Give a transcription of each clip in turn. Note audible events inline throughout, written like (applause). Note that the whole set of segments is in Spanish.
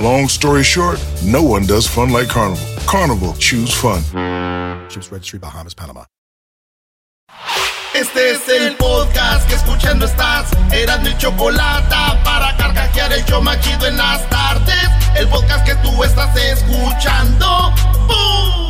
Long story short, no one does fun like Carnival. Carnival, choose fun. Ships Registry, Bahamas, Panama. Este es el podcast que escuchando estás. Eran mi chocolate para carcajear el yo machido en las tardes. El podcast que tú estás escuchando. ¡Bum!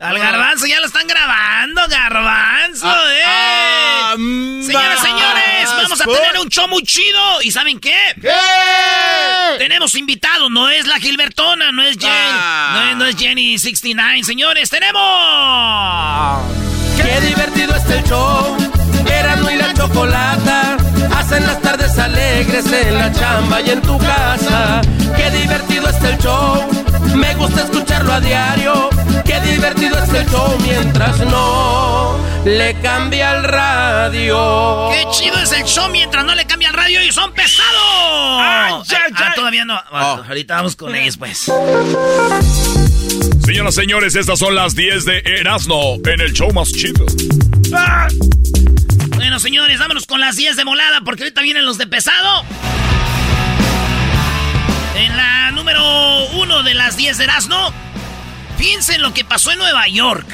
Al garbanzo ya lo están grabando, garbanzo, Ah, eh. ah, Señoras, señores, vamos a por- tener un show muy chido. ¿Y saben qué? ¿Qué? Tenemos invitados, no es la Gilbertona, no es Jenny, Ah. no, es, no es Jenny 69, señores, tenemos. Qué divertido está el show. Erasmo y la chocolata hacen las tardes alegres en la chamba y en tu casa. Qué divertido está el show. Me gusta escucharlo a diario. Qué divertido está el show mientras no le cambia el radio. Qué chido es el show mientras no le cambia el radio y son pesados. Ay, ay, Ah, todavía no. Oh. Ahorita vamos con ellos, pues. Señoras, señores, estas son las 10 de Erasmo en el show más chido. Bueno, señores, vámonos con las 10 de molada porque ahorita vienen los de pesado. En la 1 de las 10 de Erasmo, piensen lo que pasó en Nueva York.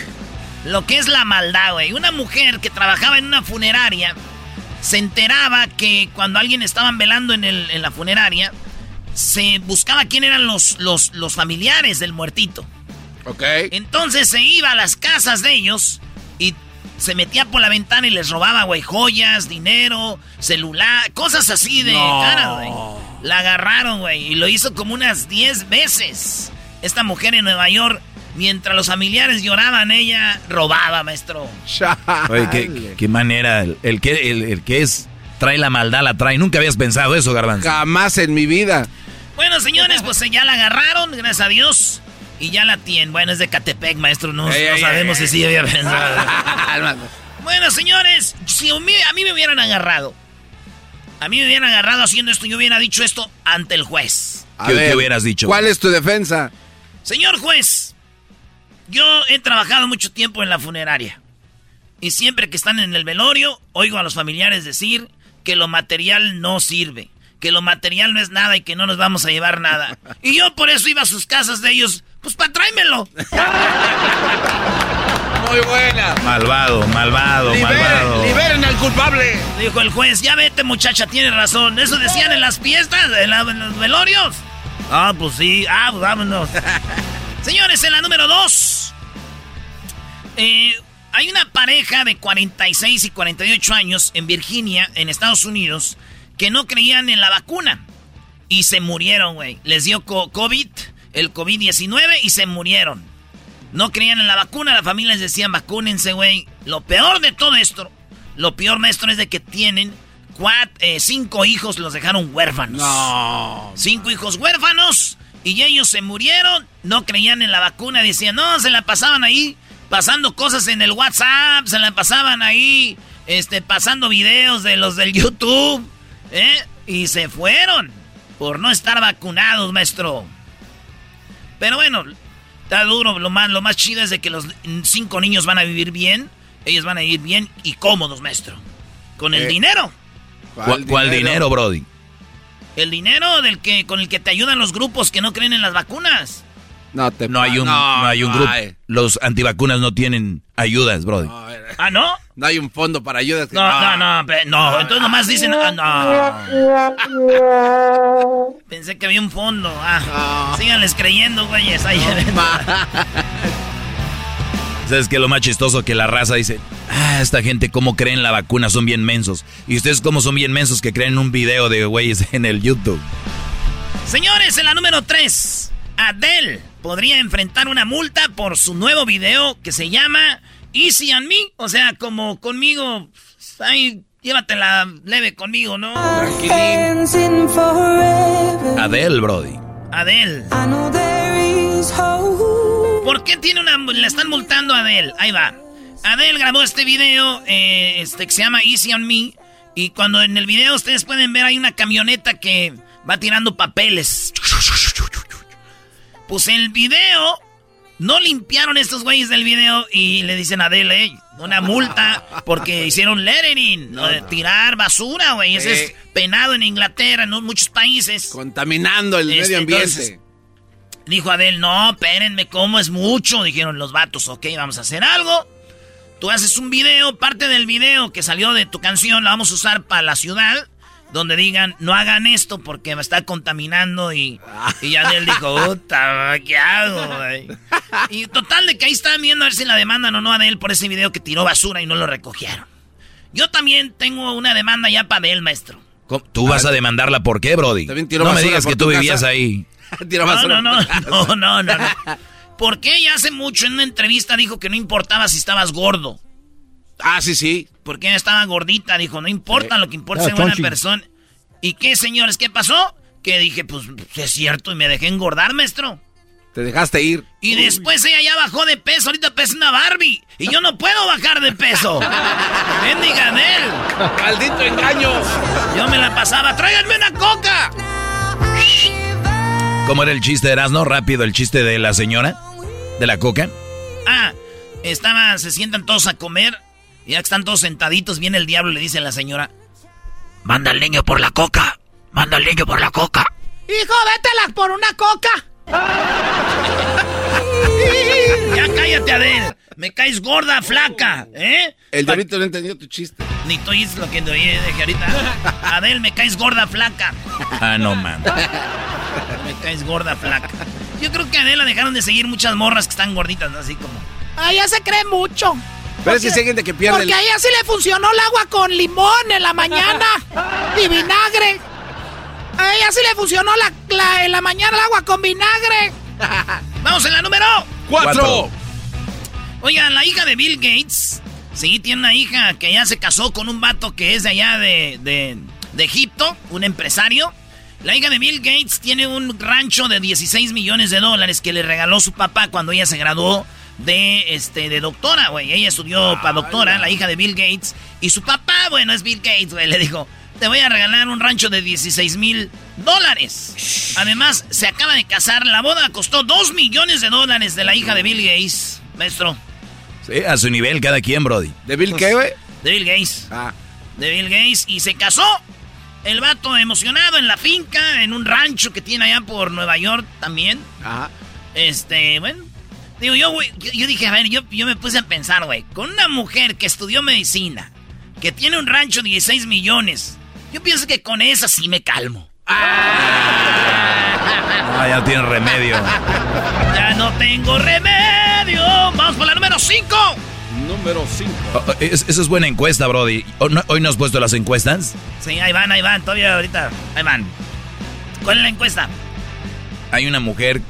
Lo que es la maldad, güey. Una mujer que trabajaba en una funeraria se enteraba que cuando alguien estaban velando en, el- en la funeraria, se buscaba quién eran los, los, los familiares del muertito. Ok. Entonces se iba a las casas de ellos y se metía por la ventana y les robaba, güey, joyas, dinero, celular, cosas así de No. cara, güey. La agarraron, güey, y lo hizo como unas 10 veces. Esta mujer en Nueva York, mientras los familiares lloraban, ella robaba, maestro. Oye, qué, qué manera. El, el que, el, el que es trae la maldad, la trae. Nunca habías pensado eso, Garbanzo. Jamás en mi vida. Bueno, señores, pues ya la agarraron, gracias a Dios. Y ya la tienen. Bueno, es de Catepec, maestro. No, Ey, no ey, sabemos ey. si sí había pensado. Bueno, señores, si a mí, a mí me hubieran agarrado, a mí me hubieran agarrado haciendo esto, yo hubiera dicho esto ante el juez. A ¿Qué- ver, qué hubieras dicho? ¿Cuál es tu defensa? Señor juez, yo he trabajado mucho tiempo en la funeraria. Y siempre que están en el velorio, oigo a los familiares decir que lo material no sirve, que lo material no es nada y que no nos vamos a llevar nada. Y yo por eso iba a sus casas de ellos, pues para tráemelo. (laughs) Muy buena. Malvado, malvado, Liberen, malvado. liberen al culpable. Dijo el juez, ya vete muchacha, tiene razón. Eso decían en las fiestas, en, la- en los velorios. Ah, pues sí, ah, pues vámonos. (laughs) Señores, en la número dos. eh, hay una pareja de 46 y 48 años en Virginia, en Estados Unidos, que no creían en la vacuna. Y se murieron, güey. Les dio co- COVID, el COVID-19 y se murieron. No creían en la vacuna, la familia les decían vacúnense, güey. Lo peor de todo esto, lo peor, maestro, es de que tienen cuat- eh, cinco hijos, los dejaron huérfanos. No. Cinco hijos huérfanos y ellos se murieron, no creían en la vacuna, decían, no, se la pasaban ahí pasando cosas en el WhatsApp, se la pasaban ahí, este, pasando videos de los del YouTube, ¿eh? Y se fueron por no estar vacunados, maestro. Pero bueno, está duro, lo más, lo más chido es de que los cinco niños van a vivir bien, ellos van a vivir bien y cómodos, maestro. Con el Eh. dinero ¿Cuál, cuál dinero, Brody? El dinero del que con el que te ayudan los grupos que no creen en las vacunas. No, te No hay un, no, no hay un no grupo. hay. Los antivacunas no tienen ayudas. No, eh, ¿Ah, no? no hay un fondo para ayudas. que- No, Ah. no, no, no, entonces nomás dicen, ah, no. Pensé que había un fondo. Ah, No. síganles creyendo, güeyes. Ahí (laughs) ¿Sabes qué? Lo más chistoso que la raza dice, ah, esta gente cómo creen la vacuna, son bien mensos. Y ustedes cómo son bien mensos que creen un video de güeyes en el YouTube. Señores, en la número 3, Adele podría enfrentar una multa por su nuevo video que se llama Easy on Me. O sea, como conmigo, ay, llévatela leve conmigo, ¿no? Adele, Brody. Hope. ¿Por qué tiene una... le están multando a Adele? Ahí va. Adele grabó este video eh, este, que se llama Easy on Me. Y cuando en el video ustedes pueden ver hay una camioneta que va tirando papeles. Pues el video... No limpiaron estos güeyes del video y le dicen a Adele, "Ey, una multa porque (laughs) hicieron lettering, ¿no? de tirar basura, güey. Ese Sí. es penado en Inglaterra, en muchos países. Contaminando el Este, medio ambiente. entonces, Dijo Adel, no, espérenme, ¿cómo es mucho? Dijeron los vatos, ok, vamos a hacer algo. Tú haces un video, parte del video que salió de tu canción, la vamos a usar para la ciudad, donde digan, no hagan esto porque me está contaminando y, y Adel dijo, (laughs) puta, ¿qué hago, güey? Y total de que ahí estaban viendo a ver si la demandan o no a Adel por ese video que tiró basura y no lo recogieron. Yo también tengo una demanda ya para Adel, maestro. ¿Cómo? ¿Tú vas a demandarla por qué, Brody? También tiró no me digas que tú vivías casa. ahí. (laughs) Tira No, basura no, no, no, no, no, no. ¿Por qué ella hace mucho en una entrevista dijo que no importaba si estabas gordo? Ah, sí, sí. Porque ella estaba gordita, dijo, no importa, Sí. lo que importa es chonchi. persona. ¿Y qué, señores, qué pasó? Que dije, pues, es cierto, y me dejé engordar, maestro. Te dejaste ir. Y después ella ya bajó de peso, ahorita pesa una Barbie. Y yo no puedo bajar de peso. (laughs) Bendiga de él. ¡Maldito engaño! Yo me la pasaba, tráiganme una coca. ¿Cómo era el chiste de Erasmo? Rápido, el chiste de la señora, de la coca. Ah, estaban, se sientan todos a comer. Y ya que están todos sentaditos, viene el diablo y le dice a la señora: Manda al niño por la coca. Manda al niño por la coca. Hijo, vétela por una coca. (laughs) ya cállate, Adel. Me caes gorda, flaca, ¿eh? El diablito no entendió tu chiste. Ni tú dices lo que te oí, dije ahorita. Adel, me caes gorda, flaca. Ah, no, man. Me caes gorda, flaca. Yo creo que a Adela dejaron de seguir muchas morras que están gorditas, ¿no? Así como. A ella se cree mucho. Pero es que si hay gente que pierde Porque el- a ella sí le funcionó el agua con limón en la mañana (laughs) y vinagre. A ella sí le funcionó la, la- en la mañana el agua con vinagre. (laughs) Vamos en la número ¡Cuatro! Oigan, la hija de Bill Gates, sí, tiene una hija que ya se casó con un vato que es de allá de, de, de Egipto, un empresario. La hija de Bill Gates tiene un rancho de 16 millones de dólares que le regaló su papá cuando ella se graduó de, este, de doctora, güey. Ella estudió para doctora, la hija de Bill Gates. Y su papá, bueno, es Bill Gates, güey, le dijo, te voy a regalar un rancho de 16 mil dólares. Además, se acaba de casar, la boda costó 2 millones de dólares de la hija de Bill Gates, maestro. Sí, a su nivel cada quien, Brody. ¿De Bill qué, güey? De Bill Gates. Ah. De Bill Gates. Y se casó. El vato emocionado en la finca, en un rancho que tiene allá por Nueva York también. Ajá. Este, bueno. Digo, yo, güey, yo, yo dije, a ver, yo, yo me puse a pensar, güey. Con una mujer que estudió medicina, que tiene un rancho de 16 millones, yo pienso que con esa sí me calmo. Ah, ya tiene remedio. (laughs) Ya no tengo remedio. Vamos por la número 5. Número 5. Oh, oh, es- Esa es buena encuesta, Brody. ¿O no- ¿Hoy no has puesto las encuestas? Sí, ahí van, ahí van. Todavía ahorita. Ahí van. ¿Cuál es la encuesta? Hay una mujer.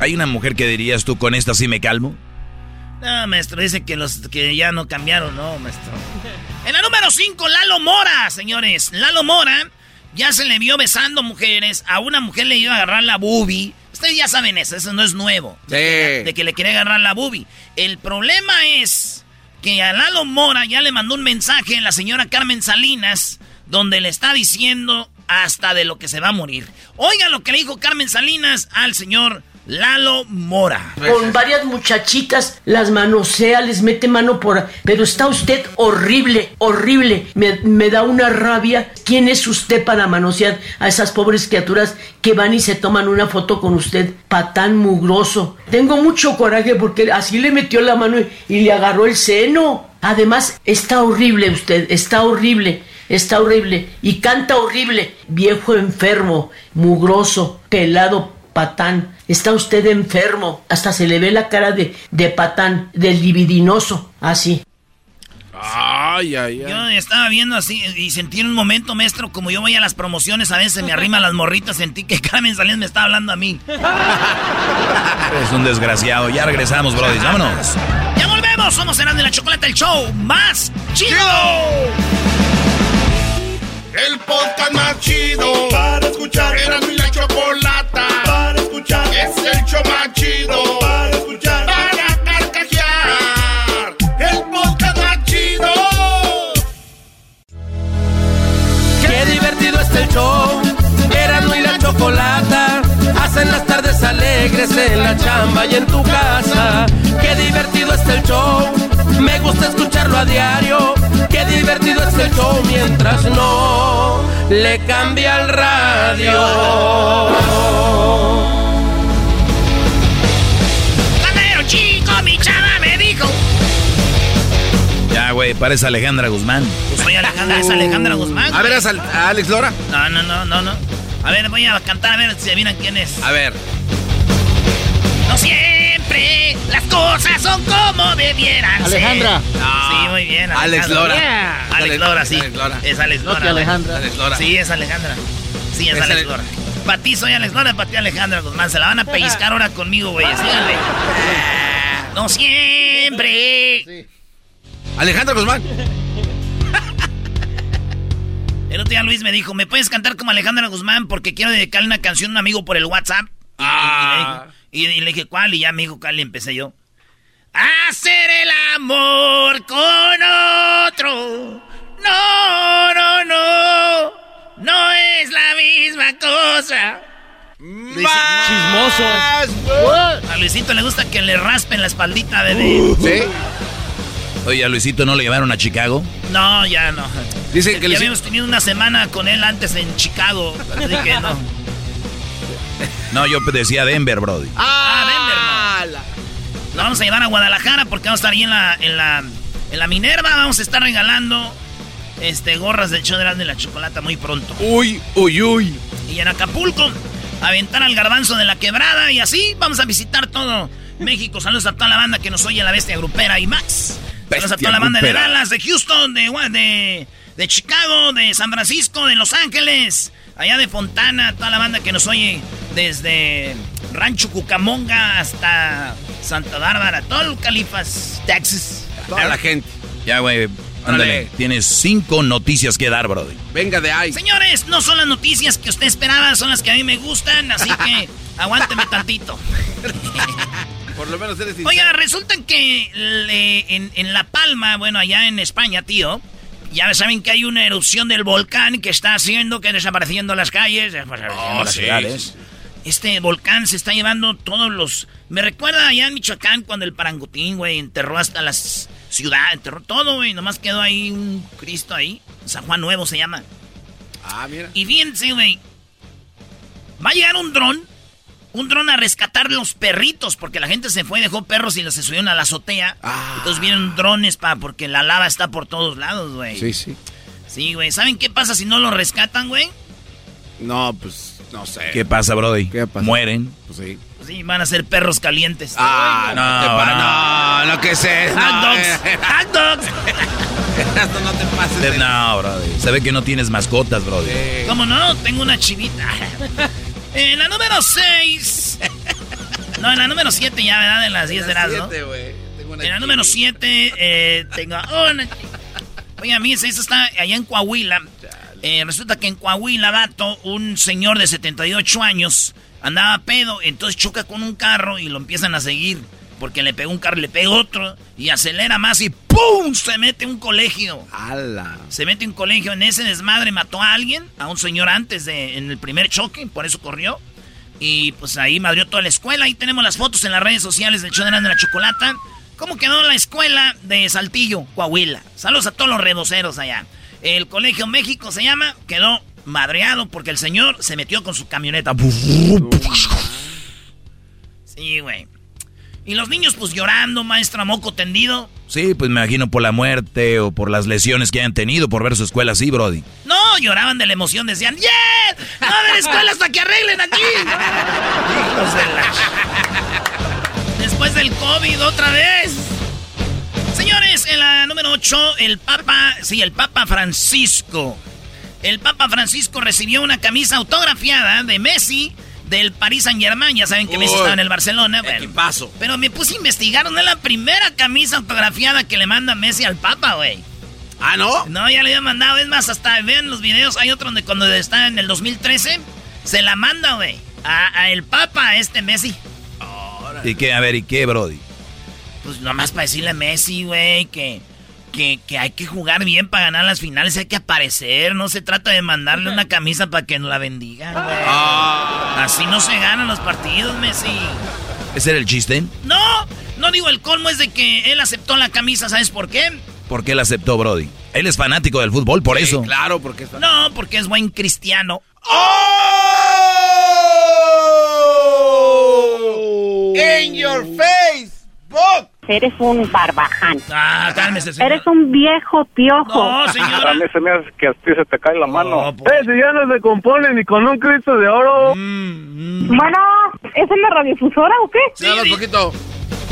Hay una mujer que dirías tú, con esta sí me calmo. No, maestro, dice que los que ya no cambiaron, no, maestro. En la número 5, Lalo Mora, señores. Lalo Mora ya se le vio besando mujeres. A una mujer le iba a agarrar la boobie. Ustedes ya saben eso, eso no es nuevo. Sí. De que le quería agarrar la boobie. El problema es que a Lalo Mora ya le mandó un mensaje a la señora Carmen Salinas donde le está diciendo hasta de lo que se va a morir. Oiga lo que le dijo Carmen Salinas al señor Lalo Mora. Con varias muchachitas las manosea, les mete mano por... Pero está usted horrible, horrible. Me, da una rabia. ¿Quién es usted para manosear a esas pobres criaturas que van y se toman una foto con usted? Patán mugroso. Tengo mucho coraje porque así le metió la mano y, y le agarró el seno. Además, está horrible usted, está horrible. Está horrible y canta horrible. Viejo enfermo, mugroso, pelado, patán. Está usted enfermo. Hasta se le ve la cara de, de patán, del libidinoso. Así. Ay, ay, ay. Yo estaba viendo así y sentí en un momento, maestro, como yo voy a las promociones, a veces me arrima las morritas, sentí que (laughs) Carmen Salinas me estaba hablando a mí. (laughs) Es un desgraciado. Ya regresamos, Brody. Vámonos. ¡Ya volvemos! Somos Erasmo y la Chocolata, el show más chido. El podcast más chido para escuchar. Era mi la chocolata para escuchar. Es el show más chido para escuchar. Para carcajear. El podcast más chido. Qué divertido está el show. Erasmo y la chocolata. Hacen las tardes alegres en la chamba y en tu casa. Qué divertido está el show. Me gusta escucharlo a diario. Qué divertido es el show mientras no le cambia el radio. Mi chava me dijo. Ya, güey, parece Alejandra Guzmán. Pues soy Alejandra, es Alejandra Guzmán. A ver, ¿es al- a Alex Lora? No, no, no, no, no. A ver, voy a cantar a ver si adivinan quién es. A ver. No siempre las cosas son como debieran ser. Alejandra. Sí, muy bien. Alex Alejandra. Lora. Yeah. Alex Alex- Lora, sí. Alex Lora. Es Alex No, Lora. que güey. Alejandra. Alex Lora. Sí, es Alejandra. Sí, es, Es Alex Ale- Lora. Para ti soy Alex Lora, para ti Alejandra Guzmán. Se la van a pellizcar ahora conmigo, güey. Síganle. No siempre. Alejandra Guzmán. (laughs) El otro día Luis me dijo, ¿me puedes cantar como Alejandra Guzmán? Porque quiero dedicarle una canción a un amigo por el WhatsApp. Y, Ah. y le, dije- y le dije, ¿cuál? Y ya me dijo, ¿cuál? Y empecé yo. Hacer el amor con otro. No, no, no. No es la misma cosa. Chismoso. A Luisito le gusta que le raspen la espaldita, bebé. ¿Sí? Oye, a Luisito no le llevaron a Chicago. No, ya no. Dicen que ya Luisito- habíamos tenido una semana con él antes en Chicago. Así que no. No, yo decía Denver, Brody. Ah, Denver, no. Lo vamos a llevar a Guadalajara porque vamos a estar ahí en la, en la, en la Minerva. Vamos a estar regalando este, gorras del show de la chocolata muy pronto. Uy, uy, uy. Y en Acapulco, aventar al garbanzo de la quebrada y así vamos a visitar todo México. Saludos a toda la banda que nos oye, la bestia grupera y más. Saludos a toda la banda de. Dallas, de Houston, de, de, de Chicago, de San Francisco, de Los Ángeles, allá de Fontana, toda la banda que nos oye desde Rancho Cucamonga hasta Santa Bárbara, todo el Califas, Texas. Toda la gente. Ya, güey, ándale. Tienes cinco noticias que dar, Brody. Venga de ahí. Señores, no son las noticias que usted esperaba, son las que a mí me gustan, así que (laughs) aguánteme tantito. (laughs) Por lo menos eres. Oiga, resulta que le- en, en La Palma, bueno, allá en España, tío, ya saben que hay una erupción del volcán que está haciendo que desapareciendo las calles, desapareciendo las sí, ciudades. Este volcán se está llevando todos los... Me recuerda allá en Michoacán cuando el parangutín, güey, enterró hasta las ciudades, enterró todo, güey, nomás quedó ahí un Cristo ahí. San Juan Nuevo se llama. Ah, mira. Y fíjense, güey. Va a llegar un dron. Un dron a rescatar los perritos. Porque la gente se fue, dejó perros y los se subieron a la azotea. Ah. Entonces vienen drones para porque la lava está por todos lados, güey. Sí, sí. Sí, güey. ¿Saben qué pasa si no los rescatan, güey? No, pues, no sé. ¿Qué pasa, Brody? ¿Qué pasa? Mueren. Pues sí. Sí, van a ser perros calientes. Ah, no, no, no. no, no, que sé. Hot no, dogs. eh, Hot dogs. (laughs) Esto no te pases. de- No, Brody. Se ve que no tienes mascotas, Brody. Eh, ¿Cómo no? Tengo una chivita. En la número 6. No, en la número 7 ya, ¿verdad? En las 10 de las, ¿no? En la número chiquita. 7 tengo una... Oye, a mí eso está allá en Coahuila. Eh, resulta que en Coahuila, vato, un señor de 78 años andaba pedo, entonces choca con un carro y lo empiezan a seguir. Porque le pegó un carro, le pega otro y acelera más y ¡pum! Se mete un colegio. ¡Hala! Se mete un colegio. En ese desmadre mató a alguien, a un señor antes de, en el primer choque, por eso corrió. Y pues ahí madrió toda la escuela. Ahí tenemos las fotos en las redes sociales del show de la chocolata. ¿Cómo quedó la escuela de Saltillo, Coahuila? Saludos a todos los reboceros allá. El Colegio México se llama, quedó madreado porque el señor se metió con su camioneta. Sí, güey. Y los niños pues llorando, maestra moco tendido. Sí, pues me imagino por la muerte o por las lesiones que hayan tenido por ver su escuela así, Brody. No, lloraban de la emoción, decían, ¡Yeah! ¡No va a haber escuela hasta que arreglen aquí! Hijos de la... Después del COVID, otra vez. En la número 8, el Papa, sí, el Papa Francisco. El Papa Francisco recibió una camisa autografiada de Messi del Paris Saint Germain. Ya saben que Messi estaba en el Barcelona. Bueno, paso. Pero me puse a investigar. No es la primera camisa autografiada que le manda Messi al Papa, güey. Ah, ¿no? No, ya le había mandado. Es más, hasta vean los videos. Hay otro donde cuando está en el 2013, se la manda, güey. A, a el Papa, a este Messi. ¿Y qué? A ver, ¿y qué, Brody? Pues nomás para decirle a Messi, güey, que, que, que hay que jugar bien para ganar las finales, hay que aparecer. No se trata de mandarle una camisa para que nos la bendiga, güey. Ah. Así no se ganan los partidos, Messi. ¿Ese era el chiste? No, no digo el colmo es de que él aceptó la camisa, ¿sabes por qué? ¿Por qué él aceptó, Brody? Él es fanático del fútbol, por eso. Claro, porque es No, porque es buen cristiano. In your face, Bob. Eres un barbaján. Ah, cálmese, señor. Eres un viejo piojo. No, señora. A mí se me hace que a ti se te cae la mano. pues. Eh, si ya no se compone ni con un Cristo de oro. Bueno, ¿es una radiodifusora o qué? Sí, un poquito.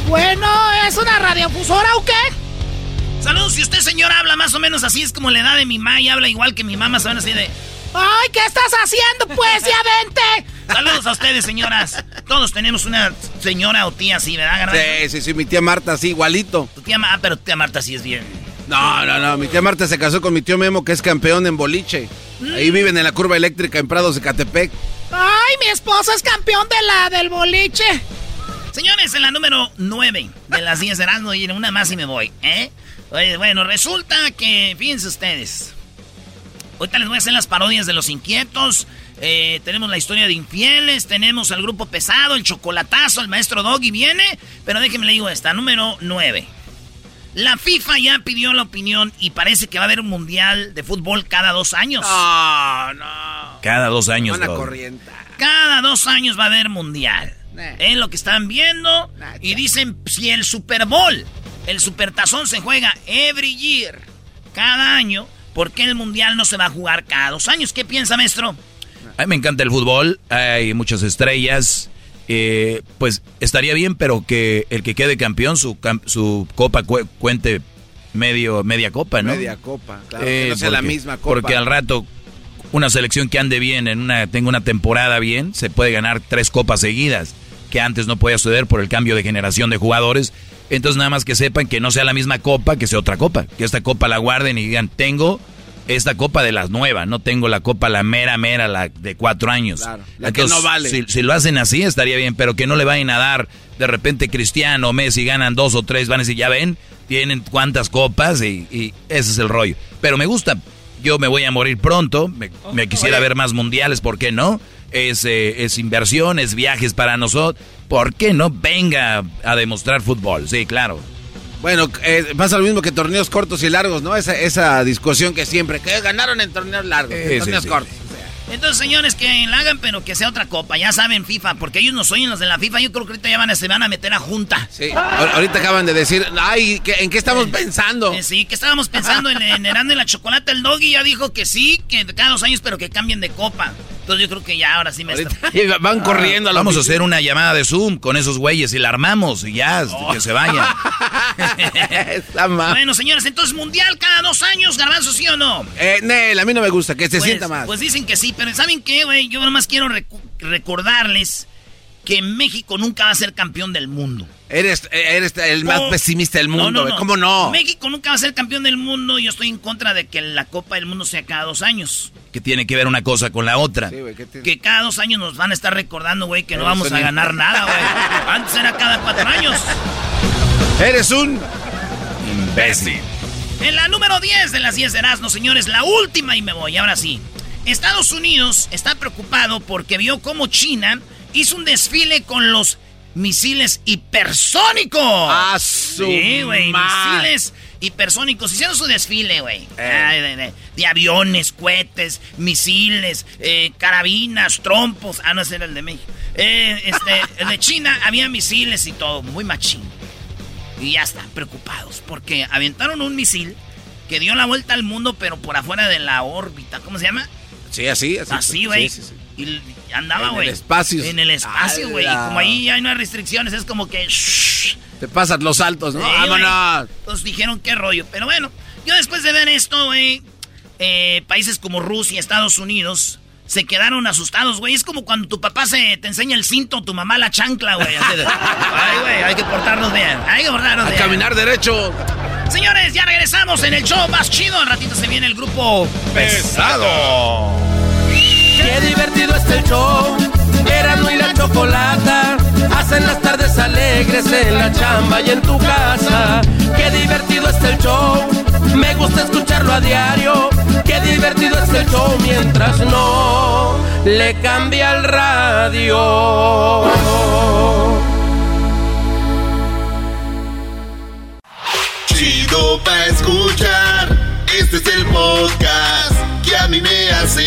Bueno, ¿es una radiofusora o qué? Saludos, si usted, señor, habla más o menos así, es como la edad de mi mamá y habla igual que mi mamá, saben así de... ¡Ay, qué estás haciendo, pues! ¡Ya vente! Saludos a ustedes, señoras. Todos tenemos una señora o tía así, ¿verdad, Garbanzo? Sí, sí, sí, mi tía Marta, sí, igualito. Tu tía Ma- ah, pero tu tía Marta sí es bien. No, no, no, mi tía Marta se casó con mi tío Memo, que es campeón en boliche. Ahí viven en la curva eléctrica en Prados de Catepec. ¡Ay, mi esposo es campeón de la del boliche! Señores, en la número 9 de las 10 de Erasmo, y una más y me voy, ¿eh? Oye, bueno, resulta que, fíjense ustedes, ahorita les voy a hacer las parodias de los inquietos, eh, tenemos la historia de infieles, tenemos al grupo pesado, el chocolatazo, el maestro Doggy viene, pero déjenme le digo esta, número 9. La FIFA ya pidió la opinión y parece que va a haber un mundial de fútbol cada dos años. No, no. Cada dos años, Una Brody. corriente. Cada dos años va a haber mundial. Nah. Es lo que están viendo. Y dicen, si el Super Bowl, el Supertazón se juega every year, cada año, ¿por qué el mundial no se va a jugar cada dos años? ¿Qué piensa, maestro? A mí me encanta el fútbol, hay muchas estrellas. eh, pues estaría bien, pero que el que quede campeón, su, su copa cu- cuente medio, media copa, ¿no? Media copa, claro, que Eh, no sea la porque- misma copa. Porque al rato, una selección que ande bien, en una, tenga una temporada bien, se puede ganar tres copas seguidas, que antes no podía suceder por el cambio de generación de jugadores. Entonces nada más que sepan que no sea la misma copa, que sea otra copa. Que esta copa la guarden y digan, tengo esta copa de las nuevas, no tengo la copa la mera, mera, la de cuatro años. Claro, la que no vale. Si, si lo hacen así estaría bien, pero que no le vayan a dar de repente Cristiano, Messi ganan dos o tres, van a decir, ya ven, tienen cuántas copas y, y ese es el rollo. Pero me gusta, yo me voy a morir pronto, me, me quisiera ver más mundiales, ¿por qué no? Es, eh, es inversión, es viajes para nosotros, ¿por qué no? Venga a demostrar fútbol, sí, claro. Bueno, eh, pasa lo mismo que torneos cortos y largos, ¿no? Esa, esa discusión que siempre, que ganaron en torneos largos, en torneos cortos. Entonces, señores, que la hagan, pero que sea otra copa. Ya saben, FIFA, porque ellos no oyen los de la FIFA. Yo creo que ahorita ya van a, se van a meter a junta. Sí, ahor- ahorita acaban de decir, ay, ¿qué- ¿en qué estamos pensando? Eh, sí, que estábamos pensando en, en y la Chocolate. El Doggy ya dijo que sí, que cada dos años, pero que cambien de copa. Entonces yo creo que ya ahora sí me está... (laughs) Ahorita van corriendo a la Vamos a hacer una llamada de Zoom con esos güeyes y la armamos y ya, que se vayan. (laughs) Está mal. Bueno, señores, entonces mundial cada dos años, garbanzo, ¿sí o no? Eh, Nel, a mí no me gusta, que se Pues- sienta más. Pues dicen que sí, pero ¿saben qué, güey? Yo nomás quiero recordarles que México nunca va a ser campeón del mundo. Eres, eh, eres el más No. pesimista del No, mundo, no, güey. no. ¿cómo no? México nunca va a ser campeón del mundo. Yo estoy en contra de que la Copa del Mundo sea cada dos años. Que tiene que ver una cosa con la otra. Sí, güey, ¿qué te- Que cada dos años nos van a estar recordando, güey, que no vamos a ganar nada, güey. (laughs) Antes era cada cuatro años. Eres un... Imbécil. En la número 10 de las 10 de Erasmo, señores, la última y me voy, ahora sí. Estados Unidos está preocupado porque vio cómo China hizo un desfile con los misiles hipersónicos. ¡Ah, Sí, güey, misiles hipersónicos. Hicieron su desfile, güey. Ay, De, de- de aviones, cohetes, misiles, eh, carabinas, trompos. Ah, no, ese era el de México. Eh, este, el (laughs) de China había misiles y todo, muy machín. Y ya están preocupados porque aventaron un misil que dio la vuelta al mundo, pero por afuera de la órbita. ¿Cómo se llama? Sí, así, así. Así, güey. Sí, sí, sí. Y andaba, En güey. el espacio. En el espacio, güey. Y como ahí hay unas restricciones, es como que. shh. Te pasas los saltos, ¿no? ¡Vámonos! Entonces dijeron qué rollo. Pero bueno, yo después de ver esto, güey, eh, países como Rusia, Estados Unidos, se quedaron asustados, güey. Es como cuando tu papá se te enseña el cinto, tu mamá la chancla, güey. Ay, güey, hay que portarnos bien. Hay que portarnos A bien. caminar derecho. Señores, ya regresamos en el show más chido. Al ratito se viene el grupo pesado. Qué divertido está el show. Erasmo y la chocolata hacen las tardes alegres en la chamba y en tu casa. Qué divertido está el show. Me gusta escucharlo a diario. Qué divertido está el show mientras no le cambia el radio. Chido pa' escuchar. Este es el podcast que a mí me hace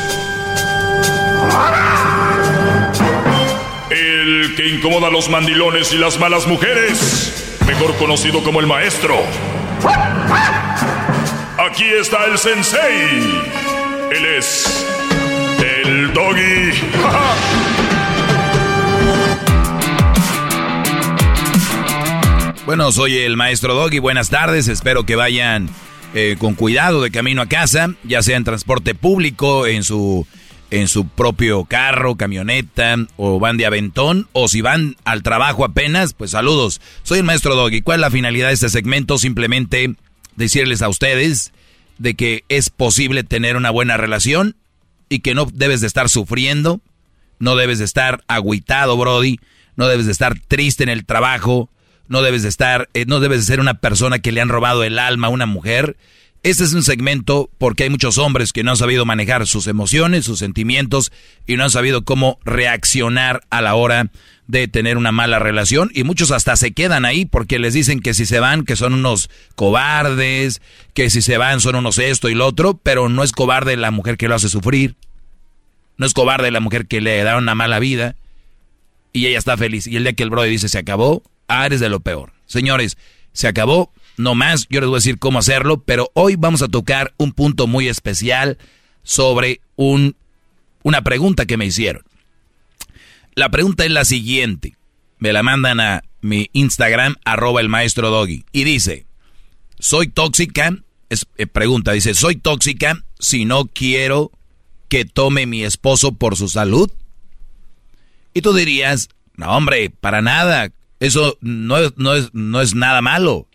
El que incomoda a los mandilones y las malas mujeres. Mejor conocido como el maestro. Aquí está el sensei. Él es. El doggy. (laughs) Bueno, soy el maestro Doggy. Buenas tardes. Espero que vayan eh, con cuidado de camino a casa, ya sea en transporte público, en su, en su propio carro, camioneta, o van de aventón, o si van al trabajo apenas, pues saludos. Soy el maestro Doggy. ¿Cuál es la finalidad de este segmento? Simplemente decirles a ustedes de que es posible tener una buena relación y que no debes de estar sufriendo, no debes de estar agüitado, Brody, no debes de estar triste en el trabajo, no debes de estar, eh, no debes de ser una persona que le han robado el alma a una mujer. Este es un segmento porque hay muchos hombres que no han sabido manejar sus emociones, sus sentimientos y no han sabido cómo reaccionar a la hora de tener una mala relación y muchos hasta se quedan ahí porque les dicen que si se van que son unos cobardes, que si se van son unos esto y lo otro, pero no es cobarde la mujer que lo hace sufrir, no es cobarde la mujer que le da una mala vida y ella está feliz y el día que el brother dice se acabó, ah, eres de lo peor. Señores, se acabó, no más, yo les voy a decir cómo hacerlo, pero hoy vamos a tocar un punto muy especial sobre un, una pregunta que me hicieron. La pregunta es la siguiente. Me la mandan a mi Instagram, arroba el maestro Doggy. Y dice, ¿soy tóxica? Es, eh, pregunta, dice, ¿soy tóxica si no quiero que tome mi esposo por su salud? Y tú dirías, no hombre, para nada. Eso no no es, no es nada malo.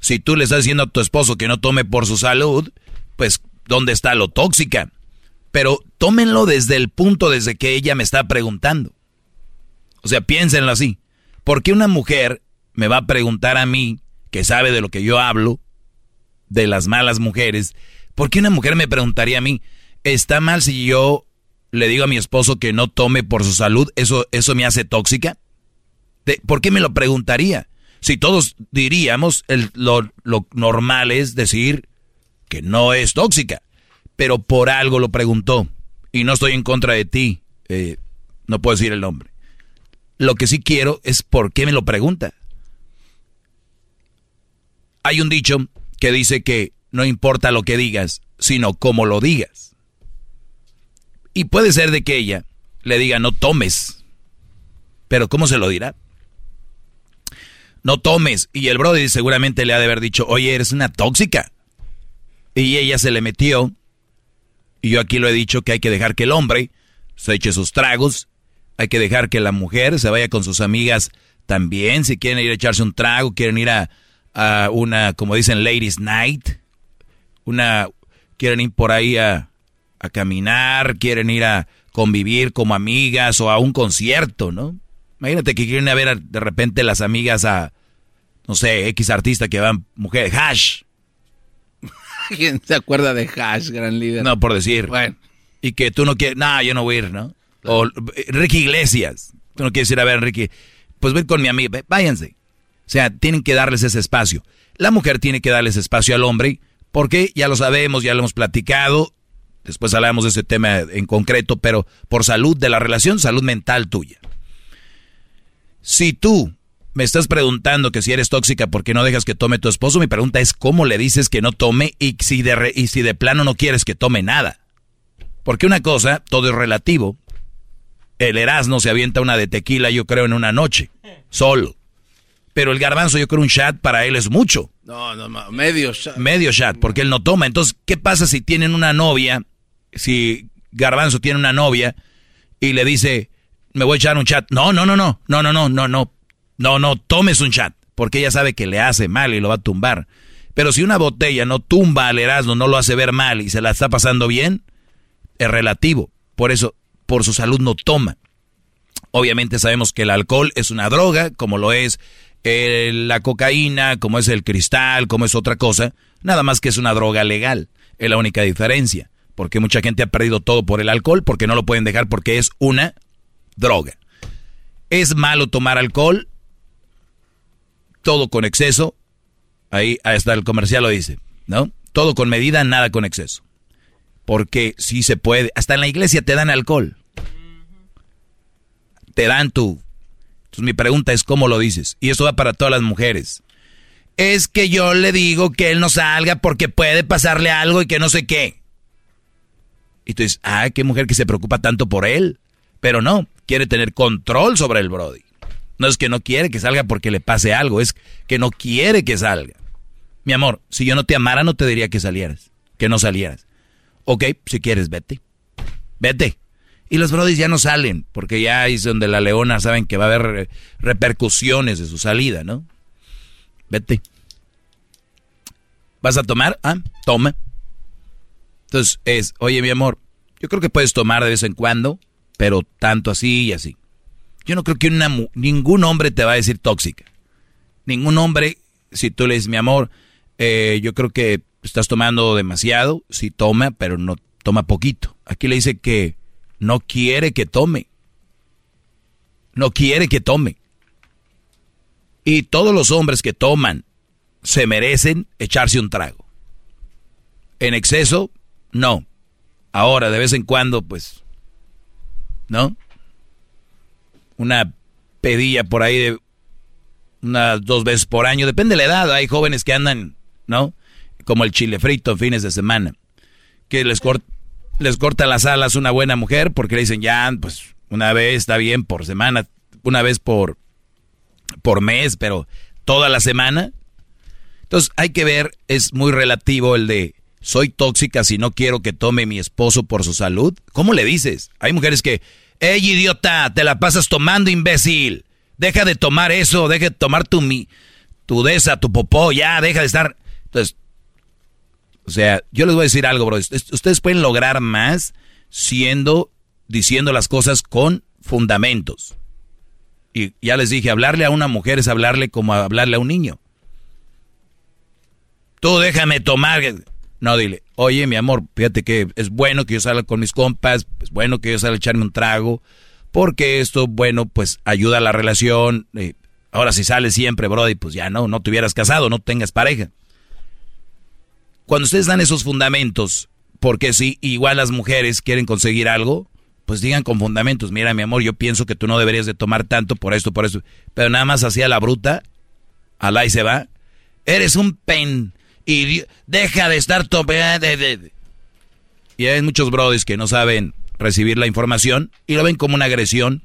Si tú le estás diciendo a tu esposo que no tome por su salud, pues ¿dónde está lo tóxica? Pero tómenlo desde el punto desde que ella me está preguntando. O sea, piénsenlo así. ¿Por qué una mujer me va a preguntar a mí, que sabe de lo que yo hablo, de las malas mujeres, ¿por qué una mujer me preguntaría a mí, ¿está mal si yo le digo a mi esposo que no tome por su salud? ¿Eso, eso me hace tóxica? ¿Por qué me lo preguntaría? Si todos diríamos, lo, normal es decir que no es tóxica, pero por algo lo preguntó. Y no estoy en contra de ti, eh, no puedo decir el nombre. Lo que sí quiero es por qué me lo pregunta. Hay un dicho que dice que no importa lo que digas, sino cómo lo digas. Y puede ser de que ella le diga no tomes, pero ¿cómo se lo dirá? No tomes. Y el brother seguramente le ha de haber dicho, oye, eres una tóxica. Y ella se le metió. Y yo aquí lo he dicho que hay que dejar que el hombre se eche sus tragos. Hay que dejar que la mujer se vaya con sus amigas también. Si quieren ir a echarse un trago, quieren ir a, a una, como dicen, ladies night. Una, quieren ir por ahí a, a caminar, quieren ir a convivir como amigas o a un concierto, ¿no? Imagínate que quieren ver de repente las amigas a, no sé, X artista que van mujeres, Hash. (laughs) ¿Quién se acuerda de Hash, gran líder? No, por decir. Bueno. Y que tú no quieres, no, yo no voy a ir, ¿no? O Ricky Iglesias. Tú no quieres ir a ver a Ricky. Pues ven con mi amiga, váyanse. O sea, tienen que darles ese espacio. La mujer tiene que darles espacio al hombre, porque ya lo sabemos, ya lo hemos platicado. Después hablamos de ese tema en concreto, pero por salud de la relación, salud mental tuya. Si tú me estás preguntando que si eres tóxica porque no dejas que tome tu esposo, mi pregunta es cómo le dices que no tome y si de, y si de plano no quieres que tome nada. Porque una cosa, todo es relativo. El Erasmo se avienta una de tequila, yo creo, en una noche, solo. Pero el garbanzo, yo creo, un chat para él es mucho. No, no, medio chat. Medio chat, porque él no toma. Entonces, ¿qué pasa si tienen una novia? Si garbanzo tiene una novia y le dice, me voy a echar un chat. No, no, no, no, no, no, no, no, no, no, no, tomes un chat, porque ella sabe que le hace mal y lo va a tumbar. Pero si una botella no tumba al Erasmo, no lo hace ver mal y se la está pasando bien, es relativo. Por eso, por su salud no toma. Obviamente sabemos que el alcohol es una droga, como lo es eh, la cocaína, como es el cristal, como es otra cosa. Nada más que es una droga legal. Es la única diferencia. Porque mucha gente ha perdido todo por el alcohol, porque no lo pueden dejar porque es una droga. ¿Es malo tomar alcohol? Todo con exceso. Ahí hasta el comercial lo dice, ¿no? Todo con medida, nada con exceso. Porque si se puede. Hasta en la iglesia te dan alcohol. Te dan tu. Entonces mi pregunta es cómo lo dices. Y eso va para todas las mujeres. Es que yo le digo que él no salga porque puede pasarle algo y que no sé qué. Y tú dices, ah, qué mujer que se preocupa tanto por él. Pero no, quiere tener control sobre el Brody. No es que no quiere que salga porque le pase algo, es que no quiere que salga. Mi amor, si yo no te amara, no te diría que salieras, que no salieras. Ok, si quieres, vete. Vete. Y los brodis ya no salen, porque ya es donde la leona saben que va a haber repercusiones de su salida, ¿no? Vete. ¿Vas a tomar? Ah, toma. Entonces es, oye mi amor, yo creo que puedes tomar de vez en cuando, pero tanto así y así. Yo no creo que ningún hombre te va a decir tóxica. Ningún hombre, si tú le dices, mi amor, eh, yo creo que estás tomando demasiado, sí toma, pero no toma poquito. Aquí le dice que no quiere que tome. No quiere que tome. Y todos los hombres que toman se merecen echarse un trago. En exceso, no. Ahora, de vez en cuando, pues ¿no? Una pedilla por ahí de unas dos veces por año, depende de la edad, hay jóvenes que andan, ¿no? Como el chile frito fines de semana, que les corta... les corta las alas una buena mujer porque le dicen, ya, pues una vez está bien por semana, una vez por, por mes, pero toda la semana. Entonces hay que ver, es muy relativo el de, soy tóxica si no quiero que tome mi esposo por su salud. ¿Cómo le dices? Hay mujeres que, ¡Ey, idiota! Te la pasas tomando, imbécil. Deja de tomar eso, deja de tomar tu, mi, tu desa, tu popó, ya, deja de estar. Entonces, o sea, yo les voy a decir algo, bro. Ustedes pueden lograr más siendo, diciendo las cosas con fundamentos. Y ya les dije, hablarle a una mujer es hablarle como hablarle a un niño. Tú déjame tomar. No, dile, oye, mi amor, fíjate que es bueno que yo salga con mis compas, es bueno que yo salga a echarme un trago, porque esto, bueno, pues ayuda a la relación. Ahora, si sales siempre, Brody, pues ya no, no te hubieras casado, no tengas pareja. Cuando ustedes dan esos fundamentos, porque si igual las mujeres quieren conseguir algo, pues digan con fundamentos, mira mi amor, yo pienso que tú no deberías de tomar tanto por esto, por eso. Pero nada más hacía la bruta, alá y se va. Eres un pen y deja de estar tomando. Y hay muchos brodis que no saben recibir la información y lo ven como una agresión,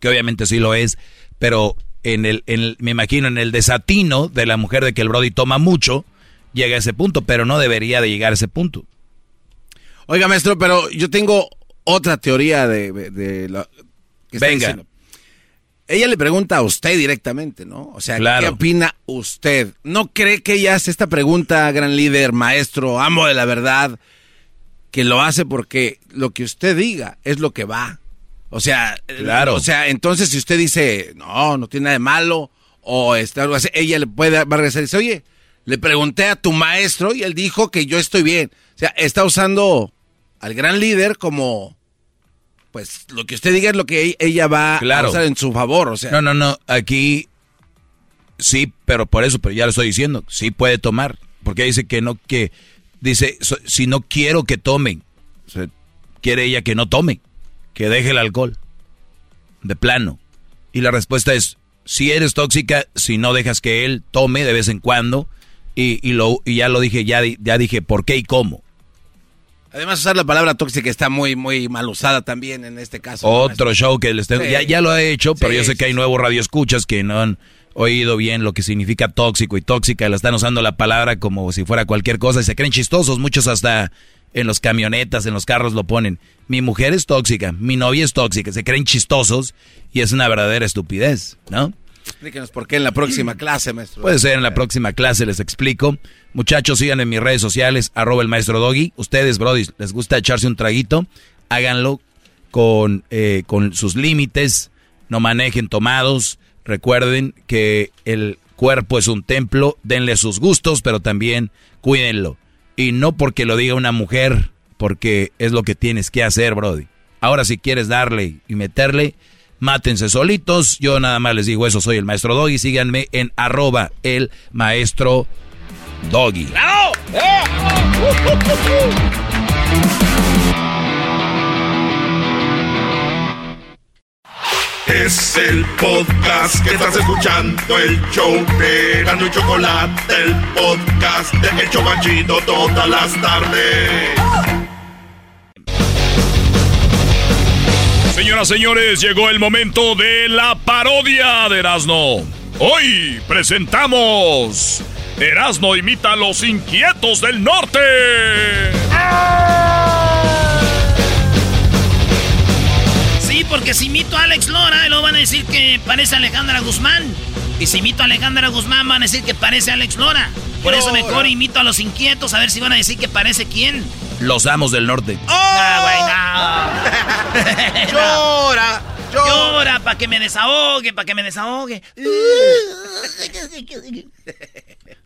que obviamente sí lo es, pero en el, en el me imagino en el desatino de la mujer de que el brody toma mucho, llega a ese punto, pero no debería de llegar a ese punto. Oiga, maestro, pero yo tengo otra teoría de, de, lo que Venga. Ella le pregunta a usted directamente, ¿no? O sea, ¿qué opina usted? ¿No cree que ella hace esta pregunta, gran líder, maestro, amo de la verdad, que lo hace porque lo que usted diga es lo que va? O sea, claro. o sea, entonces si usted dice, no, no tiene nada de malo, o está algo así, ella le puede va a regresar y dice, oye, le pregunté a tu maestro y él dijo que yo estoy bien. O sea, está usando al gran líder como, pues, lo que usted diga es lo que e-, ella va a usar en su favor. O sea. No, no, no. Aquí sí, pero por eso, pero ya lo estoy diciendo, sí puede tomar. Porque dice que no, que, dice, si no quiero que tomen, quiere ella que no tome, que deje el alcohol. De plano. Y la respuesta es, si eres tóxica, si no dejas que él tome de vez en cuando, y, lo, y ya lo dije, ya, ya dije por qué y cómo. Además, usar la palabra tóxica está muy, muy mal usada también en este caso. Otro show que les tengo. Ya, ya, lo he hecho, pero yo sé que hay nuevos radioescuchas que no han oído bien lo que significa tóxico y tóxica. La están usando la palabra como si fuera cualquier cosa y se creen chistosos. Muchos hasta en los camionetas, en los carros lo ponen. Mi mujer es tóxica, mi novia es tóxica. Se creen chistosos y es una verdadera estupidez, ¿no? Explíquenos por qué en la próxima clase, maestro. Puede ser en la próxima clase, les explico. Muchachos, sigan en mis redes sociales, arroba el maestro Doggy. Ustedes, Brody, les gusta echarse un traguito, háganlo con, eh, con sus límites, no manejen tomados. Recuerden que el cuerpo es un templo, denle sus gustos, pero también cuídenlo. Y no porque lo diga una mujer, porque es lo que tienes que hacer, Brody. Ahora si quieres darle y meterle, mátense solitos. Yo nada más les digo eso, soy el maestro Doggy. Síganme en arroba el maestro Doggy. Es el podcast que estás escuchando, el show de Gano y Chocolate, el podcast de El Chocachito todas las tardes. Señoras, señores, llegó el momento de la parodia de Erasmo. Hoy presentamos Erasmo imita a los inquietos del norte. Sí, porque si imito a Alex Lora, luego van a decir que parece Alejandra Guzmán. Y si imito a Alejandra Guzmán, van a decir que parece Alex Lora. Por eso mejor imito a los inquietos, a ver si van a decir que parece quién. Los amos del norte. ¡Oh! (laughs) llora, llora. para que me desahogue, para que me desahogue. (laughs)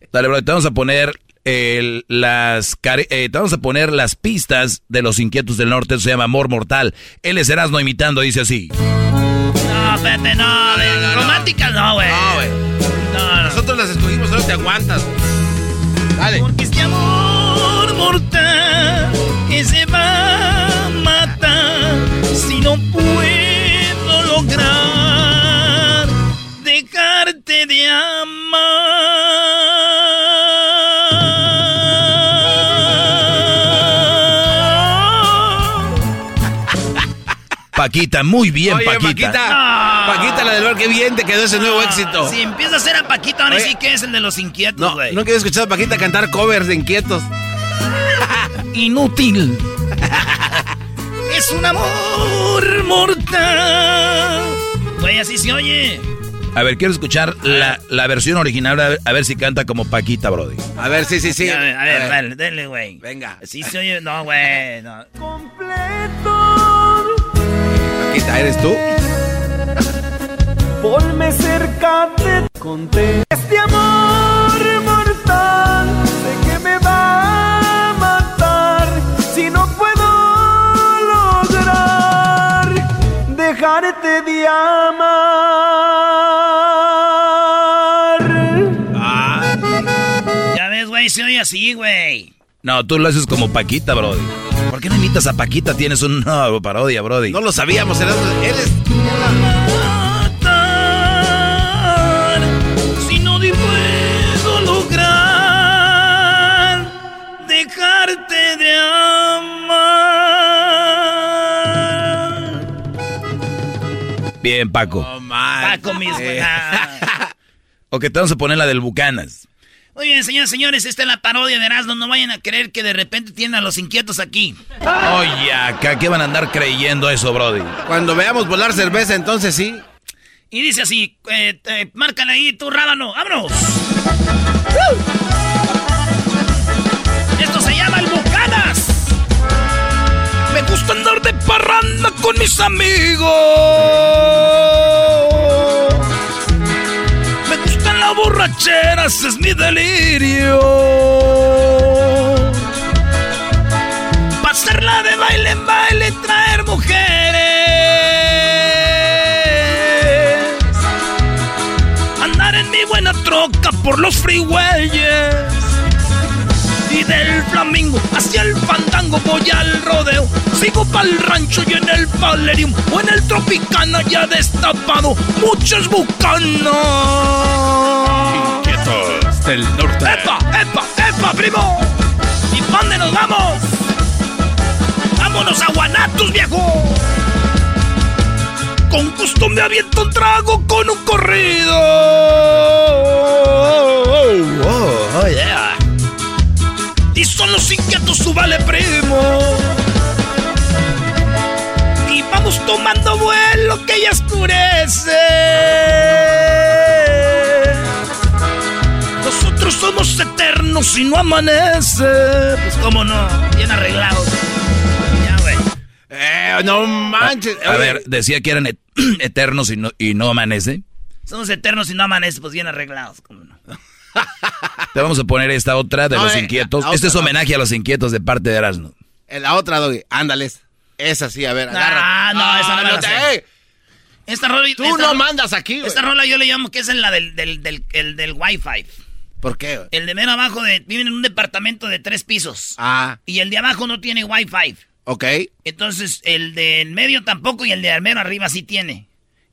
(laughs) Dale, bro, te vamos a poner las eh, te vamos a poner las pistas de los inquietos del norte. se llama Amor Mortal. Él es Erasmo imitando, dice así. No, espérate, no, no, románticas no, güey. No, güey. No, nosotros las escogimos, solo te aguantas. Dale. Porque este amor mortal que se va a matar si no puedo lograr dejarte de amar. Paquita, muy bien, Oye, Paquita. Paquita. Paquita, la del bar, qué bien te quedó ese nuevo éxito. Si empieza a ser a Paquita, ahora Oye. sí que es el de los inquietos, No, güey. nunca había escuchado a Paquita cantar covers de inquietos. (laughs) Inútil. es un amor mortal. Güey, así se oye. A ver, quiero escuchar la, la versión original, a ver, a ver si canta como Paquita, Brody. A ver, sí, sí, sí. A ver, a ver, A ver. dale, dale, güey. Venga. Sí se oye, no, güey. No. Paquita, ¿eres tú? Ponme cerca de conté este amor mortal sé que me va a matar si no puedo lograr dejarte de amar Ya ves, güey, se oye así, güey. No, tú lo haces como Paquita, Brody. ¿Por qué no imitas a Paquita? Tienes una parodia, Brody. No lo sabíamos, eres, eres Si no te puedo lograr dejarte de amar. Bien, Paco. Paco mis O que te vamos a poner la del Bucanas. Muy bien, señores, señores, esta es la parodia de Erasmo. No vayan a creer que de repente tienen a los inquietos aquí. Oye, acá, ¿qué van a andar creyendo eso, Brody? Cuando veamos volar cerveza, entonces sí. Y dice así, eh, eh, márcale ahí tu rábano, vámonos. Esto se llama el Bucanas. Me gusta andar de parranda con mis amigos. Es mi delirio. Pasarla de baile en baile, traer mujeres. Andar en mi buena troca por los freeways. Y del flamingo hacia el fandango voy al rodeo. Sigo pa'l rancho y en el Valerium o en el Tropicana ya destapado muchas bucanas. Del norte. ¡Epa, epa, epa, primo! ¿Y dónde nos vamos? ¡Vámonos a Guanatos, viejo! Con gusto me aviento un trago con un corrido. Oh, yeah. Y son los inquietos, su vale primo. Y vamos tomando vuelo que ya oscurece. Nosotros somos eternos y no amanece. Pues cómo no, bien arreglados. Ya, güey. Eh, no manches. A ver, decía que eran et- (clears throat) eternos y no, y no amanece. Somos eternos y no amanece, pues bien arreglados, cómo no. Te vamos a poner esta otra de No, los eh, inquietos. Este es homenaje a los inquietos de parte de Erasmo. En la otra, Doggy. Ándales. Esa sí, a ver, agarra. Ah, no, esa no me la te- sé. ey, Esta rola, Tú esta no mandas aquí, güey. Esta rola yo le llamo que es en la del, del, del, el del Wi-Fi. ¿Por qué? El de mero abajo de, viven en un departamento de tres pisos. Ah, Y el de abajo no tiene Wi-Fi. ok. Entonces, el de en medio tampoco y el de al mero arriba sí tiene.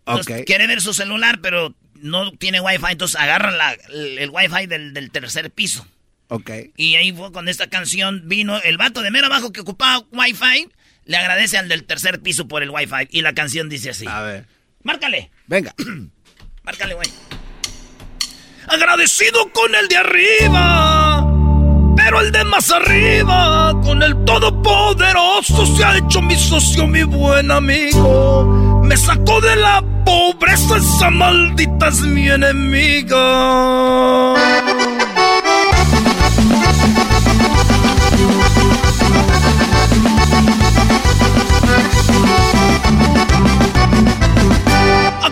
Entonces, Ok. quiere ver su celular, pero no tiene Wi-Fi. Entonces, agarra la- el, el Wi-Fi del, del tercer piso. Ok. Y ahí fue cuando esta canción vino. El vato de mero abajo que ocupaba Wi-Fi le agradece al del tercer piso por el Wi-Fi. Y la canción dice así. A ver. Márcale. Venga. (clears throat) Márcale, güey. Agradecido con el de arriba, pero el de más arriba, con el todopoderoso, se ha hecho mi socio, mi buen amigo. Me sacó de la pobreza, esa maldita es mi enemiga.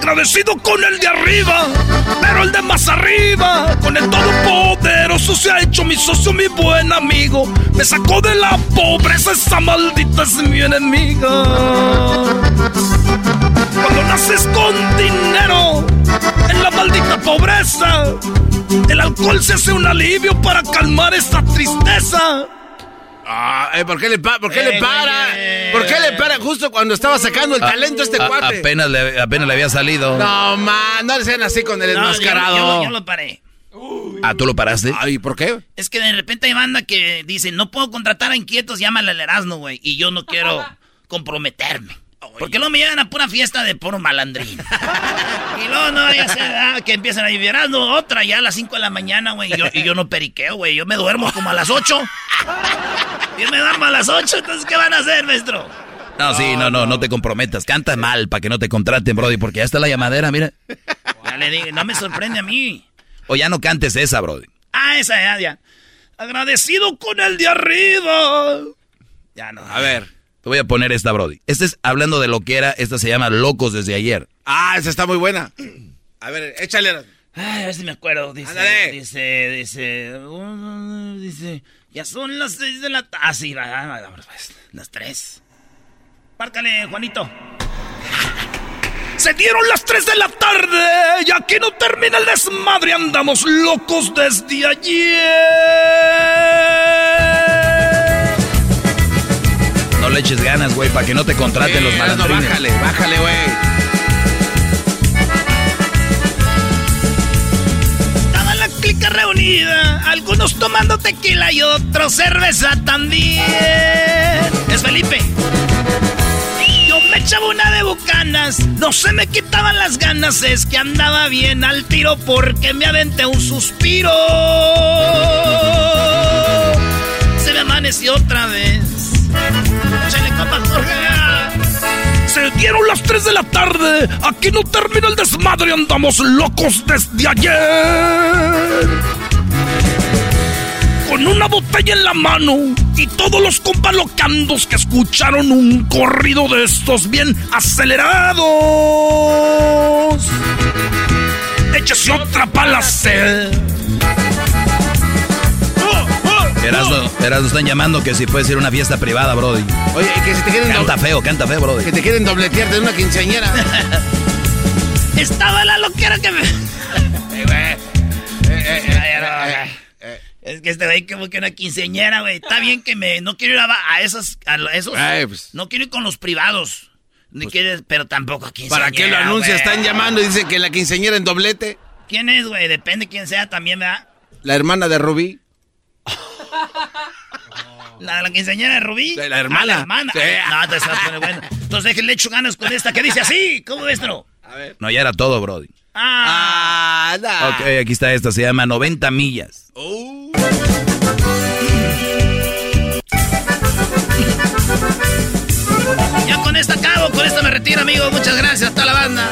Agradecido con el de arriba, pero el de más arriba, con el todopoderoso se ha hecho mi socio, mi buen amigo. Me sacó de la pobreza, esa maldita es mi enemiga. Cuando naces con dinero, en la maldita pobreza, el alcohol se hace un alivio para calmar esta tristeza. Ah, eh, ¿por qué le, pa- por qué Eh, le para? güey. ¿Por qué le para justo cuando estaba sacando el A- talento este a- cuate? apenas, le, apenas le había salido. No, man, no sean así con el No, yo- enmascarado. yo, yo lo paré. Ah, ¿tú lo paraste? Ay, ¿por qué? Es que de repente hay banda que dice, no puedo contratar a inquietos, llámale al Erasmo, güey. Y yo no quiero (laughs) comprometerme. Porque luego me llevan a pura fiesta de puro malandrín. y luego no, ya sé, ah, que empiezan a vivir otra ya a las 5 de la mañana, güey. Y yo, y yo no periqueo, güey. Yo me duermo como a las 8. Yo me duermo a las 8, entonces ¿qué van a hacer, maestro? No, sí, no, no, no te comprometas. Canta mal para que no te contraten, Brody, porque ya está la llamadera, mira. Ya le digo, no me sorprende a mí. O ya no cantes esa, Brody. Ah, esa ya, ya. Agradecido con el de arriba. Ya no. A ver. Te voy a poner esta, Brody. Esta es hablando de lo que era, esta se llama Locos desde ayer. Ah, esa está muy buena. A ver, échale. Ay, a ver si me acuerdo. Dice, Ándale. dice, dice, dice, ya son las seis de la tarde. Ah, sí, pues, las tres. Párcale, Juanito. Se dieron las 3 de la tarde y aquí no termina el desmadre. Andamos locos desde ayer. Le eches ganas, güey, para que no te contraten los malandrines. No, bájale, bájale, güey. Estaba la clica reunida, algunos tomando tequila y otros cerveza también. Es Felipe me echaba una de bucanas, no se me quitaban las ganas, es que andaba bien al tiro porque me aventé un suspiro. Se me amaneció otra dieron las 3 de la tarde. Aquí no termina el desmadre. Andamos locos desde ayer con una botella en la mano y todos los compalocandos que escucharon un corrido de estos bien acelerados. Échese otra pala Erasmo, Erasmo están llamando que si puede ser una fiesta privada, Brody. Oye, que si te quieren Canta feo, canta feo, Brody. Que te quieren dobletear de una quinceañera. (laughs) Estaba la loquera que me. eh, eh, eh, es que este güey como que una quinceñera, güey. Está bien que me... No quiero ir a, a esos... A esos pues. No quiero ir con los privados. Ni pues, pero tampoco a quinceñera, ¿Para qué lo anuncia? Están llamando y dicen que la quinceñera en doblete. ¿Quién es, güey? Depende quién sea también, ¿verdad? La hermana de Rubí. (laughs) ¿La, la quinceañera de Rubí? la hermana. Ah, la hermana. No, entonces va a bueno. Entonces le echo ganas con esta que dice así. ¿Cómo ves, no? A ver. No, ya era todo, Brody. Ah, ah Ok, aquí está esta. Se llama 90 millas. Oh. Ya con esta acabo, con esta me retiro, amigo. Muchas gracias, a la banda.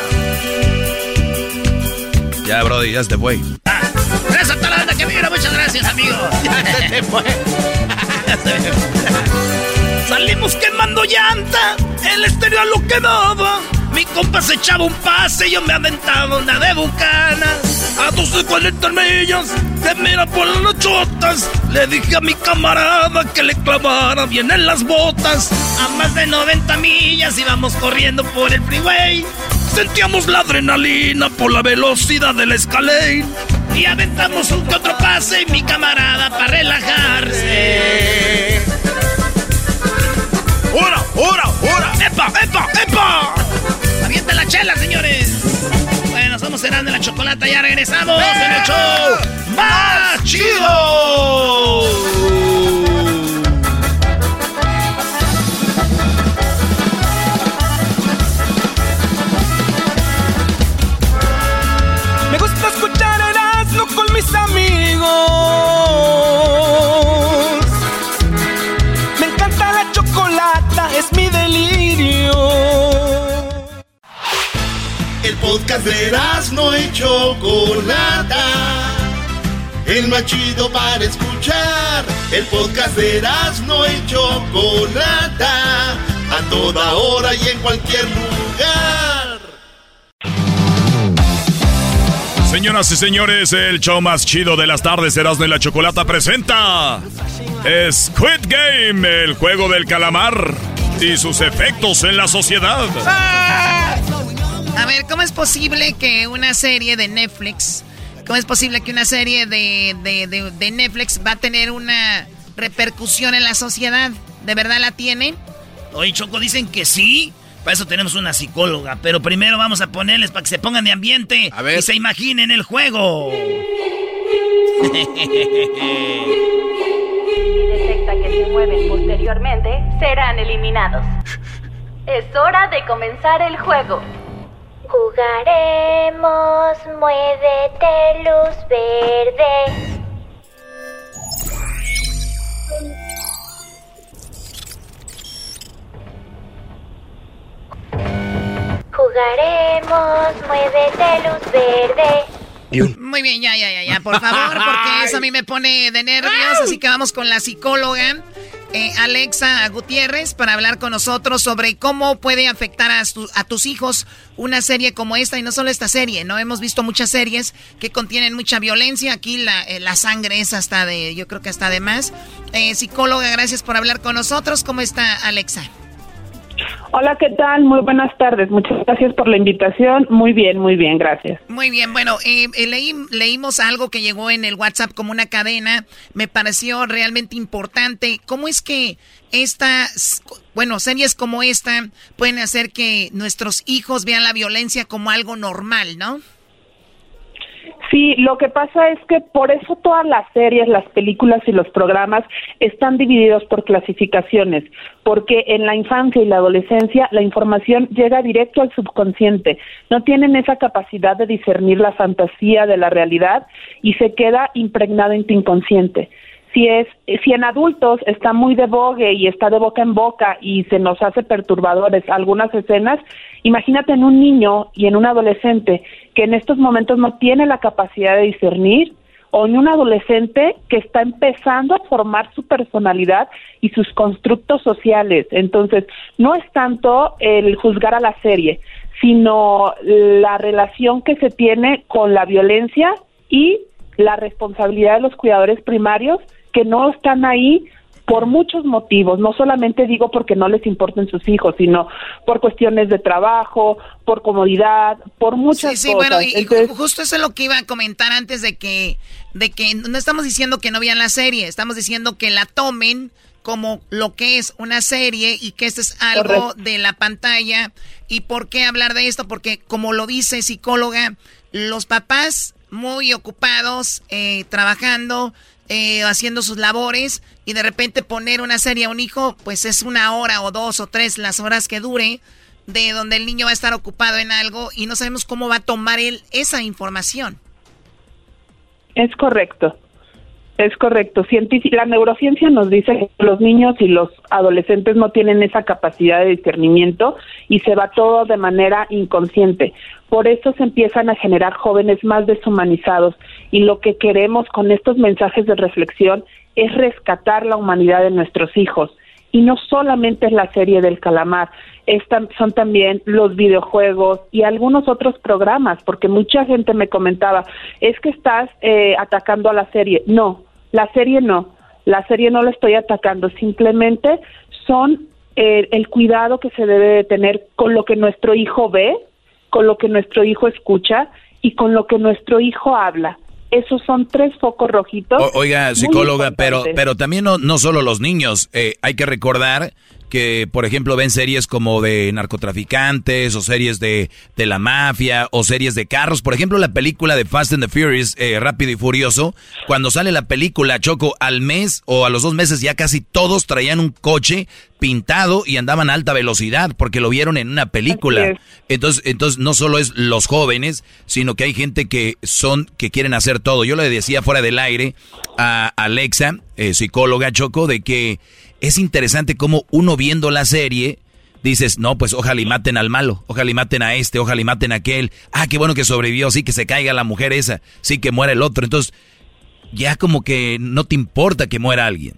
Ya, Brody, ya se te fue. Ah, toda muchas gracias, amigo. (laughs) Ya se te fue. (laughs) Salimos quemando llanta, el estéreo a lo que daba. Mi compa se echaba un pase y yo me aventaba una de bucanas. A 12, 40 millas, te mira por las chotas. Le dije a mi camarada que le clavara bien en las botas. A más de 90 millas íbamos corriendo por el freeway. Sentíamos la adrenalina por la velocidad del escalade. Y aventamos un que otro pase mi camarada para relajarse. ¡Hora, hora, hora! ¡Epa, epa, epa! ¡Avienta la chela, señores! Bueno, somos Serán de la Chocolata, ya regresamos en el show más chido. Erasmo con mis amigos. es mi delirio. El podcast de no y Chocolata. El más chido para escuchar. El podcast de no y Chocolata. A toda hora y en cualquier lugar. Señoras y señores, el show más chido de las tardes, Erasmo y la Chocolata presenta Squid Game, el juego del calamar y sus efectos en la sociedad. A ver, ¿cómo es posible que una serie de Netflix, cómo es posible que una serie de, de, Netflix va a tener una repercusión en la sociedad? ¿De verdad la tiene? Oye, Choco, dicen que sí. Para eso tenemos una psicóloga. Pero primero vamos a ponerles para que se pongan de ambiente y se imaginen el juego. detecta que se mueven posteriormente, serán eliminados. Es hora de comenzar el juego. Jugaremos, muévete luz verde. Jugaremos, muévete luz verde. Muy bien, ya, ya, ya, ya, por favor, porque (laughs) eso a mí me pone de nervios, así que vamos con la psicóloga. Eh, Alexa Gutiérrez para hablar con nosotros sobre cómo puede afectar a, a, tus hijos una serie como esta y no solo esta serie, ¿no? Hemos visto muchas series que contienen mucha violencia, aquí la, eh, la sangre es hasta de, yo creo que hasta de más. Eh, psicóloga, gracias por hablar con nosotros. ¿Cómo está Alexa? Hola, ¿qué tal? Muy buenas tardes. Muchas gracias por la invitación. Muy bien, muy bien, gracias. Muy bien, bueno, eh, eh, leí, leímos algo que llegó en el WhatsApp como una cadena. Me pareció realmente importante. ¿Cómo es que estas, bueno, series como esta pueden hacer que nuestros hijos vean la violencia como algo normal, ¿no? Sí, lo que pasa es que por eso todas las series, las películas y los programas están divididos por clasificaciones, porque en la infancia y la adolescencia la información llega directo al subconsciente, no tienen esa capacidad de discernir la fantasía de la realidad y se queda impregnado en tu inconsciente si es si en adultos está muy de bogue y está de boca en boca y se nos hace perturbadores algunas escenas, imagínate en un niño y en un adolescente que en estos momentos no tiene la capacidad de discernir o en un adolescente que está empezando a formar su personalidad y sus constructos sociales. Entonces, no es tanto el juzgar a la serie, sino la relación que se tiene con la violencia y la responsabilidad de los cuidadores primarios que no están ahí por muchos motivos, no solamente digo porque no les importen sus hijos, sino por cuestiones de trabajo, por comodidad, por muchas sí, sí, cosas. bueno, y justo eso es lo que iba a comentar antes de que, de que no estamos diciendo que no vean la serie, estamos diciendo que la tomen como lo que es una serie y que esto es algo de la pantalla. ¿Y por qué hablar de esto? Porque como lo dice psicóloga, los papás muy ocupados, eh, trabajando, eh, haciendo sus labores y de repente poner una serie a un hijo, pues es una hora o dos o tres las horas que dure de donde el niño va a estar ocupado en algo y no sabemos cómo va a tomar él esa información. Es correcto. Es correcto. la neurociencia nos dice que los niños y los adolescentes no tienen esa capacidad de discernimiento y se va todo de manera inconsciente. Por eso se empiezan a generar jóvenes más deshumanizados y lo que queremos con estos mensajes de reflexión es rescatar la humanidad de nuestros hijos. Y no solamente es la serie del calamar, son también los videojuegos y algunos otros programas, porque mucha gente me comentaba, es que estás eh, atacando a la serie. No, la serie no, la serie no la estoy atacando, simplemente son eh, el cuidado que se debe de tener con lo que nuestro hijo ve, con lo que nuestro hijo escucha y con lo que nuestro hijo habla. Esos son tres focos rojitos. oiga, psicóloga, pero, pero también no, no solo los niños. Eh, hay que recordar que, por ejemplo, ven series como de narcotraficantes o series de, de, la mafia o series de carros. Por ejemplo, la película de Fast and the Furious, eh, Rápido y Furioso, cuando sale la película Choco al mes o a los dos meses ya casi todos traían un coche pintado y andaban a alta velocidad porque lo vieron en una película. Entonces, entonces no solo es los jóvenes, sino que hay gente que son que quieren hacer todo. Yo le decía fuera del aire a Alexa, eh, psicóloga Choco, de que es interesante cómo uno viendo la serie dices, no, pues ojalá y maten al malo, ojalá y maten a este, ojalá y maten a aquel. Ah, qué bueno que sobrevivió, sí, que se caiga la mujer esa, sí, que muera el otro. Entonces, ya como que no te importa que muera alguien.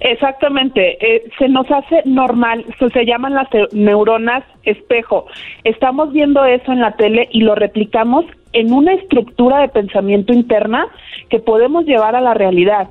Exactamente, eh, se nos hace normal, se llaman las neuronas espejo. Estamos viendo eso en la tele y lo replicamos en una estructura de pensamiento interna que podemos llevar a la realidad.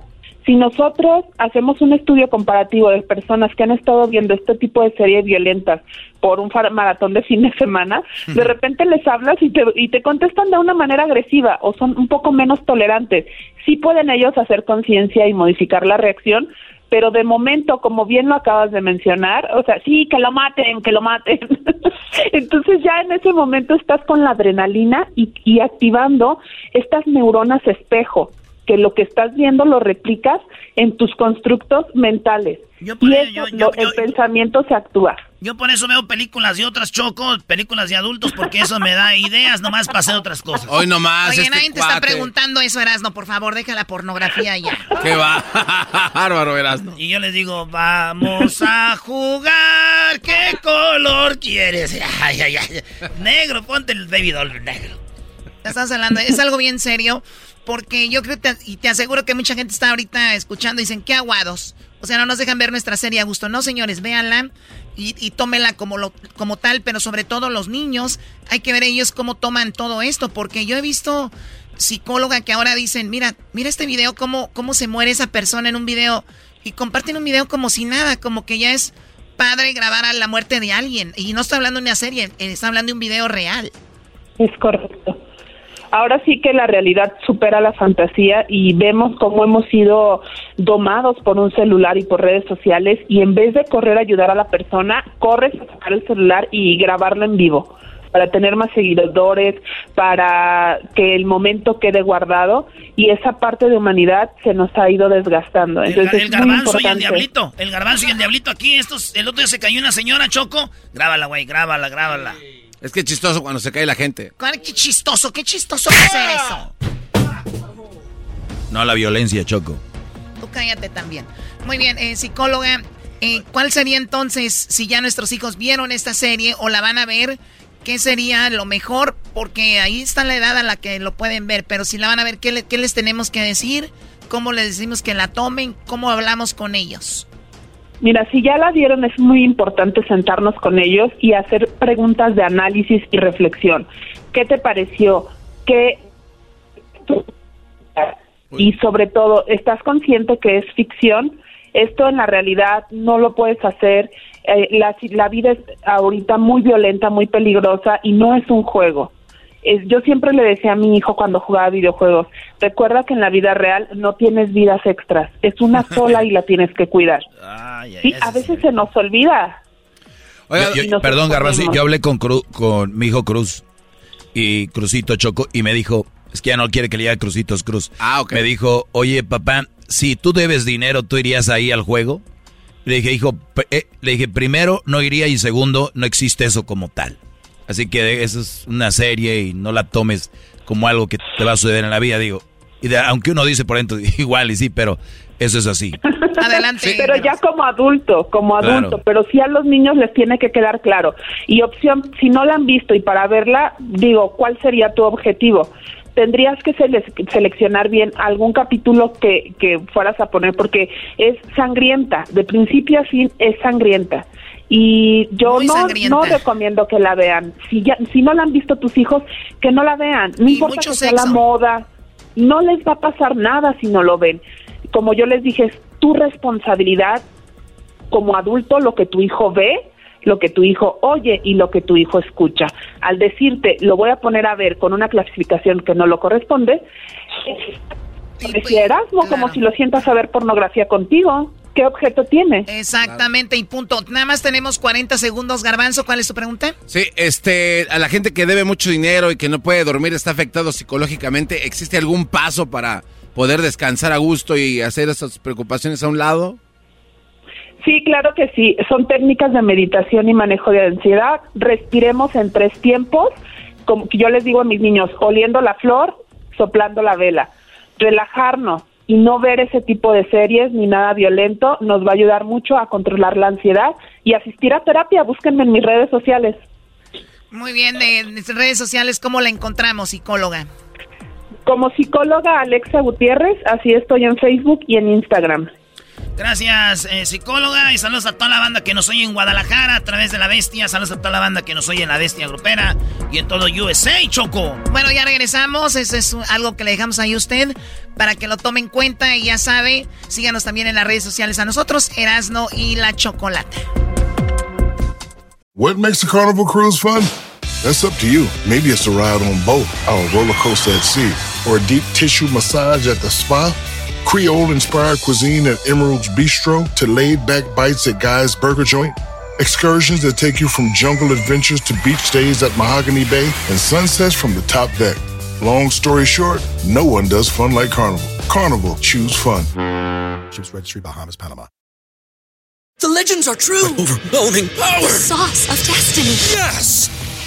Si nosotros hacemos un estudio comparativo de personas que han estado viendo este tipo de series violentas por un maratón de fin de semana, de repente les hablas y te, y te contestan de una manera agresiva o son un poco menos tolerantes. Sí pueden ellos hacer conciencia y modificar la reacción, pero de momento, como bien lo acabas de mencionar, o sea, sí, que lo maten, que lo maten. (laughs) Entonces ya en ese momento estás con la adrenalina y, y activando estas neuronas espejo que lo que estás viendo lo replicas en tus constructos mentales. y eso, lo- el pensamiento se actúa. Yo por eso veo películas de otras chocos, películas de adultos, porque eso me da ideas nomás para hacer otras cosas. Hoy nomás. Oye, este nadie te está preguntando eso, Erasno. Por favor, deja la pornografía ya. ¿Qué va? (laughs) Bárbaro, Erasmo. Y yo les digo, vamos a jugar, ¿qué color quieres? Ay, ay, ay. Negro, ponte el baby doll negro. Estás hablando, es algo bien serio, porque yo creo te- y te aseguro que mucha gente está ahorita escuchando dicen, qué aguados. O sea, no nos dejan ver nuestra serie a gusto. No, señores, véanla y, y tómenla como, lo, como tal, pero sobre todo los niños, hay que ver ellos cómo toman todo esto, porque yo he visto psicóloga que ahora dicen, mira, mira este video, cómo, cómo se muere esa persona en un video, y comparten un video como si nada, como que ya es padre grabar a la muerte de alguien. Y no está hablando de una serie, eh, está hablando de un video real. Es correcto. Ahora sí que la realidad supera la fantasía y vemos cómo hemos sido domados por un celular y por redes sociales y en vez de correr a ayudar a la persona, corres a sacar el celular y grabarlo en vivo para tener más seguidores, para que el momento quede guardado y esa parte de humanidad se nos ha ido desgastando. El, Entonces el es muy garbanzo y el diablito. El garbanzo y el diablito aquí. Estos, el otro día se cayó una señora, Choco. Grábala, güey, grábala, grábala. Es que es chistoso cuando se cae la gente. ¿Cuál- Qué chistoso, qué chistoso va a ser eso. No la violencia, Choco. Tú cállate también. Muy bien, eh, psicóloga, eh, ¿cuál sería entonces, si ya nuestros hijos vieron esta serie o la van a ver, qué sería lo mejor? Porque ahí está la edad a la que lo pueden ver, pero si la van a ver, ¿qué, le- qué les tenemos que decir? ¿Cómo les decimos que la tomen? ¿Cómo hablamos con ellos? Mira, si ya la vieron, es muy importante sentarnos con ellos y hacer preguntas de análisis y reflexión. ¿Qué te pareció? ¿Qué... Y sobre todo, ¿estás consciente que es ficción? Esto en la realidad no lo puedes hacer. Eh, la, la vida es ahorita muy violenta, muy peligrosa y no es un juego. Yo siempre le decía a mi hijo cuando jugaba videojuegos, recuerda que en la vida real no tienes vidas extras, es una (laughs) sola y la tienes que cuidar. Sí, a veces se nos olvida. Yo- perdón, Garbanzo, yo hablé con, Cru- con mi hijo Cruz y Cruzito Choco y me dijo, es que ya no quiere que le diga Crucitos Cruz. Ah, ok. Me dijo, oye, papá, si tú debes dinero, ¿tú irías ahí al juego? Le dije, hijo, eh, le dije, primero, no iría y segundo, no existe eso como tal. Así que eso es una serie y no la tomes como algo que te va a suceder en la vida, digo. Y de- aunque uno dice por dentro, (laughs) igual y sí, pero eso es así. (laughs) Adelante. Pero ya como adulto, como Claro. adulto, pero sí a los niños les tiene que quedar claro. Y opción, si no la han visto y para verla, digo, ¿cuál sería tu objetivo? Tendrías que sele- seleccionar bien algún capítulo que, que fueras a poner porque es sangrienta, de principio a fin es sangrienta. Y yo no, no recomiendo que la vean. Si ya, si no la han visto tus hijos, que no la vean. No importa que sea la moda, no les va a pasar nada si no lo ven. Como yo les dije, es tu responsabilidad como adulto lo que tu hijo ve, lo que tu hijo oye y lo que tu hijo escucha. Al decirte, lo voy a poner a ver con una clasificación que no lo corresponde, parecieras como si lo sientas a ver pornografía contigo. ¿Qué objeto tiene? Exactamente, y punto. Nada más tenemos 40 segundos, Garbanzo. ¿Cuál es tu pregunta? Sí, este, a la gente que debe mucho dinero y que no puede dormir, está afectado psicológicamente, ¿existe algún paso para poder descansar a gusto y hacer esas preocupaciones a un lado? Sí, claro que sí. Son técnicas de meditación y manejo de ansiedad. Respiremos en tres tiempos. Como que yo les digo a mis niños, oliendo la flor, soplando la vela. Relajarnos y no ver ese tipo de series ni nada violento nos va a ayudar mucho a controlar la ansiedad y asistir a terapia. Búsquenme en mis redes sociales. Muy bien, de redes sociales, ¿cómo la encontramos, psicóloga? Como psicóloga Alexa Gutiérrez, así estoy en Facebook y en Instagram. Gracias, eh, psicóloga. Y saludos a toda la banda que nos oye en Guadalajara a través de la bestia. Saludos a toda la banda que nos oye en la bestia grupera y en todo USA, Choco. Bueno, ya regresamos. Eso es algo que le dejamos ahí a usted para que lo tome en cuenta. Y ya sabe, síganos también en las redes sociales a nosotros, Erasno y la Chocolata. What makes a carnival cruise fun? That's up to you. Maybe it's a ride on boat, our roller coaster at sea, or a deep tissue massage at the spa. Creole inspired cuisine at Emerald's Bistro to laid back bites at Guy's Burger Joint. Excursions that take you from jungle adventures to beach days at Mahogany Bay and sunsets from the top deck. Long story short, no one does fun like Carnival. Carnival, choose fun. Ships Registry, Bahamas, Panama. The legends are true. overwhelming power! The sauce of destiny. Yes!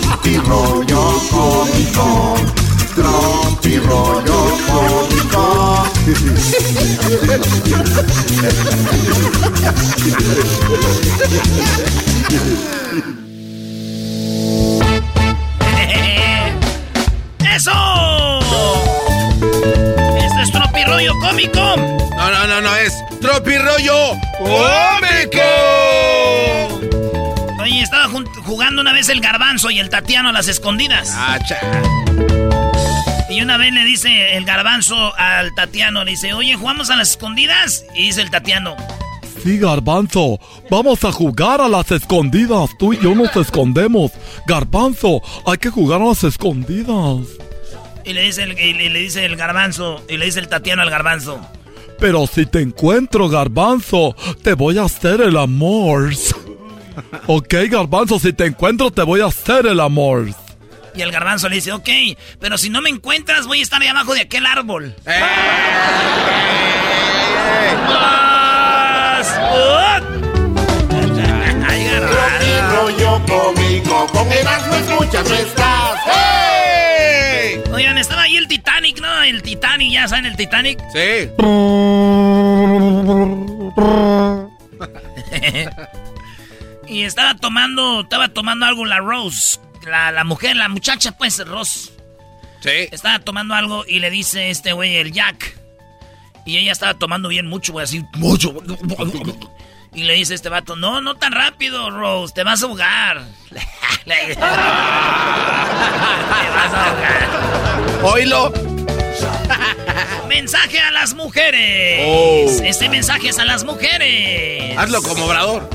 Tropi rollo cómico. Tropi rollo cómico. (laughs) ¡Eso! Este es Tropirollo Cómico. No, no, no, no, es Tropirollo Cómico. Jugando una vez el garbanzo y el Tatiano a las escondidas. Ah. Y una vez le dice el garbanzo al Tatiano, le dice, oye, ¿jugamos a las escondidas? Y dice el Tatiano, Sí, Garbanzo, vamos a jugar a las escondidas. Tú y yo nos escondemos. Garbanzo, hay que jugar a las escondidas. y le dice el, y le, le dice el garbanzo, y le dice el Tatiano al garbanzo. Pero si te encuentro, Garbanzo, te voy a hacer el amor. Ok, Garbanzo, si te encuentro, te voy a hacer el amor. Y el garbanzo le dice, ok, pero si no me encuentras, voy a estar ahí abajo de aquel árbol. ¡Más! Ay, garbanzo. rollo cómico. Con Erasmo escuchas, no estás. Oigan, estaba ahí el Titanic, ¿no? El Titanic, ¿ya saben el Titanic? Sí. (laughs) (laughs) y estaba tomando, estaba tomando algo la Rose, la, la mujer, la muchacha, pues, Rose. Sí. Estaba tomando algo y le dice este güey, el Jack. Y ella estaba tomando bien mucho, güey, así, mucho. Y le dice este vato, no, no tan rápido, Rose, te vas a ahogar. (laughs) Le- te vas a ahogar. Oílo. (laughs) Mensaje a las mujeres. Oh. Este mensaje es a las mujeres. Hazlo como obrador.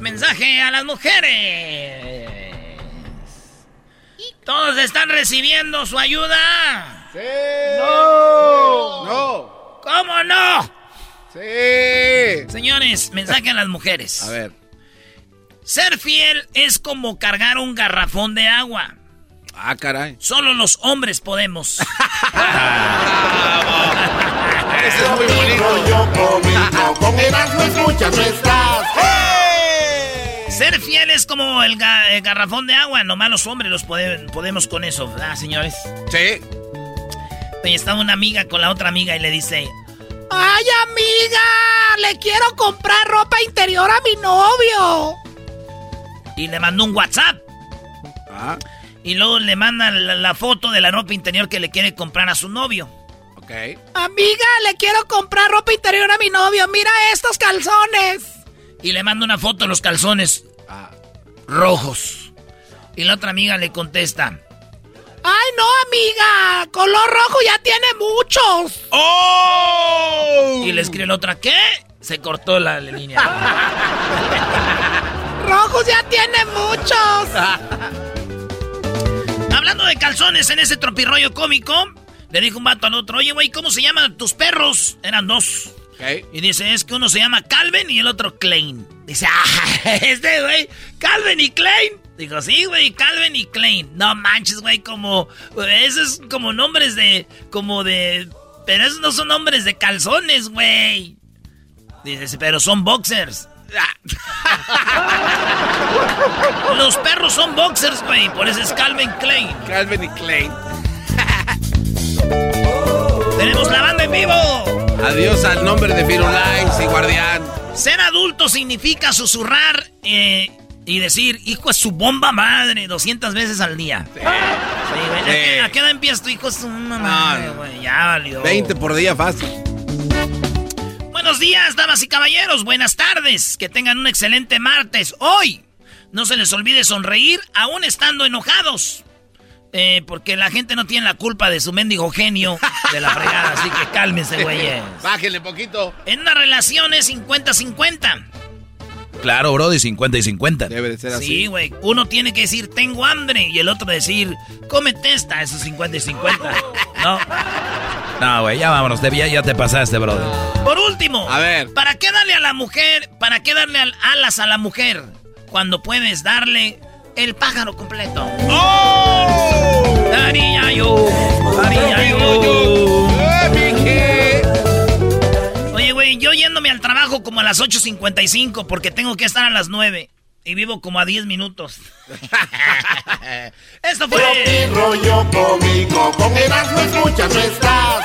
Mensaje a las mujeres. ¿Todos están recibiendo su ayuda? Sí. No. No. ¿Cómo no? Sí. Señores, mensaje a las mujeres. A ver. Ser fiel es como cargar un garrafón de agua. Ah, caray. Solo los hombres podemos. (laughs) Ese es muy bonito. Rollo cómico. Con Erasmo escuchas, no estás. Ser fiel es como el, ga- el garrafón de agua. Nomás los hombres los pode- podemos con eso, ¿verdad, señores? Sí. Oye, estaba una amiga con la otra amiga y le dice... ¡Ay, amiga! Le quiero comprar ropa interior a mi novio. Y le mandó un WhatsApp. Ah. Y luego le manda la, la foto de la ropa interior que le quiere comprar a su novio. Ok. Amiga, le quiero comprar ropa interior a mi novio. Mira estos calzones. Y le manda una foto de los calzones. Rojos. Y la otra amiga le contesta. Ay, no, amiga. Color rojo ya tiene muchos. ¡Oh! Y le escribe la otra, ¿qué? Se cortó la, línea. (laughs) Rojos ya tiene muchos. (laughs) Hablando de calzones en ese tropirroyo cómico, le dijo un vato al otro, oye, güey, ¿cómo se llaman tus perros? Eran dos. Ok. Y dice, es que uno se llama Calvin y el otro Klein. Dice, ah, (laughs) este güey, Calvin y Klein. Digo, sí, güey, Calvin y Klein. No manches, güey, como, esos es como nombres de, como de, pero esos no son nombres de calzones, güey. Dices, pero son boxers. (laughs) Los perros son boxers, güey. Por eso es Calvin Klein. Calvin y Klein. (laughs) Tenemos la banda en vivo. Adiós al nombre de Firulais y Guardián. Ser adulto significa susurrar eh, y decir, hijo es su bomba madre, 200 veces al día. Sí. güey. ¿A, qué, edad empiezas tu hijo es su madre, güey? Ya valió. 20 por día fácil. Buenos días, damas y caballeros. Buenas tardes. Que tengan un excelente martes. Hoy, no se les olvide sonreír aún estando enojados. Eh, porque la gente no tiene la culpa de su mendigo genio de la fregada, así que cálmense, güeyes. (laughs) Bájenle poquito. En una relación es 50-50. Claro, bro, de 50 y 50. Debe de ser así. Sí, güey. Uno tiene que decir, tengo hambre, y el otro decir, cómete esta, eso es 50 y 50. (laughs) ¿No? No, güey, ya vámonos, ya, ya te pasaste, brother. Por último, A ver. ¿para qué darle a la mujer, para qué darle al- alas a la mujer cuando puedes darle el pájaro completo? ¡Oh! Yo, yo. Oye, güey, yo yéndome al trabajo como a las 8.55 porque tengo que estar a las 9 y vivo como a 10 minutos. (laughs) Esto fue... Tropi rollo cómico, con Erasmo escuchas no estás.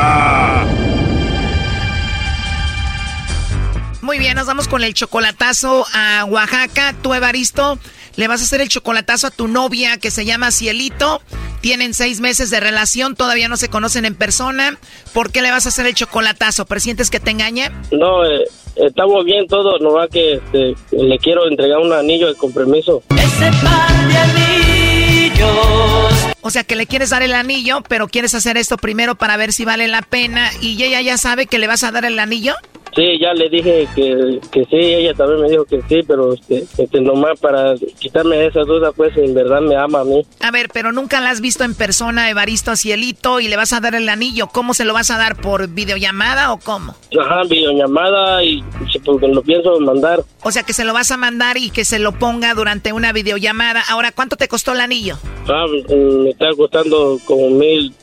Muy bien, nos vamos con el chocolatazo a Oaxaca. Tú, Evaristo, le vas a hacer el chocolatazo a tu novia que se llama Cielito. Tienen seis meses de relación, todavía no se conocen en persona. ¿Por qué le vas a hacer el chocolatazo? ¿Presientes que te engaña? No, eh, estamos bien todos, no va que este, le quiero entregar un anillo de compromiso. Ese par de anillos. O sea, que le quieres dar el anillo, pero quieres hacer esto primero para ver si vale la pena. ¿Y ella ya sabe que le vas a dar el anillo? Sí, ya le dije que, que sí, ella también me dijo que sí, pero este, este, nomás para quitarme esa duda, pues en verdad me ama a mí. A ver, pero nunca la has visto en persona, Evaristo Cielito, y le vas a dar el anillo. ¿Cómo se lo vas a dar? ¿Por videollamada o cómo? Ajá, videollamada y porque lo pienso mandar. O sea, que se lo vas a mandar y que se lo ponga durante una videollamada. Ahora, ¿cuánto te costó el anillo? Ah, me está costando como mil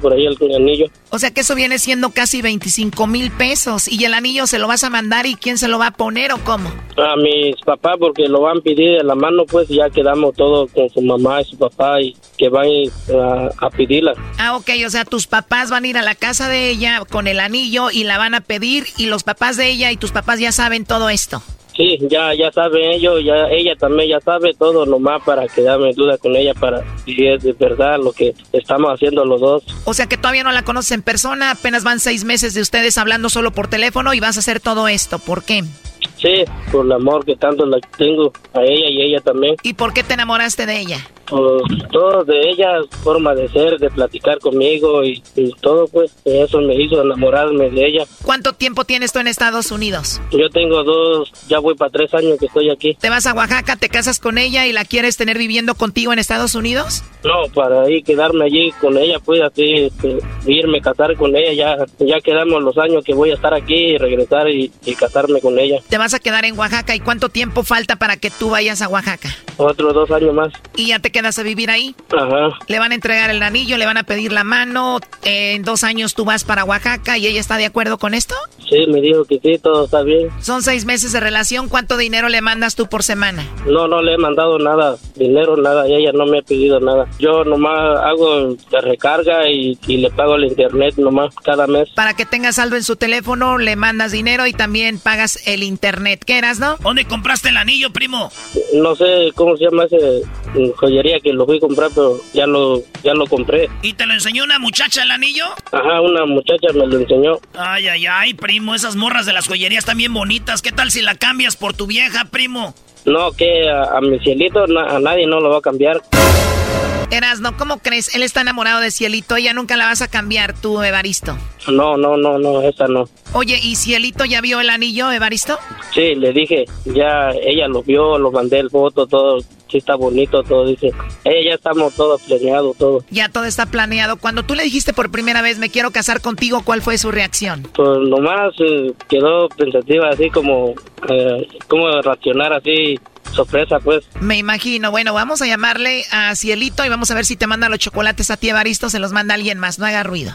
por ahí el anillo. O sea, que eso viene siendo casi 25 mil pesos. ¿Y el anillo se lo vas a mandar y quién se lo va a poner o cómo? A mis papás porque lo van a pedir de la mano, pues ya quedamos todos con su mamá y su papá y que van a, a pedirla. Ah, ok, o sea, tus papás van a ir a la casa de ella con el anillo y la van a pedir y los papás de ella y tus papás ya saben todo esto. Sí, ya ya saben ellos, ya ella también ya sabe todo nomás para quedarme en duda con ella para si es de verdad lo que estamos haciendo los dos. O sea que todavía no la conoces en persona, apenas van seis meses de ustedes hablando solo por teléfono y vas a hacer todo esto. ¿Por qué? Sí, por el amor que tanto la tengo a ella y ella también. ¿Y por qué te enamoraste de ella? Todo de ella, forma de ser, de platicar conmigo y, y todo, pues eso me hizo enamorarme de ella. ¿Cuánto tiempo tienes tú en Estados Unidos? Yo tengo dos, ya voy para tres años que estoy aquí. ¿Te vas a Oaxaca, te casas con ella y la quieres tener viviendo contigo en Estados Unidos? No, para ahí quedarme allí con ella, pues así, este, irme casar con ella, ya, ya quedamos los años que voy a estar aquí y regresar y, y casarme con ella. Te vas a quedar en Oaxaca y cuánto tiempo falta para que tú vayas a Oaxaca? Otros dos años más. ¿Y ya te quedas a vivir ahí? Ajá. Le van a entregar el anillo, le van a pedir la mano, eh, en dos años tú vas para Oaxaca y ella está de acuerdo con esto? Sí, me dijo que sí, todo está bien. Son seis meses de relación, ¿cuánto dinero le mandas tú por semana? No, no le he mandado nada, dinero, nada, y ella no me ha pedido nada. Yo nomás hago de recarga y, y le pago el internet nomás cada mes. Para que tenga saldo en su teléfono, le mandas dinero y también pagas el internet. ¿Qué eras, no? ¿Dónde compraste el anillo, primo? No sé cómo se llama ese mm, joyería que lo fui a comprar, pero ya lo, ya lo compré. ¿Y te lo enseñó una muchacha el anillo? Ajá, una muchacha me lo enseñó. Ay, ay, ay, primo, esas morras de las joyerías están bien bonitas. ¿Qué tal si la cambias por tu vieja, primo? No, que a, a mi cielito na- a nadie no lo va a cambiar. Erasno, ¿cómo crees? Él está enamorado de Cielito, ella nunca la vas a cambiar tú, Evaristo. No, no, no, no, esa no. Oye, ¿y Cielito ya vio el anillo, Evaristo? Sí, le dije, ya ella lo vio, lo mandé el foto, todo, sí está bonito, todo, dice. Ella ya estamos todo planeado, todo. Ya todo está planeado. Cuando tú le dijiste por primera vez, me quiero casar contigo, ¿cuál fue su reacción? Pues nomás eh, quedó pensativa, así como, eh, como reaccionar así, sorpresa, pues. Me imagino. Bueno, vamos a llamarle a Cielito y vamos a ver si te manda los chocolates a ti, Evaristo, se los manda alguien más, no haga ruido.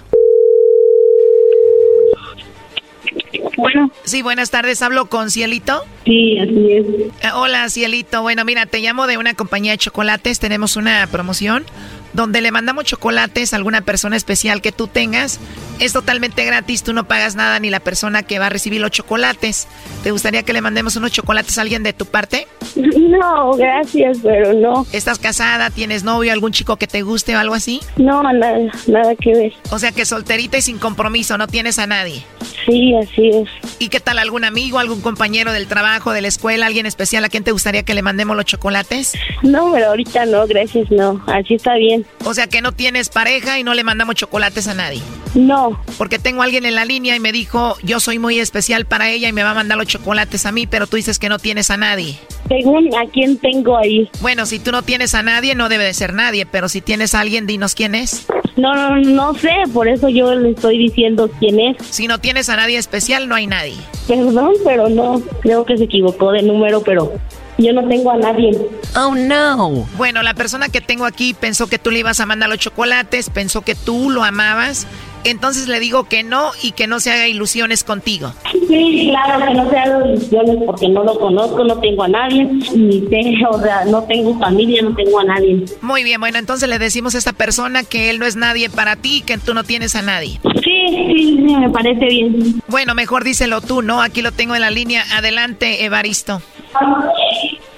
Bueno. Sí, buenas tardes, hablo con Cielito. Sí, así es. Eh, hola, Cielito. Bueno, mira, te llamo de una compañía de chocolates. Tenemos una promoción donde le mandamos chocolates a alguna persona especial que tú tengas. Es totalmente gratis, tú no pagas nada ni la persona que va a recibir los chocolates. ¿Te gustaría que le mandemos unos chocolates a alguien de tu parte? (laughs) No, gracias, pero no. ¿Estás casada? ¿Tienes novio? ¿Algún chico que te guste o algo así? No, nada, nada que ver. O sea que solterita y sin compromiso, no tienes a nadie. Sí, así es. ¿Y qué tal algún amigo, algún compañero del trabajo, de la escuela, alguien especial a quien te gustaría que le mandemos los chocolates? No, pero ahorita no, gracias, no. Así está bien. O sea que no tienes pareja y no le mandamos chocolates a nadie. No. Porque tengo a alguien en la línea y me dijo, yo soy muy especial para ella y me va a mandar los chocolates a mí, pero tú dices que no tienes a nadie. Según a quién tengo ahí. Bueno, si tú no tienes a nadie, no debe de ser nadie, pero si tienes a alguien, dinos quién es. No, no, no sé, por eso yo le estoy diciendo quién es. Si no tienes a nadie especial, no hay nadie. Perdón, pero no, creo que se equivocó de número, pero yo no tengo a nadie. Oh, no. Bueno, la persona que tengo aquí pensó que tú le ibas a mandar los chocolates, pensó que tú lo amabas. Entonces le digo que no y que no se haga ilusiones contigo. Sí, claro, que no se hagan ilusiones porque no lo conozco, no tengo a nadie, ni tengo, o sea, no tengo familia, no tengo a nadie. Muy bien, bueno, entonces le decimos a esta persona que él no es nadie para ti y que tú no tienes a nadie. Sí, sí, sí, me parece bien. Bueno, mejor díselo tú, ¿no? Aquí lo tengo en la línea. Adelante, Evaristo.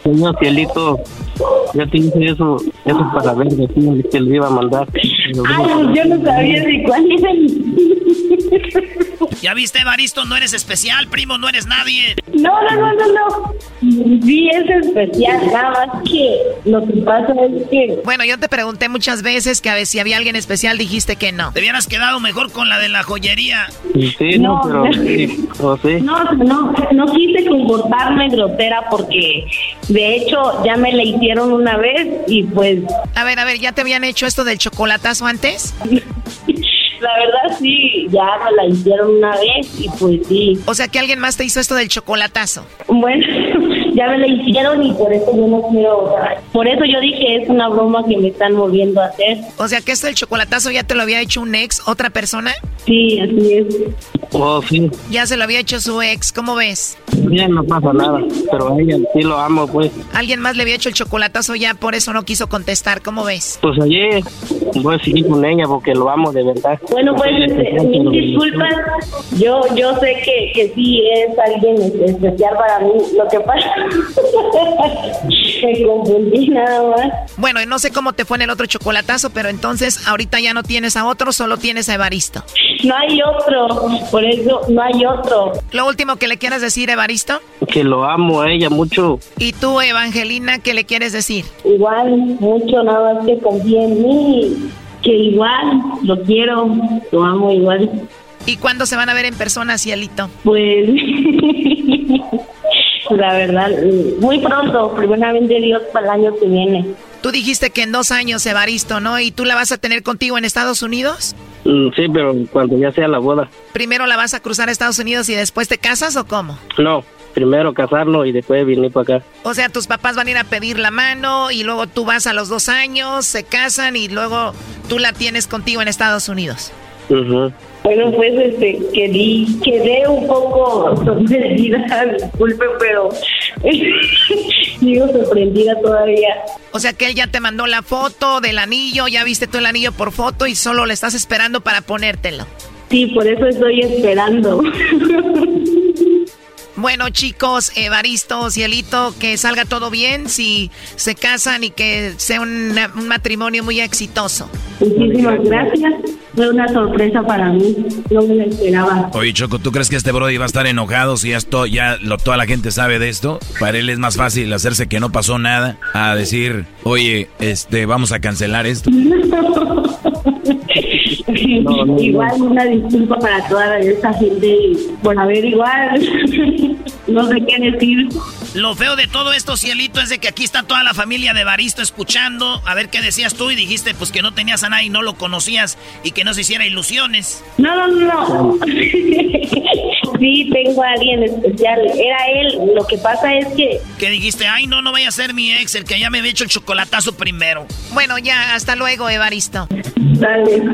Señor Cielito, ya te hice eso, eso para ver de quién que le iba a mandar. Ay, yo no sabía de cuál era ¿Ya viste, Evaristo? No eres especial, primo, no eres nadie. No, no, no, no, no. Sí, es especial, nada más que lo que pasa es que... Bueno, yo te pregunté muchas veces que a ver si había alguien especial, dijiste que no. Te hubieras quedado mejor con la de la joyería. Sí, no, No, pero sí. No, no, no quise comportarme grosera porque de hecho ya me la hicieron una vez y pues A ver, a ver, ¿ya te habían hecho esto del chocolatazo antes? (laughs) la verdad sí, ya me la hicieron una vez y pues sí. O sea que alguien más te hizo esto del chocolatazo. Bueno, (laughs) ya me la hicieron y por eso yo no quiero, o sea, por eso yo dije es una broma que me están volviendo a hacer. O sea que esto del chocolatazo ya te lo había hecho un ex, otra persona. Sí, así es. Oh, sí. Ya se lo había hecho su ex, ¿cómo ves? Bien, no pasa nada, pero a ella sí lo amo, pues. Alguien más le había hecho el chocolatazo ya, por eso no quiso contestar, ¿cómo ves? Pues ayer voy a seguir con ella porque lo amo de verdad. Bueno, pues este, mil disculpas. Yo yo sé que, que sí es alguien es- especial para mí. Lo que pasa (laughs) me confundí nada más. Bueno, no sé cómo te fue en el otro chocolatazo, pero entonces ahorita ya no tienes a otro, solo tienes a Evaristo. No hay otro, por eso no hay otro. Lo último que le quieras decir, Evaristo. Que lo amo a ella mucho. Y tú, Evangelina, ¿qué le quieres decir? Igual, mucho nada más que confíe en mí. Que igual, lo quiero, lo amo igual. ¿Y cuándo se van a ver en persona, Cielito? Pues, (laughs) la verdad, muy pronto, primeramente Dios para el año que viene. Tú dijiste que en dos años, Evaristo, ¿no? ¿Y tú la vas a tener contigo en Estados Unidos? Mm, Sí, pero cuando ya sea la boda. ¿Primero la vas a cruzar a Estados Unidos y después te casas o cómo? No, primero casarnos y después venir para acá. O sea, tus papás van a ir a pedir la mano y luego tú vas a los dos años, se casan y luego tú la tienes contigo en Estados Unidos. Bueno, pues este, quedé, quedé un poco sorprendida, (laughs) disculpe, pero (laughs) sigo sorprendida todavía. O sea que él ya te mandó la foto del anillo, ya viste tú el anillo por foto y solo le estás esperando para ponértelo. Sí, por eso estoy esperando. (laughs) Bueno, chicos, Evaristo, Cielito, que salga todo bien, si se casan y que sea un, un matrimonio muy exitoso. Muchísimas gracias. Fue una sorpresa para mí. No me lo esperaba. Oye, Choco, ¿tú crees que este Brody va a estar enojado si esto ya lo, toda la gente sabe de esto? Para él es más fácil hacerse que no pasó nada a decir, oye, este, vamos a cancelar esto. (laughs) (laughs) Igual una disculpa para toda esta gente por haber igual. (laughs) no sé qué decir. Lo feo de todo esto, Cielito, es de que aquí está toda la familia de Baristo escuchando. A ver qué decías tú y dijiste pues que no tenías a nadie, no lo conocías y que no se hiciera ilusiones. No, no, no. (laughs) sí, tengo a alguien especial. Era él. Lo que pasa es que... Que dijiste, ay, no, no vaya a ser mi ex, el que ya me había hecho el chocolatazo primero. Bueno, ya, hasta luego, Evaristo. Dale.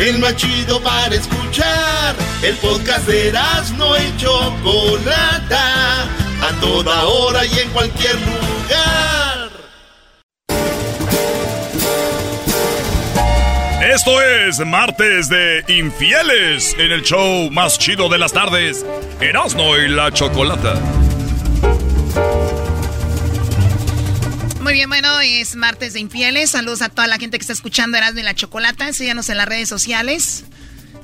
El más chido para escuchar. El podcast de Erasno y Chocolata. A toda hora y en cualquier lugar. Esto es martes de infieles en el show más chido de las tardes, Erasno y la chocolata. Muy bien, bueno, es martes de infieles. Saludos a toda la gente que está escuchando Erasmo y la Chocolata. Síganos en las redes sociales.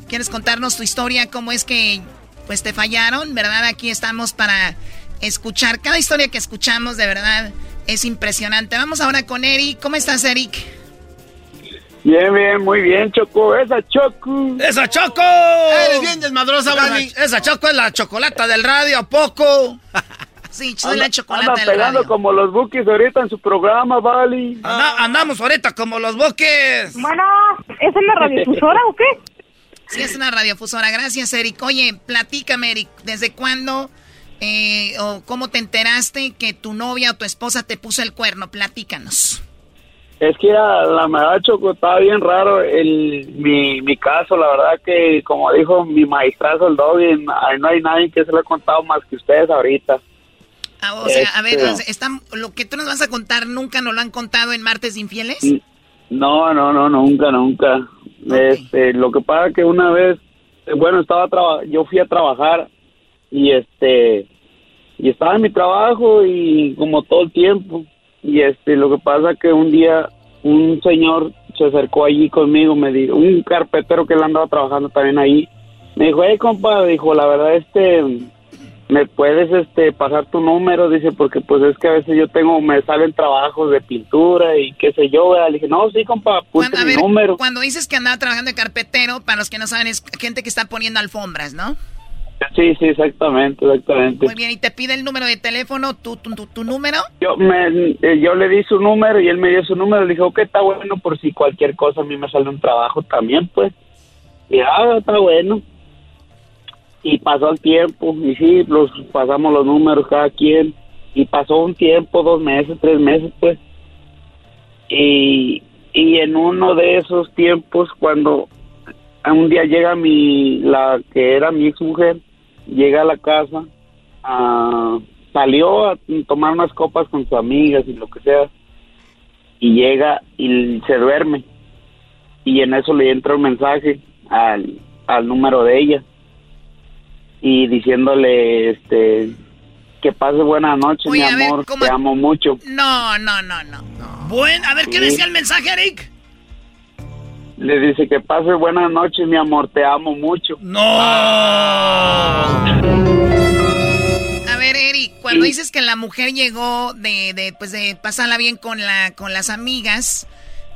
¿Quieres contarnos tu historia? ¿Cómo es que pues te fallaron? ¿Verdad? Aquí estamos para escuchar. Cada historia que escuchamos, de verdad, es impresionante. Vamos ahora con Eric. ¿Cómo estás, Eric? Bien, bien, muy bien, Choco. Esa Choco. ¡Esa Choco! Eres bien desmadrosa, Dani. Esa Choco es la chocolata del radio, ¿a poco? Sí, soy la chocolata Andan pegando radio. como los bookies ahorita en su programa, Vali. Anda- andamos ahorita como los boques. Bueno, ¿es en la radiodifusora o qué? Sí, es una radiofusora. Gracias, Eric. Oye, platícame, Eric. ¿Desde cuándo eh, o cómo te enteraste que tu novia o tu esposa te puso el cuerno? Platícanos. Es que era la verdad, Choco, estaba bien raro el, mi, mi caso. La verdad que, como dijo mi maestrazo, el Doggy, no no hay nadie que se lo ha contado más que ustedes ahorita. Ah, o sea, a ver, Este- están- lo que tú nos vas a contar nunca nos lo han contado en Martes Infieles. No, no, no, nunca, nunca. Este, lo que pasa que una vez, eh, bueno, estaba traba- yo fui a trabajar y este y estaba en mi trabajo y como todo el tiempo y este lo que pasa que un día un señor se acercó allí conmigo, me dijo, un carpetero que él andaba trabajando también ahí, me dijo, hey compa, dijo, la verdad este me puedes este pasar tu número dice porque pues es que a veces yo tengo me salen trabajos de pintura y qué sé yo ¿verdad? le dije no sí compa Cuando, mi ver, número cuando dices que andaba trabajando de carpetero, para los que no saben, es gente que está poniendo alfombras, ¿no? sí sí exactamente exactamente Muy bien, y te pide el número de teléfono, tu, tu, tu, tu número. yo me eh, yo le di su número y él me dio su número le dije ok está bueno por si cualquier cosa a mí me sale un trabajo también pues y ah está bueno y pasó el tiempo y sí los pasamos los números cada quien y pasó un tiempo dos meses tres meses pues y y en uno de esos tiempos cuando un día llega mi la que era mi ex mujer llega a la casa ah, salió a tomar unas copas con sus amigas y lo que sea y llega y se duerme y en eso le entra un mensaje al, al número de ella y diciéndole este que pase buena noche Oye, mi ver, amor ¿cómo- te amo mucho No, no, no, no. Buen, a ver, ¿qué Sí. decía el mensaje, Eric? le dice que pase buena noche mi amor te amo mucho no A ver, Eric, cuando dices que la mujer llegó de, de, pues de pasarla bien con la, con las amigas,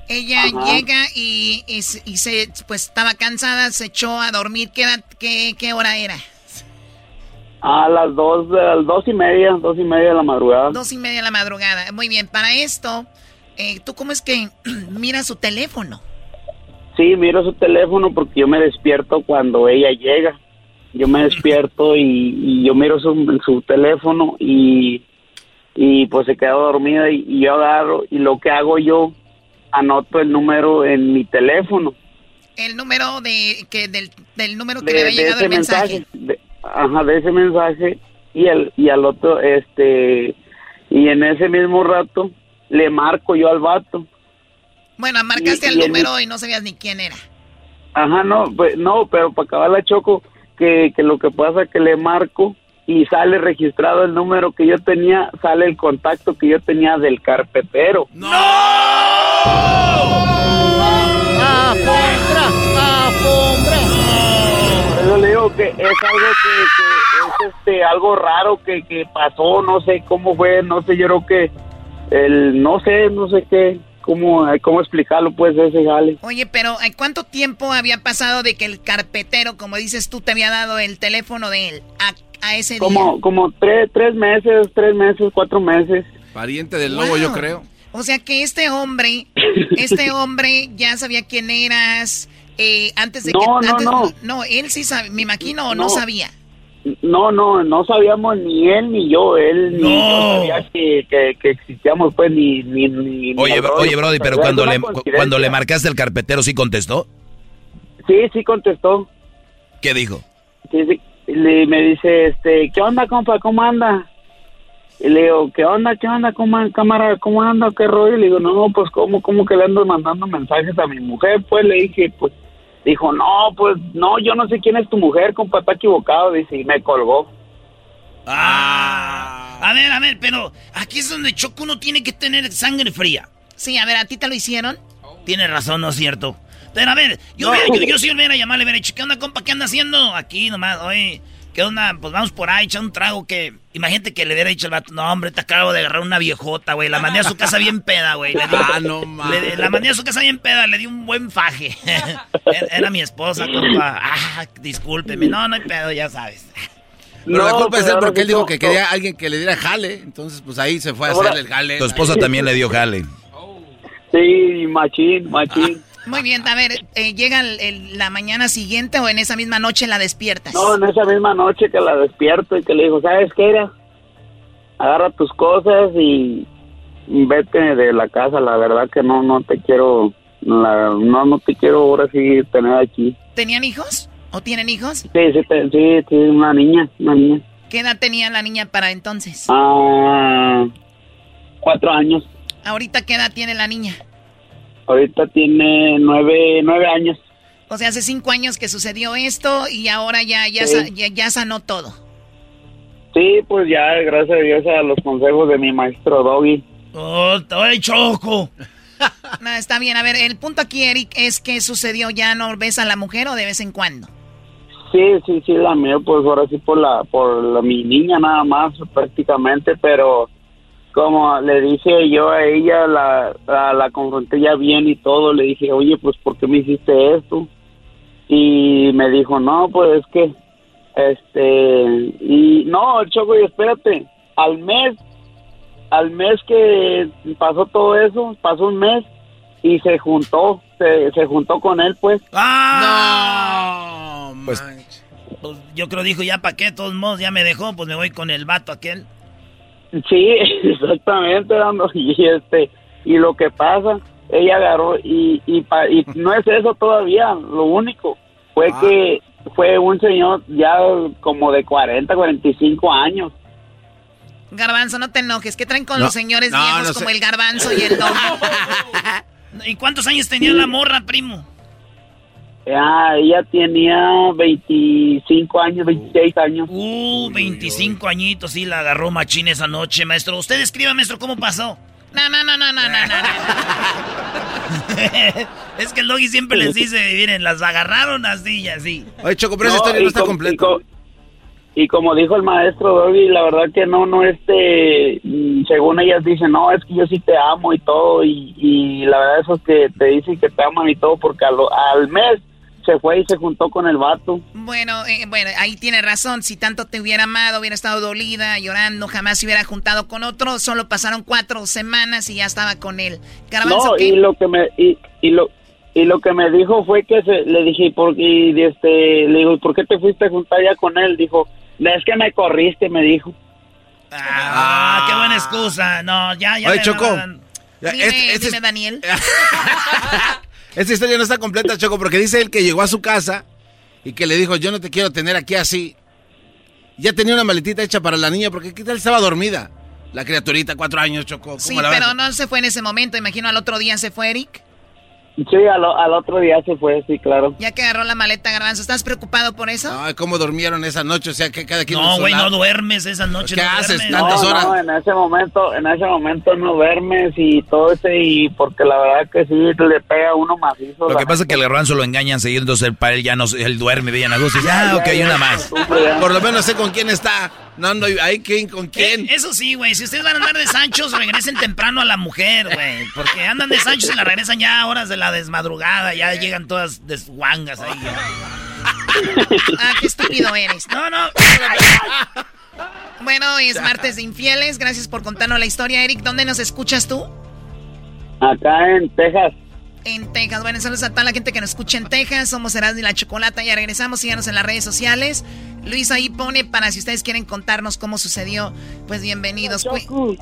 ella Ajá. llega y, y, se- y se, pues estaba cansada, se echó a dormir. ¿Qué, qué, qué hora era? A las dos a las dos y media dos y media de la madrugada Dos y media de la madrugada. Muy bien, para esto, eh, ¿tú cómo es que (clears throat) miras su teléfono? Sí, miro su teléfono porque yo me despierto cuando ella llega. yo me despierto y, y yo miro su, su teléfono y, y pues se quedó dormida y, y yo agarro y lo que hago yo, anoto el número en mi teléfono. El número de que del, del número que de, le había llegado el mensaje. de- ajá, de ese mensaje y el y al otro este y en ese mismo rato le marco yo al vato. Bueno, marcaste Y- el y el- número y no sabías ni quién era. Ajá, no, pues no, pero para acabar la choco que, que lo que pasa que le marco y sale registrado el número que yo tenía, sale el contacto que yo tenía del carpetero. ¡Afombra! ¡Afombra! Por eso le digo que es algo que, que es este algo raro que, que pasó, no sé cómo fue, no sé, yo creo que el no sé, no sé qué, cómo cómo explicarlo pues ese jale. Oye, pero ¿eh, ¿cuánto tiempo había pasado de que el carpetero, como dices tú, te había dado el teléfono de él a, a ese día? Como como tres tres meses, tres meses, cuatro meses. Pariente del lobo, yo creo. O sea que este hombre, (laughs) este hombre ya sabía quién eras eh, antes de No, que... no, antes- no. No, él sí sabía, me imagino, o no, No. sabía. No, no, no sabíamos ni él ni yo, él ni yo sabía que, que, que existíamos pues ni ni, ni Oye, ni bro- rollo, oye, Brody, pero cuando le, cuando le marcaste el carpetero, ¿sí contestó? Sí, sí contestó. ¿Qué dijo? Sí, sí. Le- me dice, este, ¿qué onda, compa? ¿Cómo anda? Y le digo, ¿qué onda, qué onda, cómo, cámara, cómo anda, qué rollo? Y le digo, no, pues, ¿cómo, cómo que le ando mandando mensajes a mi mujer? Pues le dije, pues, dijo, no, pues, no, yo no sé quién es tu mujer, compa, está equivocado, dice, y me colgó. Ah. A ver, a ver, pero aquí es donde Choco uno tiene que tener sangre fría. Sí, a ver, ¿a ti te lo hicieron? Tiene razón, ¿no es cierto? Pero a ver, yo, yo, yo sí hubiera llamado, le hubiera dicho, ¿qué onda, compa? ¿Qué anda haciendo? Aquí nomás, oye, ¿qué onda? Pues vamos por ahí, echar un trago que... Imagínate que le hubiera dicho al vato, no, hombre, te acabo de agarrar una viejota, güey. La mandé a su casa bien peda, güey. Di- Ah, no mames. La mandé a su casa bien peda, le di un buen faje. (laughs) era, mi esposa, compa. Ah, discúlpeme. No, no hay pedo, ya sabes. Pero la culpa es él porque él dijo que quería a alguien que le diera jale. Entonces, pues ahí se fue a hacerle el jale. Tu esposa también le dio jale. Sí, machín, machín. Muy bien, a ver, eh, ¿llega el- el- la mañana siguiente o en esa misma noche la despiertas? No, en esa misma noche que la despierto y que le digo, ¿sabes qué era? Agarra tus cosas y vete de la casa, la verdad que no, no te quiero, la- no, no te quiero ahora sí tener aquí. ¿Tenían hijos? ¿O tienen hijos? Sí, sí, sí, sí, una niña, una niña. ¿Qué edad tenía la niña para entonces? Ah, cuatro años. ¿Ahorita qué edad tiene la niña? Ahorita tiene nueve, nueve años. O sea, hace cinco años que sucedió esto y ahora ya, ya, Sí. sa- ya, ya sanó todo. Sí, pues ya, gracias a Dios a los consejos de mi maestro Doggy. ¡Oh, ay, Choco! (laughs) No, está bien. A ver, el punto aquí, Eric, es que sucedió. ¿Ya no ves a la mujer o de vez en cuando? Sí, sí, sí, la mía, pues ahora sí por la, por la- mi niña nada más prácticamente, pero como le dije yo a ella, la, la, la confronté ya bien y todo, le dije, oye, pues ¿por qué me hiciste esto? Y me dijo, no, pues es que, este, y no, Choco, y espérate, al mes, al mes que pasó todo eso, pasó un mes y se juntó, se, se juntó con él, pues. ¡Ah! Pues, Pues yo creo dijo, ya pa' qué, de todos modos, ya me dejó, pues me voy con el vato aquel. Sí, (laughs) exactamente, Dando. Y este, y lo que pasa, ella agarró y, y, pa- y (laughs) no es eso todavía, lo único fue Ah. que fue un señor ya como de 40, 45 años. Garbanzo, no te enojes. ¿Qué traen con No, los señores no, viejos no como sé. el garbanzo y el don? (laughs) ¿Y cuántos años tenía la morra, primo? Ya, ella tenía 25 años, 26 años. Uh, 25 añitos, sí, la agarró machín esa noche, maestro. Usted escriba, maestro, ¿cómo pasó? No, no, no, no, no, no, no. (laughs) es que el doggy siempre les dice, miren, las agarraron así y así. Oye, Choco, pero esa historia no está com- completa. Y, co- y como dijo el maestro Doggy, la verdad que no, no, este, mm, según ellas dicen, no, es que yo sí te amo y todo, y, y la verdad eso es que te dicen que te aman y todo, porque al, al mes se fue y se juntó con el vato. Bueno, eh, bueno, ahí tiene razón. Si tanto te hubiera amado, hubiera estado dolida, llorando, jamás se hubiera juntado con otro. Solo pasaron cuatro semanas y ya estaba con él. Garbanzo, No, ¿qué? y lo que me, y, y lo, y lo que me dijo fue que se, le dije, ¿y por, y este, le digo, ¿y por qué te fuiste a juntar ya con él? Dijo, es que me corriste, me dijo. Ah, qué buena excusa. No, ya, ya. Oye, Choco. Dime, Este- este dime, es- Daniel. (laughs) (laughs) Esta historia no está completa, Choco, porque dice él que llegó a su casa y que le dijo, yo no te quiero tener aquí así. Ya tenía una maletita hecha para la niña, porque ¿qué tal estaba dormida? La criaturita, cuatro años, Choco. ¿cómo Sí, la pero no se fue en ese momento. Imagino al otro día se fue Eric. Sí, al, al otro día se fue, sí, claro. Ya que agarró la maleta garbanzo. ¿Estás preocupado por eso? Ay, ¿cómo durmieron esa noche? O sea, que cada quien... en No, güey, no duermes esa noche. ¿Qué no haces duermes. tantas no, horas? No, en ese momento, en ese momento no duermes y todo ese, y porque la verdad que sí, le pega a uno macizo. Lo que pasa es que el garbanzo lo engañan seguido, entonces para él ya no, él duerme bien a gusto. Ya, ah, ya, ok, ya, una ya, más. Por lo menos sé con quién está. No, no, hay quién, con quién. Eh, eso sí, güey. Si ustedes van a andar de Sanchos, regresen temprano a la mujer, güey. Porque andan de Sanchos y la regresan ya a horas de la desmadrugada. Ya llegan todas desguangas ahí. (laughs) Ah, qué estúpido eres. No, no. Bueno, es martes de infieles. Gracias por contarnos la historia, Eric. ¿Dónde nos escuchas tú? Acá en Texas. En Texas. Bueno, saludos a toda la gente que nos escucha en Texas. Somos Erasmo y la Chocolata. Ya regresamos. Síganos en las redes sociales. Luis ahí pone para si ustedes quieren contarnos cómo sucedió. Pues bienvenidos. Cu-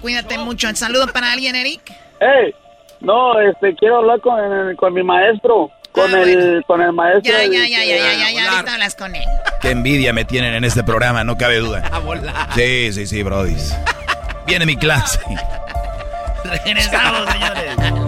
cuídate mucho. ¿Saludo para alguien, Eric? Hey, no, este, quiero hablar con, con mi maestro, con el, con el maestro. Ah, Ya, ya, ya, ya, ya, ya, ya. Ahorita hablas con él. (laughs) Qué envidia me tienen en este programa, no cabe duda. Sí, sí, sí, Brody. Viene mi clase. Regresamos, señores.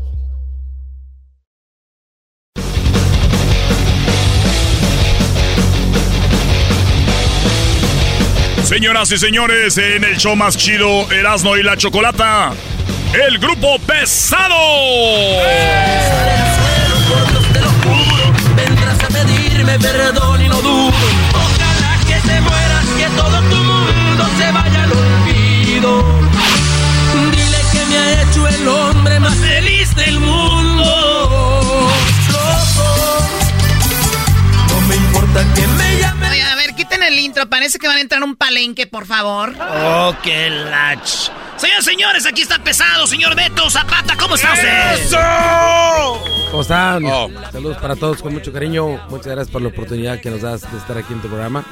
Señoras y señores, en el show más chido, Erasmo y la Chocolata, el grupo pesado. Vendrás a pedirme perdón y no dudo. Ojalá que te mueras, que todo tu mundo se vaya al olvido. Dile que me ha hecho el hombre más feliz del mundo. Loco, no me importa que me el intro. Parece que van a entrar un palenque, por favor. Oh, qué lach. Señores, señores, aquí está pesado, señor Beto Zapata. ¿Cómo está usted? ¿Cómo están? Saludos para todos con mucho cariño. Muchas gracias por la oportunidad que nos das de estar aquí en tu programa.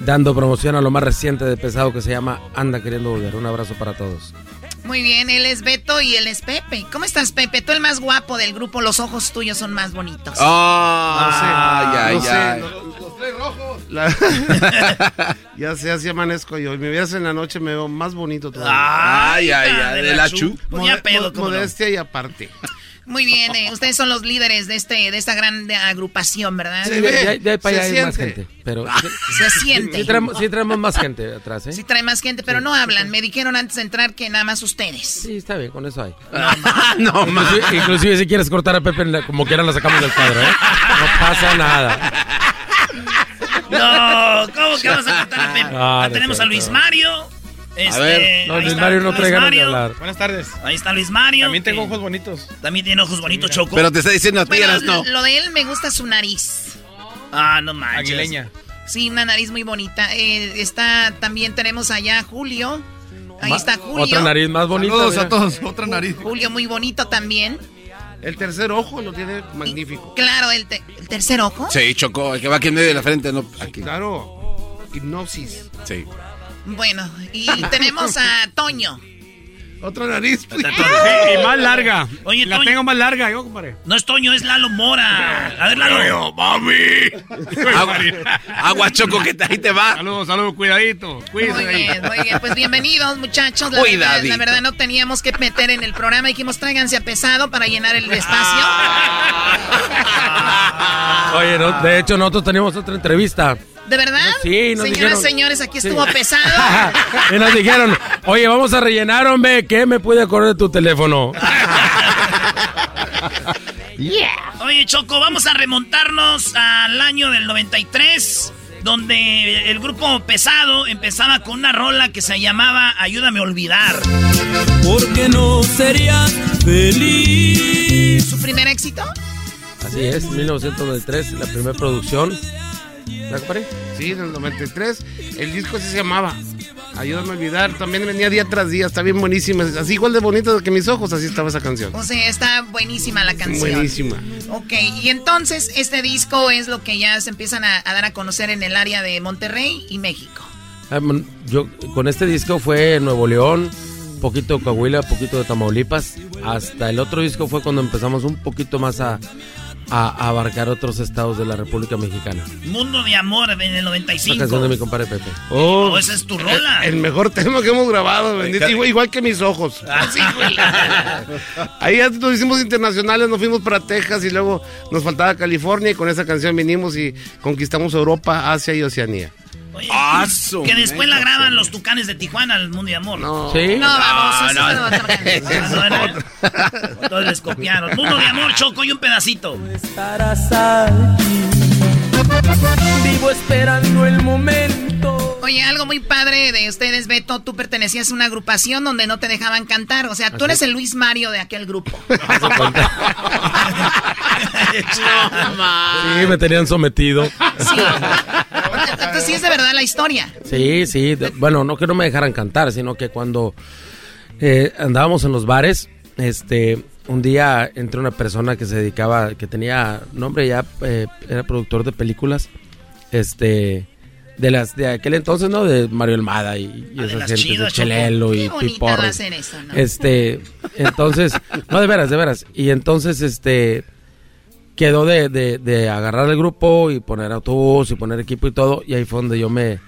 Dando promoción a lo más reciente de pesado que se llama Anda Queriendo Volver. Un abrazo para todos. Muy bien, él es Beto y él es Pepe. ¿Cómo estás, Pepe? Tú el más guapo del grupo, los ojos tuyos son más bonitos. Ah, ay, no sé, ay. los tres rojos. (laughs) ya sé, así amanezco yo. Y me veas en la noche, me veo más bonito todavía. Ay, ay, ay, de la chu. Pues ya Mode- pedo, mo- ¿cómo no? Modestia y aparte. Muy bien, eh, ustedes son los líderes de este de esta gran agrupación, ¿verdad? Sí, de, de- de ahí para se allá hay más siente. gente. Pero Se siente. Sí traemos, sí traemos más gente atrás, ¿eh? Sí trae más gente, pero no hablan. Me dijeron antes de entrar que nada más ustedes. Sí, está bien, con eso hay. no, inclusive, inclusive si quieres cortar a Pepe, la- como quieran la sacamos del cuadro, ¿eh? No pasa nada. No, ¿cómo que vamos a contar a Pepe? Ah, Ah, tenemos a Luis. Mario. Este, ver, no, Luis está Mario no trae ganas de hablar. Buenas tardes. Ahí está Luis Mario. También tengo ojos bonitos. También tiene ojos bonitos, Choco. Pero te está diciendo a ti, Bueno, no. lo de él me gusta su nariz. Ah, no manches. Aguileña. Sí, una nariz muy bonita. Eh, está, también tenemos allá a Julio. Ahí está Julio. Otra nariz más bonita. Saludos a todos. Otra nariz. Julio muy bonito también. El tercer ojo lo tiene magnífico. Claro, el, te- el tercer ojo. Sí, Choco, el que va aquí en medio de la frente, no aquí. Claro. Hipnosis. Sí. Bueno, y tenemos a Toño. Otra nariz. Sí, y más larga. Oye, la Toño. tengo más larga, yo, compadre. No es Toño, es Lalo Mora. A ver, Lalo. mami. Agua, agua, Choco, que te- ahí te va. Saludos, saludos, cuidadito. Cuídense Muy bien, muy bien. Pues bienvenidos, muchachos. La verdad, Cuidadito. la verdad, no teníamos que meter en el programa. Dijimos, tráiganse a pesado para llenar el espacio. Oye, no, de hecho, nosotros teníamos otra entrevista. ¿De verdad? Sí, nos Señoras, dijeron- señores, aquí Sí. estuvo pesado. (laughs) y nos dijeron, oye, vamos a rellenar, hombre, ¿qué me pude acordar de tu teléfono? (laughs) Oye, Choco, vamos a remontarnos al año del 93, donde el grupo Pesado empezaba con una rola que se llamaba Ayúdame a olvidar. Porque no serías feliz. ¿Su primer éxito? Así es, 1993, la primera producción. ¿La compadre? Sí, en el 93. El disco así se llamaba. Ayúdame a olvidar. También venía día tras día. Está bien buenísima. Así igual de bonita que mis ojos. Así estaba esa canción. O sea, está buenísima la canción. Buenísima. Ok, y entonces este disco es lo que ya se empiezan a, a dar a conocer en el área de Monterrey y México. Ah, Yo con este disco fue Nuevo León, poquito de Coahuila, poquito de Tamaulipas. Hasta el otro disco fue cuando empezamos un poquito más a, a- abarcar otros estados de la República Mexicana. Mundo de Amor en el La 95. canción de mi compadre Pepe. Oh, Oh, esa es tu rola. El mejor tema que hemos grabado. bendito. Igual, igual que mis ojos. Así, güey. (laughs) Ahí ya nos hicimos internacionales, nos fuimos para Texas y luego nos faltaba California y con esa canción vinimos y conquistamos Europa, Asia y Oceanía. Oye, que después la graban los tucanes de Tijuana, el Mundo de Amor. No. ¿Sí? No, vamos, no, eso no. no, (laughs) Todos les copiaron. Mundo de Amor, Choco, y un pedacito. Estarás allí. Vivo esperando el momento. Oye, algo muy padre de ustedes, Beto, tú pertenecías a una agrupación donde no te dejaban cantar. O sea, tú eres el Luis Mario de aquel grupo. (laughs) (laughs) Sí, me tenían sometido. Sí. Entonces sí es de verdad la historia. Sí, sí. de- bueno, no que no me dejaran cantar, sino que cuando eh, andábamos en los bares, este, un día entró una persona que se dedicaba, que tenía nombre ya, eh, era productor de películas, este, de las de aquel entonces, ¿no? De Mario Almada y, y Ah, esas gentes, de Chelelo y Piporro. ¿no? Este, (laughs) entonces, no, de veras, de veras. Y entonces, este, quedó de, de, de agarrar el grupo y poner autobús y poner equipo y todo. Y ahí fue donde yo me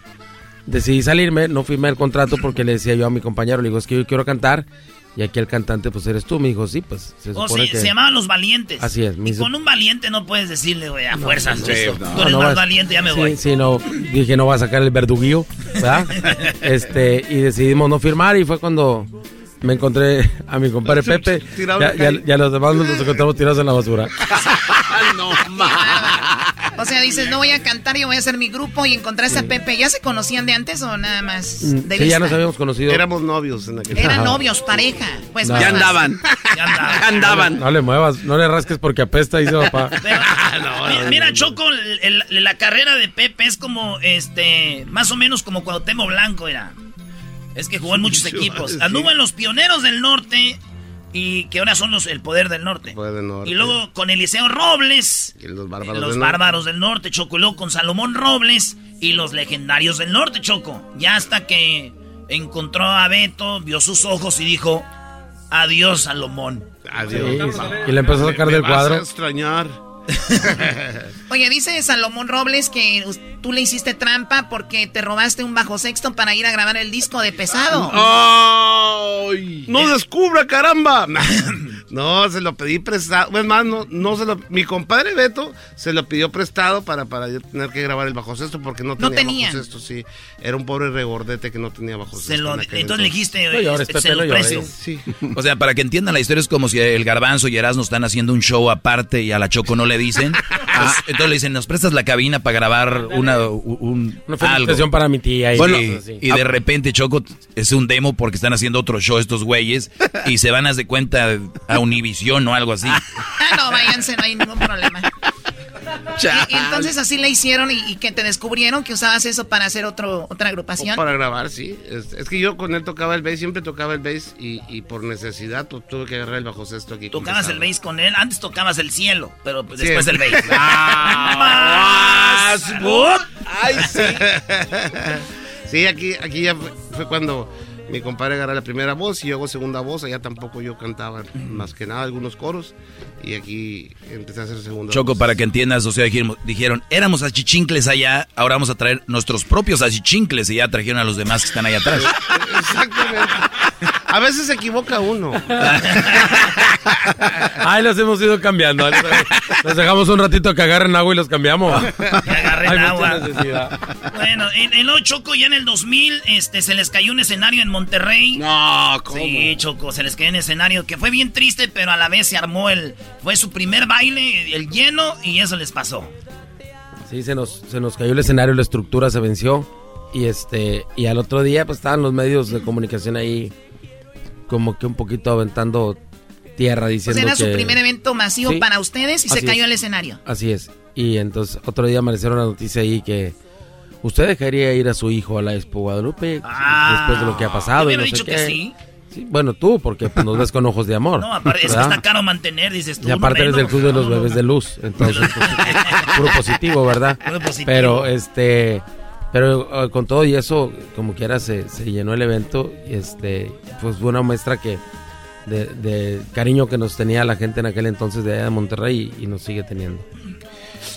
decidí salirme. No firmé el contrato porque le decía yo a mi compañero, le digo, es que yo quiero cantar. Y aquí el cantante, pues eres tú. Me dijo, sí, pues se O supone sí, que... se llamaban Los Valientes. Así es, Y hizo- con un valiente no puedes decirle, güey, a fuerzas. no, esto. no, Tú eres no más vas- valiente, ya me sí, voy. Sí, no, dije no va a sacar el verduguío, ¿verdad? (laughs) este, y decidimos no firmar y fue cuando me encontré a mi compadre Pepe. Ya, ya, ya los demás nos los encontramos tirados en la basura. (laughs) no, ma. O sea, dices, no voy a cantar, yo voy a hacer mi grupo y encontraste a Pepe. ¿Ya se conocían de antes o nada más Mm, de Sí, ya nos habíamos conocido. Éramos novios en aquel Eran Ajá. novios, pareja. Pues No. (laughs) Ya andaban. Ya andaba. Ya andaban. No le muevas, no le rasques porque apesta, dice (laughs) papá. Pero, (laughs) mira, mira, Choco, el- el- la carrera de Pepe es como, este, más o menos como Cuauhtémoc Blanco era. Es que jugó en muchos equipos. Anduvo en los Pioneros del Norte y que ahora son los el Poder del Norte. Poder del Norte. Y luego con Eliseo Robles, Y los bárbaros. los del Bárbaros del Norte, Choco. Y luego con Salomón Robles y los Legendarios del Norte, Choco. Ya hasta que encontró a Beto, vio sus ojos y dijo, adiós, Salomón. Adiós. Sí. Y le empezó a sacar Me del vas cuadro. a extrañar. (laughs) (laughs) Oye, dice Salomón Robles que tú le hiciste trampa porque te robaste un bajo sexto para ir a grabar el disco de pesado. ¡Ay! ¡No descubra, caramba! (laughs) No, se lo pedí prestado. Es más, no, no se lo. Mi compadre Beto se lo pidió prestado para, para yo tener que grabar el bajo sexto porque no No tenía tenían. bajo sexto, sí. Era un pobre regordete que no tenía bajo sexto. Se lo, en entonces le dijiste, No llores, este, se lo no llores. precio. Sí. O sea, para que entiendan la historia es como si el garbanzo y Erasmo están haciendo un show aparte y a la Choco no le dicen. Pues, (laughs) entonces le dicen, nos prestas la cabina para grabar una, un, Una algo. felicitación para mi tía. Y Bueno, de repente Choco es un demo porque están haciendo otro show estos güeyes y se van a de cuenta a Univisión o algo así. (laughs) Ah, no, váyanse, no hay ningún problema. Y, entonces así le hicieron y, que te descubrieron que usabas eso para hacer otro, otra agrupación. para grabar, sí. Es, que yo con él tocaba el bass, siempre tocaba el bass y, por necesidad pues, tuve que agarrar el bajo sexto aquí. Tocabas el bass con él, antes tocabas el cielo, pero pues después el bass. (laughs) Ah, (laughs) ¿Más? ¡Ay, sí! (laughs) sí, aquí, aquí ya fue cuando mi compadre agarra la primera voz y yo hago segunda voz. Allá tampoco yo cantaba más que nada algunos coros. Y aquí empecé a hacer segunda Choco, para que entiendas, o sea, dijeron, dijeron, éramos achichincles allá, ahora vamos a traer nuestros propios achichincles y ya trajeron a los demás que están allá atrás. (laughs) Exactamente. A veces se equivoca uno. Ay, los hemos ido cambiando. Nos dejamos un ratito que agarren agua y los cambiamos. (laughs) Agua. (laughs) Bueno, en, el Choco ya en el 2000 este, se les cayó un escenario en Monterrey. No, ¿cómo? Sí, Choco, se les cayó un escenario que fue bien triste, pero a la vez se armó el... Fue su primer baile, el lleno, y eso les pasó. Sí, se nos, se nos cayó el escenario, la estructura se venció. Y este y al otro día pues estaban los medios de comunicación ahí como que un poquito aventando tierra diciendo pues era su primer evento masivo para ustedes y se cayó el escenario. Así es. Y entonces otro día aparecieron la noticia ahí que usted dejaría ir a su hijo a la Expo Guadalupe ah, después de lo que ha pasado. Y no dicho que sí. Bueno, tú, porque pues, nos ves con ojos de amor. (laughs) No, aparte, es que está caro mantener, dices tú. Y aparte eres del club de los bebés de luz. Entonces, (laughs) pues, puro positivo, ¿verdad? Puro positivo. Pero, este, pero eh, con todo y eso, como quiera, se, se llenó el evento. Y este, pues fue una muestra que de, cariño que nos tenía la gente en aquel entonces de allá de Monterrey y, nos sigue teniendo.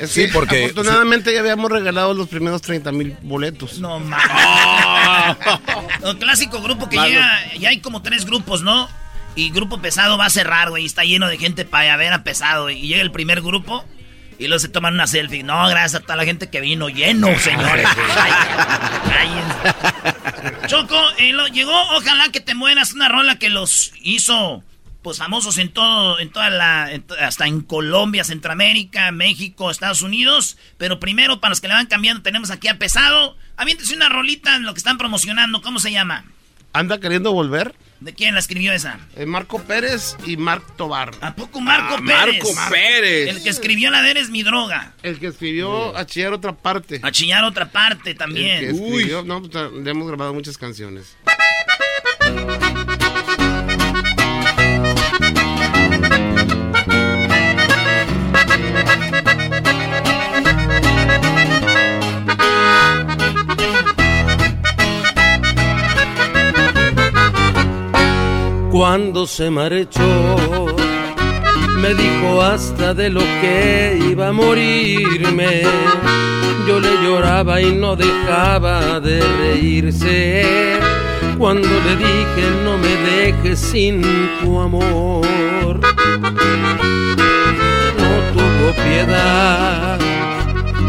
Sí, porque afortunadamente ya habíamos regalado los primeros 30 mil boletos. No (laughs) mames. El clásico grupo que llega, ya hay como tres grupos, ¿no? Y grupo pesado va a cerrar, güey. Está lleno de gente para ver a pesado. Y llega el primer grupo y luego se toman una selfie. No, gracias a toda la gente que vino lleno, (laughs) señores. Choco, eh, llegó Ojalá que te mueras, una rola que los hizo pues famosos en todo, en toda la, hasta en Colombia, Centroamérica, México, Estados Unidos. Pero primero, para los que le van cambiando, tenemos aquí a Pesado. Aviéntese una rolita en lo que están promocionando. ¿Cómo se llama? ¿Anda queriendo volver? ¿De quién la escribió esa? Eh, Marco Pérez y Marc Tobar. ¿A poco Marco ah, Pérez? Marco Pérez. El que escribió La de Eres mi droga. El que escribió A chillar otra parte. A chillar otra parte también. El que escribió, no, pues, le hemos grabado muchas canciones. Cuando se marchó, me dijo hasta de lo que iba a morirme. Yo le lloraba y no dejaba de reírse. Cuando le dije no me dejes sin tu amor. No tuvo piedad,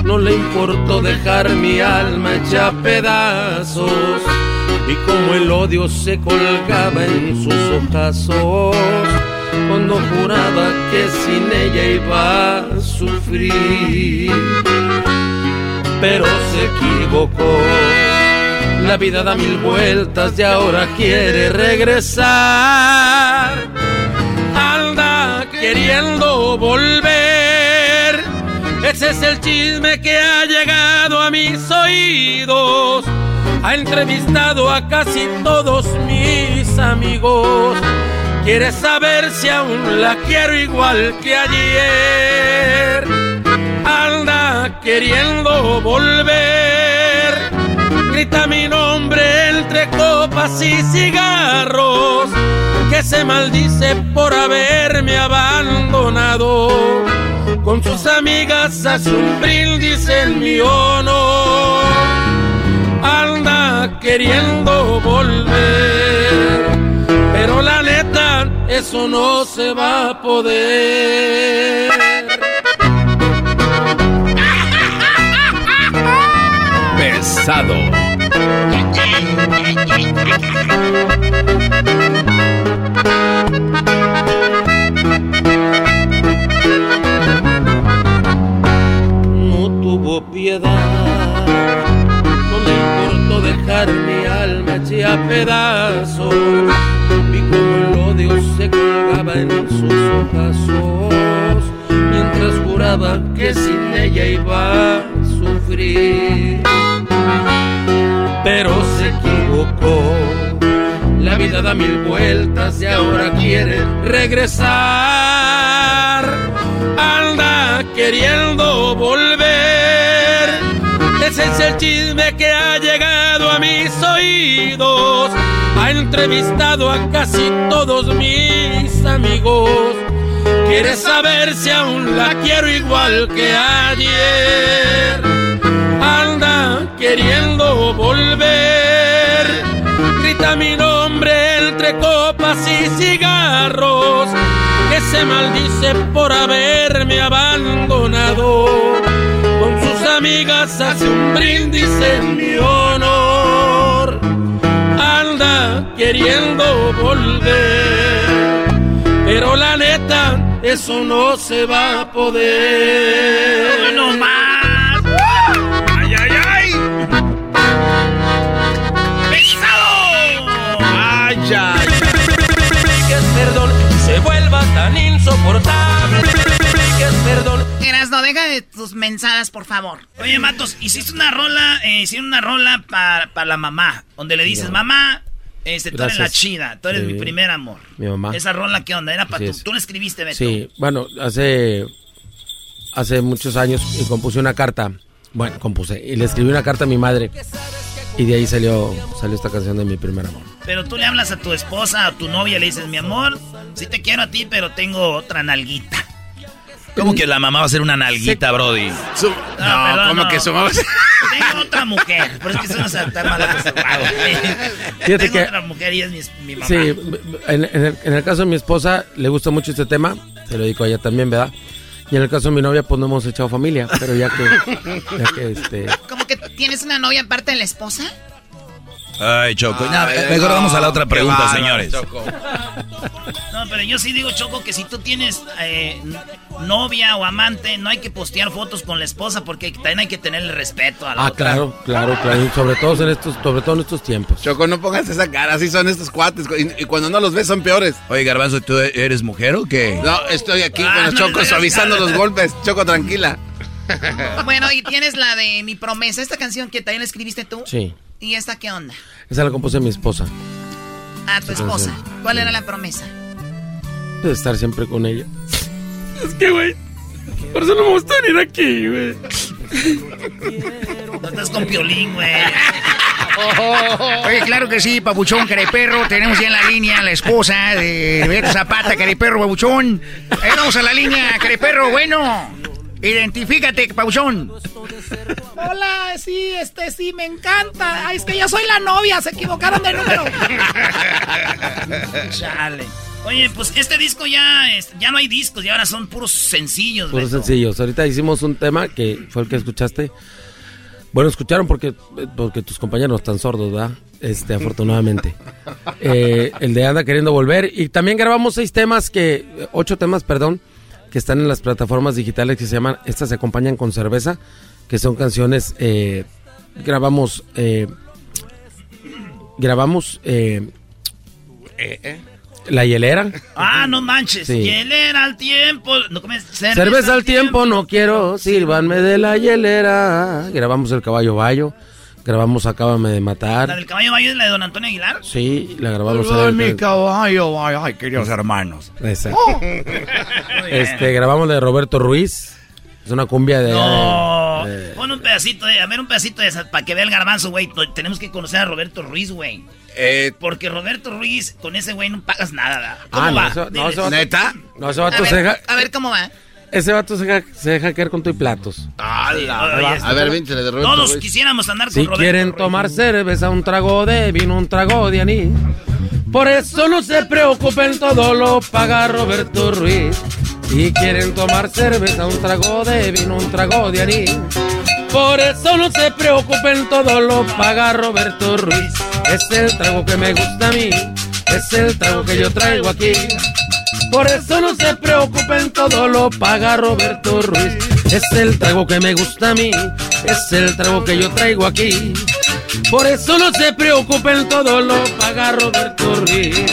no le importó dejar mi alma hecha pedazos y como el odio se colgaba en sus ojazos cuando juraba que sin ella iba a sufrir. Pero se equivocó, la vida da mil vueltas y ahora quiere regresar. Anda queriendo volver, ese es el chisme que ha llegado a mis oídos ha entrevistado a casi todos mis amigos. Quiere saber si aún la quiero igual que ayer. Anda queriendo volver. Grita mi nombre entre copas y cigarros. Que se maldice por haberme abandonado. Con sus amigas hace un brindis en mi honor anda queriendo volver. Pero la neta, eso no se va a poder. Pesado. No tuvo piedad mi alma hecha a pedazos. Vi como el odio se colgaba en sus ojos mientras juraba que sin ella iba a sufrir. Pero se equivocó. La vida da mil vueltas y ahora quiere regresar. Anda queriendo volver. Es el chisme que ha llegado a mis oídos. Ha entrevistado a casi todos mis amigos. Quiere saber si aún la quiero igual que ayer. Anda queriendo volver. Grita mi nombre entre copas y cigarros. Que se maldice por haberme abandonado. Amigas hace un brindis en mi honor. Anda queriendo volver. Pero la neta, eso no se va a poder. ¡No más! ¡Ay, ay, ay! Perdón se vuelva tan insoportable. Deja de tus mensadas, por favor. Oye, Matos, hiciste una rola, eh, hicieron una rola para la mamá, donde le dices, mamá, este, tú eres la chida, tú eres Sí. mi primer amor. Mi mamá. Esa rola, ¿qué onda? Era para tú. Tú la escribiste, Beto. Sí, bueno, hace, hace muchos años y compuse una carta. Bueno, compuse. Y le escribí una carta a mi madre. Y de ahí salió, salió esta canción de mi primer amor. Pero tú le hablas a tu esposa, a tu novia, le dices, mi amor, sí te quiero a ti, pero tengo otra nalguita. ¿Cómo que la mamá va a ser una nalguita, Brody? no, perdón, ¿cómo no. que su mamá? Tengo otra mujer, pero es que eso no se está mal acostumbrado. Fíjate Tengo que- otra mujer y es mi, mi mamá. Sí, en, en el, en el caso de mi esposa le gusta mucho este tema. Se lo dedico a ella también, ¿verdad? Y en el caso de mi novia, pues no hemos echado familia. Pero ya que, ya que este... ¿Como que tienes una novia aparte de la esposa? Ay, Choco. Ay, No, mejor no, vamos a la otra pregunta, señores. No, pero yo sí digo, Choco, que si tú tienes eh, novia o amante, no hay que postear fotos con la esposa porque también hay que tenerle respeto a la Ah, otra. claro, claro, claro. Sobre todo en estos, sobre todo en estos tiempos. Choco, no pongas esa cara, así son estos cuates. Y, y cuando no los ves son peores. Oye, Garbanzo, ¿tú eres mujer o qué? No, estoy aquí Ah, con los no Chocos le suavizando los golpes. Choco, tranquila. Bueno, y tienes la de Mi Promesa, esta canción que también la escribiste tú. Sí, ¿Y esta qué onda? esa la compuse mi esposa. A tu esposa. canción. ¿Cuál era la promesa? De estar siempre con ella. Es que, güey, por eso no me gusta venir aquí, güey. No estás con piolín, güey. (laughs) Oye, claro que sí, Papuchón, Careperro. Tenemos ya en la línea a la esposa de Beto Zapata, Careperro, Papuchón. Ahí vamos a la línea, Careperro, bueno. Identifícate, Papuchón. Hola, sí, este, sí, me encanta. Ay, es que yo soy la novia, se equivocaron de número. (laughs) Chale. Oye, pues este disco ya, es- ya no hay discos y ahora son puros sencillos, Puros Beto. sencillos. Ahorita hicimos un tema que fue el que escuchaste. Bueno, escucharon porque, porque tus compañeros están sordos, ¿verdad? Este, afortunadamente. (laughs) Eh, el de Anda queriendo volver. Y también grabamos seis temas que, ocho temas, perdón, que están en las plataformas digitales que se llaman, estas se acompañan con cerveza, que son canciones, eh, grabamos, eh, grabamos, eh, La Hielera. Ah, no manches. Sí. Y él era al tiempo. No comes cerveza, Cerveza al tiempo no quiero, sírvanme de la hielera. Grabamos El Caballo Bayo, grabamos Acábame de La Matar. del caballo bayo es la de Don Antonio Aguilar. Sí, la grabamos Ay, mi caballo, ay, ay, queridos hermanos. Exacto. Oh. (laughs) Este, grabamos la de Roberto Ruiz. Es una cumbia de... No. de- Pon un pedacito de, a ver un pedacito de esa, para que vea el garbanzo, güey. Tenemos que conocer a Roberto Ruiz, güey. Eh, Porque Roberto Ruiz, con ese güey no pagas nada. ¿verdad? ¿Cómo Ah, no, va? eso- no, ese vato- ¿Neta? No, ese A vato se ver, deja... a ver cómo va. Ese vato se deja, se deja caer con tu y platos. Oye, A ver, véntele de Roberto Todos Ruiz. quisiéramos andar con Si Roberto quieren Ruiz. tomar cerveza, un trago de vino, un trago de anís. Por eso no se preocupen, todo lo paga Roberto Ruiz. Si quieren tomar cerveza, un trago de vino, un trago de anís. Por eso no se preocupen, todo lo paga Roberto Ruiz. Es el trago que me gusta a mí, es el trago que yo traigo aquí. Por eso no se preocupen, todo lo paga Roberto Ruiz. Es el trago que me gusta a mí, es el trago que yo traigo aquí. Por eso no se preocupen, todo lo paga Roberto Ruiz.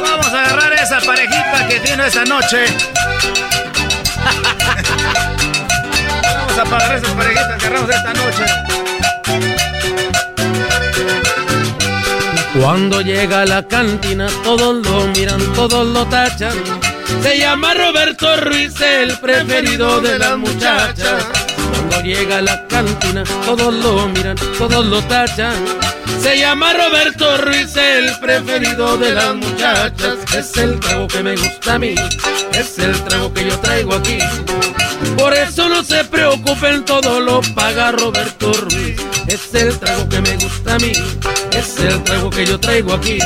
Vamos parejita que tiene esta noche. Vamos a pagar esas parejitas que agarramos esta noche. Cuando llega a la cantina, todos lo miran, todos lo tachan. Se llama Roberto Ruiz, el preferido de las muchachas. Cuando llega a la cantina, todos lo miran, todos lo tachan. Se llama Roberto Ruiz, el preferido de las muchachas. Es el trago que me gusta a mí, es el trago que yo traigo aquí. Por eso no se preocupen, todo lo paga Roberto Ruiz. Es el trago que me gusta a mí, es el trago que yo traigo aquí.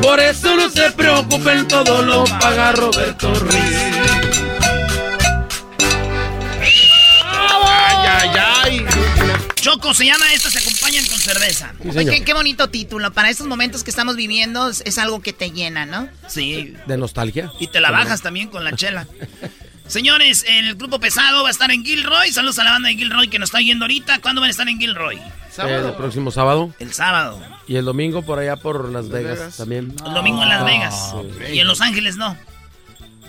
Por eso no se preocupen, todo lo paga Roberto Ruiz. Ay, ay, ay. Choco se llama esto, se acompañan con cerveza. Sí, qué, qué bonito título. Para estos momentos que estamos viviendo es algo que te llena, ¿no? Sí. ¿De nostalgia? Y te la bajas también con la chela. (laughs) Señores, el grupo pesado va a estar en Gilroy. Saludos a la banda de Gilroy que nos está yendo ahorita. ¿Cuándo van a estar en Gilroy? El próximo sábado. El sábado. Y el domingo por allá por Las Vegas, Vegas. también. El domingo en Las Vegas. Sí. Y en Los Ángeles no.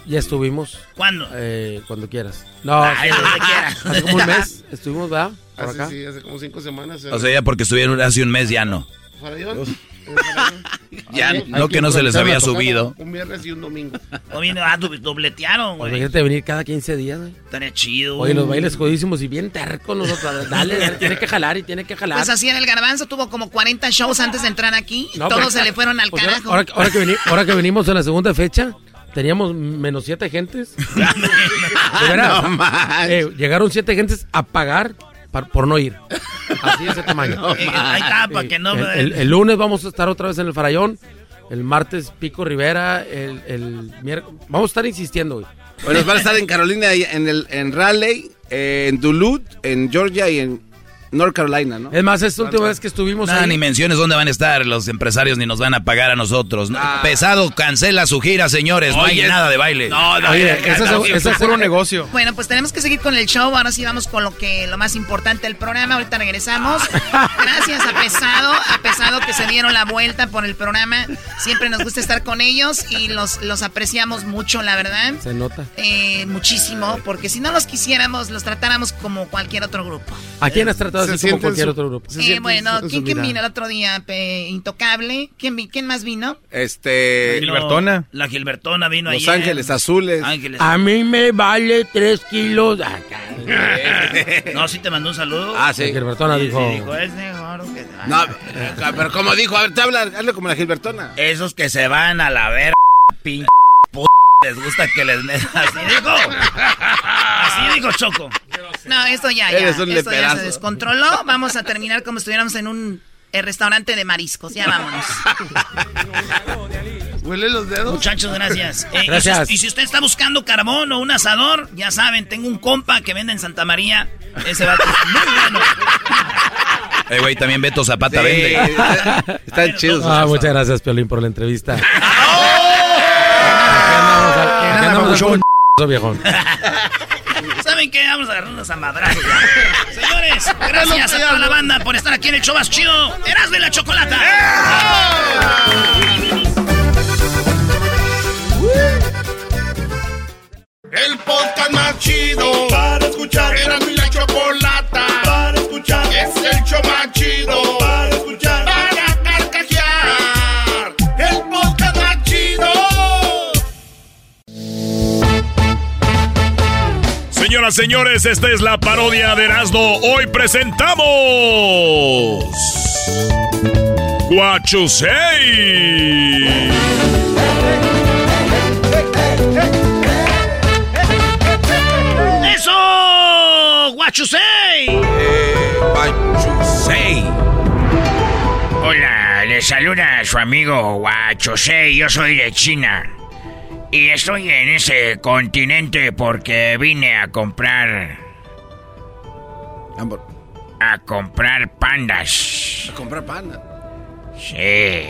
Ya estuvimos. ¿Cuándo? Eh, cuando quieras. No, Ay, sí. donde (laughs) quiera. hace como un mes estuvimos, ¿verdad? Por Hace, acá. sí, hace como cinco semanas. O sea, ya porque estuvieron hace un mes ya no. Farallón. (laughs) Ya, no que no se les había subido. Un viernes y un domingo. O bien, ah, dobletearon, güey. imagínate venir cada 15 días, güey. Estaría chido. Oye, los bailes jodísimos y bien tercos nosotros. Dale, dale, tiene que jalar y tiene que jalar. Pues así en el garbanzo tuvo como 40 shows antes de entrar aquí. No, todos pero- se le fueron al Pues ahora, carajo. ahora que- ahora que veni- ahora que venimos en la segunda fecha, teníamos menos siete gentes. (laughs) De veras. No. Eh, llegaron siete gentes a pagar par- por no ir. Así de ese tamaño. No (laughs) ahí está, para que no- El, el- el lunes vamos a estar otra vez en el Farallón. El martes Pico Rivera. El, el miércoles. Vamos a estar insistiendo, güey. Bueno, van a estar en Carolina, en, el, en Raleigh, eh, en Duluth, en Georgia y en North Carolina, ¿no? Es más, esta última vez que estuvimos ahí. ni menciones dónde van a estar. Los empresarios ni nos van a pagar a nosotros. ¿no? Pesado cancela su gira, señores. no hay nada de baile. No, no, Oye, ya, es- es puro negocio. Bueno, pues tenemos que seguir con el show. Ahora sí vamos con lo que lo más importante del programa. Ahorita regresamos. (laughs) Gracias a Pesado, a Pesado que se dieron la vuelta por el programa. Siempre nos gusta estar con ellos y los, los apreciamos mucho, la verdad. Se nota. Eh, muchísimo, porque si no los quisiéramos, los tratáramos como cualquier otro grupo. ¿A quién has tratado así como siente en cualquier su- otro grupo? Se Eh, siente bueno, su ¿quién, vino el otro día? Pe- Intocable. ¿Quién, ¿Quién más vino? Este. Vino- La Gilbertona vino Los ayer. Ángeles Azules. Ángeles. A mí me vale tres kilos. Ah, (laughs) No, sí te mandó un saludo. Ah, sí. La Gilbertona Sí, dijo. sí, dijo, es mejor que... No, pero como dijo, a ver, te habla, hazle como la Gilbertona. Esos que se van a la ver, pinche les gusta que les metan. Así dijo. Así dijo Choco. No, esto ya, ya. Eres un Esto ya se descontroló. Vamos a terminar como si estuviéramos en un eh, restaurante de mariscos. Ya vámonos. Huele los dedos. Muchachos, gracias. Eh, y Gracias. si- Y, si, usted está buscando carbón o un asador, ya saben, tengo un compa que vende en Santa María. Ese vato es muy bueno. Eh, güey, también Beto Zapata Sí, vende. está- están chidos. Ah, muchas gracias, Piolín, por la entrevista. (laughs) Aquí andamos al viejón. (laughs) ¿Saben qué? Vamos a agarrarnos a madrazos. (laughs) Señores, gracias a toda la banda por estar aquí en el show más chido. Eras de la chocolata. El podcast más chido para escuchar. Era mi la chocolata para escuchar. Es el show más chido para escuchar. Señoras, señores, esta es la parodia de Erasmo. Hoy presentamos. Guachusei. ¡Eso! ¡Guachusei! Guachusei. Hola, le saluda su amigo Guachosei, yo soy de China. Y estoy en ese continente porque vine a comprar... Ambor, A comprar pandas. a comprar pan. Sí.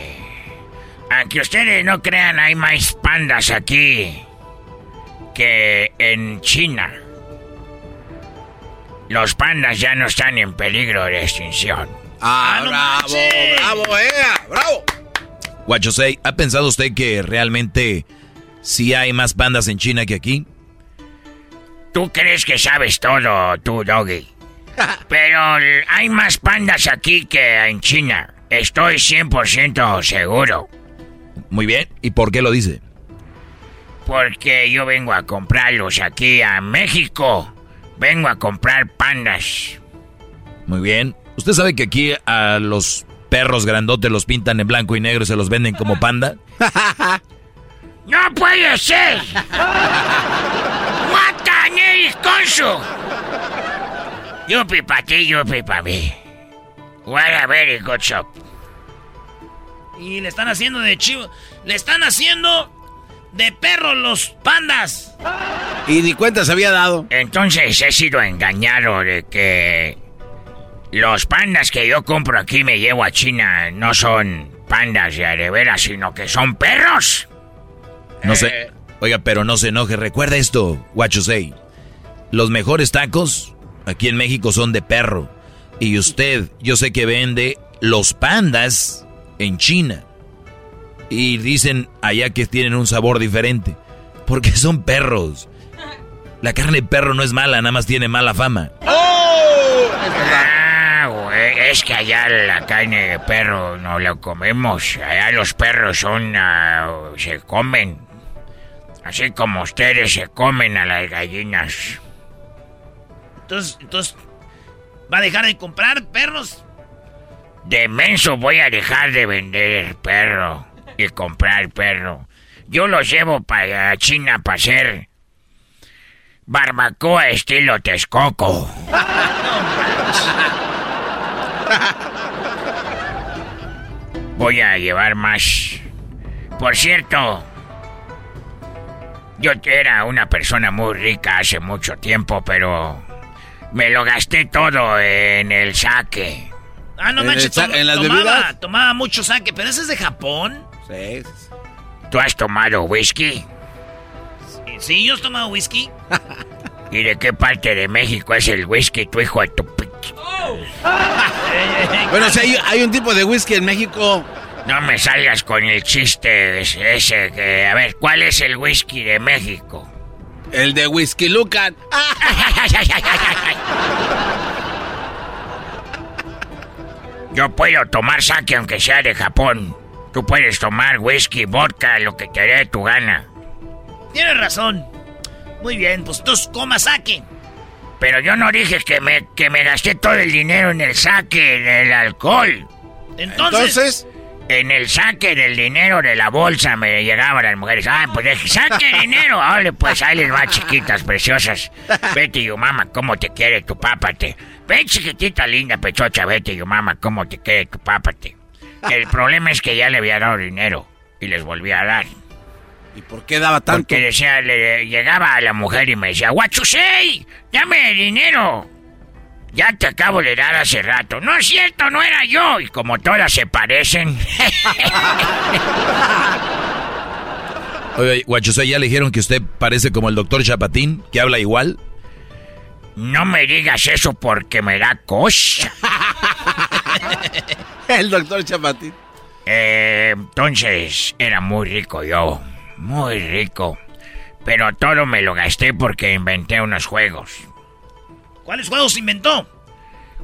Aunque ustedes no crean, hay más pandas aquí que en China. Los pandas ya no están en peligro de extinción. Ah, no bravo, manches. bravo, eh, bravo. Guachosei, ¿ha pensado usted que realmente si hay más pandas en China que aquí. Tú crees que sabes todo, tú, Doggy. (laughs) Pero hay más pandas aquí que en China. Estoy 100% seguro. Muy bien, ¿y por qué lo dice? Porque yo vengo a comprarlos aquí a México. Vengo a comprar pandas. Muy bien. ¿Usted sabe que aquí a los perros grandotes los pintan en blanco y negro y se los venden como panda? (laughs) ¡No puede ser! ¡Matan el conso! Yupi pa ti, yupi pa mí. What a very good shop. Y le están haciendo de chivo. Le están haciendo de perros los pandas. Y ni cuenta se había dado. Entonces he sido engañado de que los pandas que yo compro aquí me llevo a China no son pandas de de veras, sino que son perros. No sé. Oiga, pero no se enoje. Recuerda esto, say. Los mejores tacos aquí en México son de perro. Y usted, yo sé que vende los pandas en China. Y dicen allá que tienen un sabor diferente. Porque son perros. La carne de perro no es mala, nada más tiene mala fama. Ah, güey, es que allá la carne de perro no la comemos. Allá los perros son. ah, se comen. Así como ustedes se comen a las gallinas. Entonces, entonces, ¿va a dejar de comprar perros? De menso voy a dejar de vender perro y comprar perro. Yo los llevo para China para hacer barbacoa estilo Texcoco. (laughs) Voy a llevar más. Por cierto, yo era una persona muy rica hace mucho tiempo, pero me lo gasté todo en el saque. Ah, no ¿En manches, tom- en las tomaba, bebidas? tomaba mucho saque, pero ese es de Japón. Sí. ¿Tú has tomado whisky? Sí, yo he tomado whisky. (laughs) ¿Y de qué parte de México es el whisky, tu hijo de tu (laughs) Bueno, si hay, hay un tipo de whisky en México. No me salgas con el chiste ese, que... A ver, ¿cuál es el whisky de México? El de Whisky Lucan. (laughs) Yo puedo tomar sake aunque sea de Japón. Tú puedes tomar whisky, vodka, lo que te dé tu gana. Tienes razón. Muy bien, pues tú comas saque. Pero yo no dije que me, que me gasté todo el dinero en el saque, en el alcohol. Entonces, En el saque del dinero de la bolsa me llegaban las mujeres. Ah, pues saque dinero. Ole, pues ahí les va, chiquitas, preciosas. Betty, yo mamá, cómo te quiere tu pápate. Ven, chiquitita linda, pechocha, Betty, yo mamá, cómo te quiere tu pápate. El problema es que ya le había dado dinero y les volví a dar. ¿Y por qué daba tanto? Porque decía, le, llegaba a la mujer y me decía, say? Dame dinero. Ya te acabo de dar hace rato. No es cierto, no era yo. Y como todas se parecen. (laughs) Oye, Guachusei, ¿ya le dijeron que usted parece como el doctor Chapatín, que habla igual? no me digas eso porque me da cosa. (laughs) El doctor Chapatín. Eh, entonces, era muy rico yo. Muy rico. Pero todo me lo gasté porque inventé unos juegos. ¿Cuáles juegos inventó?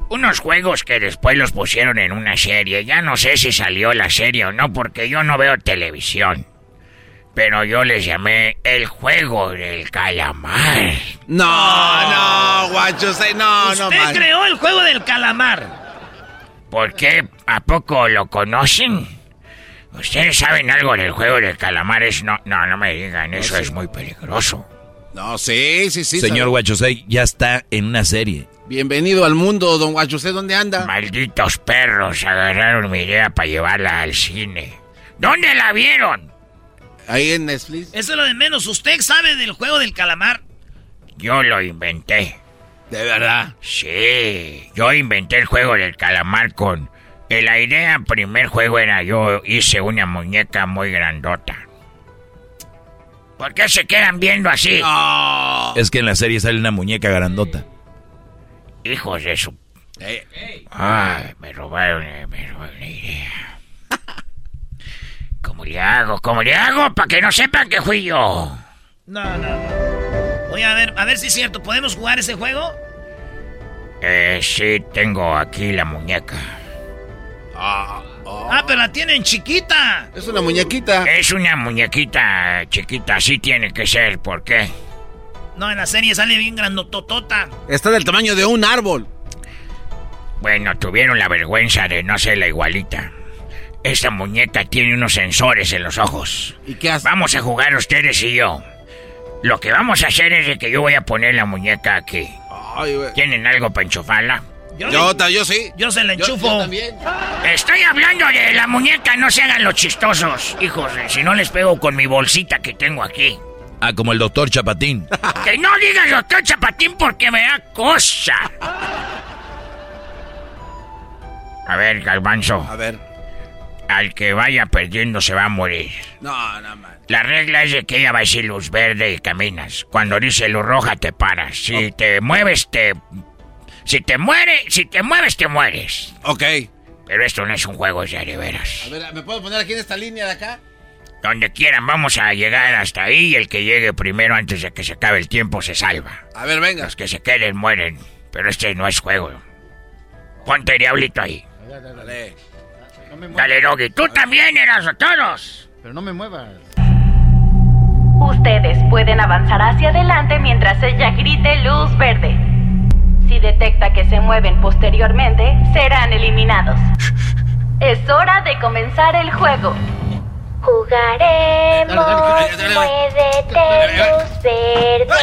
Unos juegos que después los pusieron en una serie. Ya no sé si salió la serie o no, porque yo no veo televisión. Pero yo les llamé el juego del calamar. No, no, guacho, no, no, Usted man. creó el juego del calamar. ¿Por qué? ¿A poco lo conocen? ¿Ustedes saben algo del juego del calamar? Es no, no, no me digan, eso es muy peligroso. No, sí, sí, sí. Señor sabe. Guachusei, ya está en una serie. Bienvenido al mundo, don Guachusei, ¿dónde anda? Malditos perros agarraron mi idea para llevarla al cine. ¿Dónde la vieron? Ahí en Netflix. Eso es lo de menos. ¿Usted sabe del juego del calamar? Yo lo inventé. ¿De verdad? Sí, yo inventé el juego del calamar con... eh, La idea, primer juego era yo hice una muñeca muy grandota. ¿Por qué se quedan viendo así? Es que en la serie sale una muñeca grandota. Hijos de su... Ay, me robaron, eh, me robaron la idea. (laughs) ¿Cómo le hago? ¿Cómo le hago? Para que no sepan que fui yo. No, no, no. Oye, a ver, a ver si es cierto. ¿Podemos jugar ese juego? Eh, sí, tengo aquí la muñeca. Ah, pero la tienen chiquita. Es una muñequita. Es una muñequita chiquita, así tiene que ser. ¿Por qué? No, en la serie sale bien grandototota. Está del tamaño de un árbol. Bueno, tuvieron la vergüenza de no ser la igualita. Esta muñeca tiene unos sensores en los ojos. ¿Y qué hace? Vamos a jugar ustedes y yo. Lo que vamos a hacer es de que yo voy a poner la muñeca aquí. ¿Tienen algo para enchufarla? Yo, yo sí. Yo se la enchufo. Estoy hablando de la muñeca, no se hagan los chistosos. Hijos, si no les pego con mi bolsita que tengo aquí. Ah, como el doctor Chapatín. (laughs) Que no digas doctor Chapatín porque me da cosa. A ver, Galvanzo. A ver. Al que vaya perdiendo se va a morir. No, no, man. La regla es de que ella va a decir luz verde y caminas. Cuando dice luz roja te paras. Si te mueves te... Si te muere, si te mueves te mueres. Ok. Pero esto no es un juego ya de veras. A ver, ¿me puedo poner aquí en esta línea de acá? Donde quieran vamos a llegar hasta ahí y el que llegue primero antes de que se acabe el tiempo se salva. A ver, venga. Los que se queden mueren. Pero este no es juego. Ponte diablito ahí. Dale. Dale, Doggy. Tú también eras a todos. Pero no me muevas. Ustedes pueden avanzar hacia adelante mientras ella grite luz verde. Si detecta que se mueven posteriormente, serán eliminados. Es hora de comenzar el juego. Jugaremos, muévete, luz verde.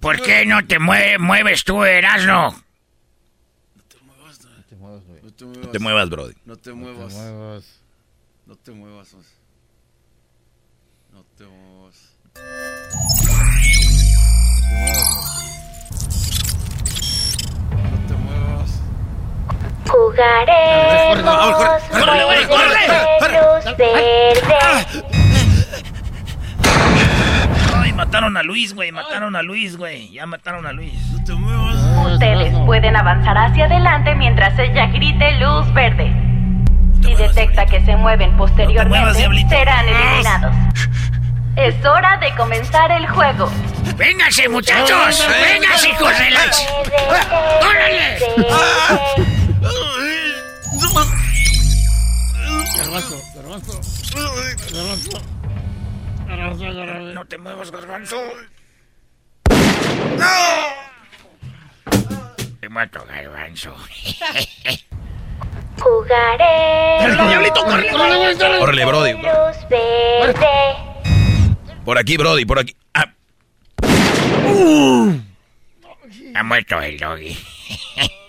¿Por qué no te mue- mueves tú, Erasno? No te muevas, Brody. No te muevas. muevas. No te muevas. Os. No te muevas. No Jugaremos, Corre, corre, corre, muévete, luz verde. Ay, mataron a Luis, güey. Mataron a Luis, güey. Ya mataron a Luis. No te Ustedes pueden avanzar hacia adelante mientras ella grite luz verde. Si detecta que se mueven posteriormente, serán eliminados. Es hora de comenzar el juego. ¡Vénganse, muchachos! ¡Vénganse, hijos de las... ¡Órale! Garbanzo, garbanzo. Garbanzo. Garbanzo, garbanzo. No te muevas, garbanzo. Te mato, garbanzo. (laughs) Jugaremos. Diablito, corre, corre, Órale, Brody. Luz verde. Por aquí, Brody, por aquí. Ah, Ha muerto el doggy. (laughs)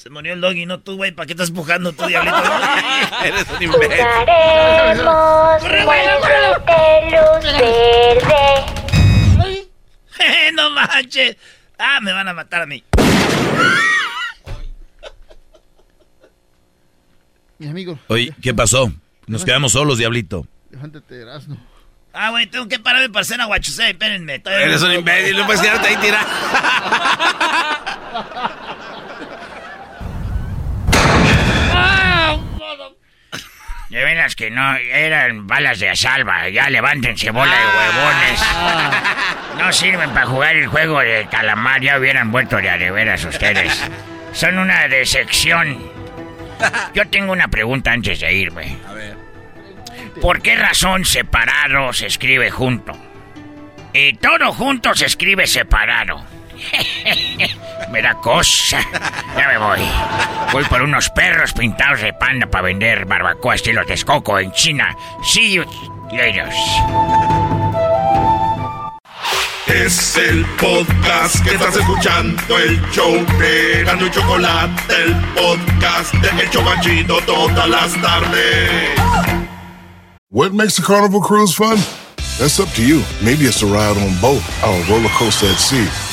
Se murió el doggy, no tú, güey. ¿Para qué estás empujando tú, diablito? (laughs) (laughs) Eres un imbécil. Jugaremos, luz verde. (laughs) no manches. Ah, me van a matar a mí. Mi amigo. Oye, ¿qué pasó? Nos quedamos solos, diablito. Levántate, Erasmo. Ah, güey, tengo que pararme para hacer aguachusé. Espérenme. Eres un imbécil. No puedes quedarte ahí tirado. De veras que no, eran balas de salva. Ya levántense, bola de huevones. No sirven para jugar el juego de calamar. Ya hubieran muerto de a de veras ustedes. Son una decepción. Yo tengo una pregunta antes de irme. A ver. ¿Por qué razón separado se escribe junto? Y todo junto se escribe separado. (laughs) me da cosa. Ya me voy. Voy por unos perros pintados de panda para vender barbacoa estilo Texcoco en China. See you later. Es el podcast que estás escuchando, el show de Gano y Chocolate, el podcast de El Chobachito todas las tardes. What makes a carnival cruise fun? That's up to you. Maybe it's a ride on boat, our roller coaster at sea,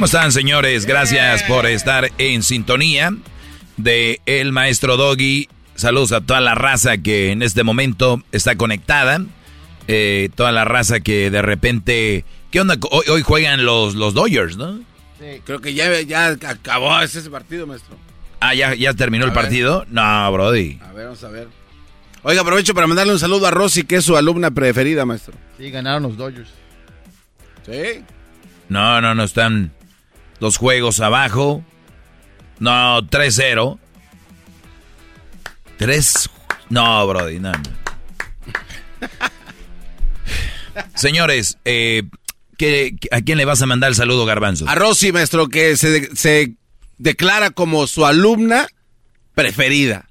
¿Cómo están, señores? Gracias por estar en sintonía de El Maestro Doggy. Saludos a toda la raza que en este momento está conectada. Eh, toda la raza que de repente... ¿Qué onda? Hoy, hoy juegan los, los Dodgers, ¿no? Sí, creo que ya, ya acabó ese partido, maestro. Ah, ¿ya, ya terminó el partido? No, Brody. A ver, vamos a ver. Oiga, aprovecho para mandarle un saludo a Rosy, que es su alumna preferida, maestro. Sí, ganaron los Dodgers. ¿Sí? No, no, no están los juegos abajo. No, 3-0. 3. No, Brody, no. Señores, eh, ¿qué- ¿a quién le vas a mandar el saludo, Garbanzo? A Rosy, maestro, que se, se declara como su alumna preferida.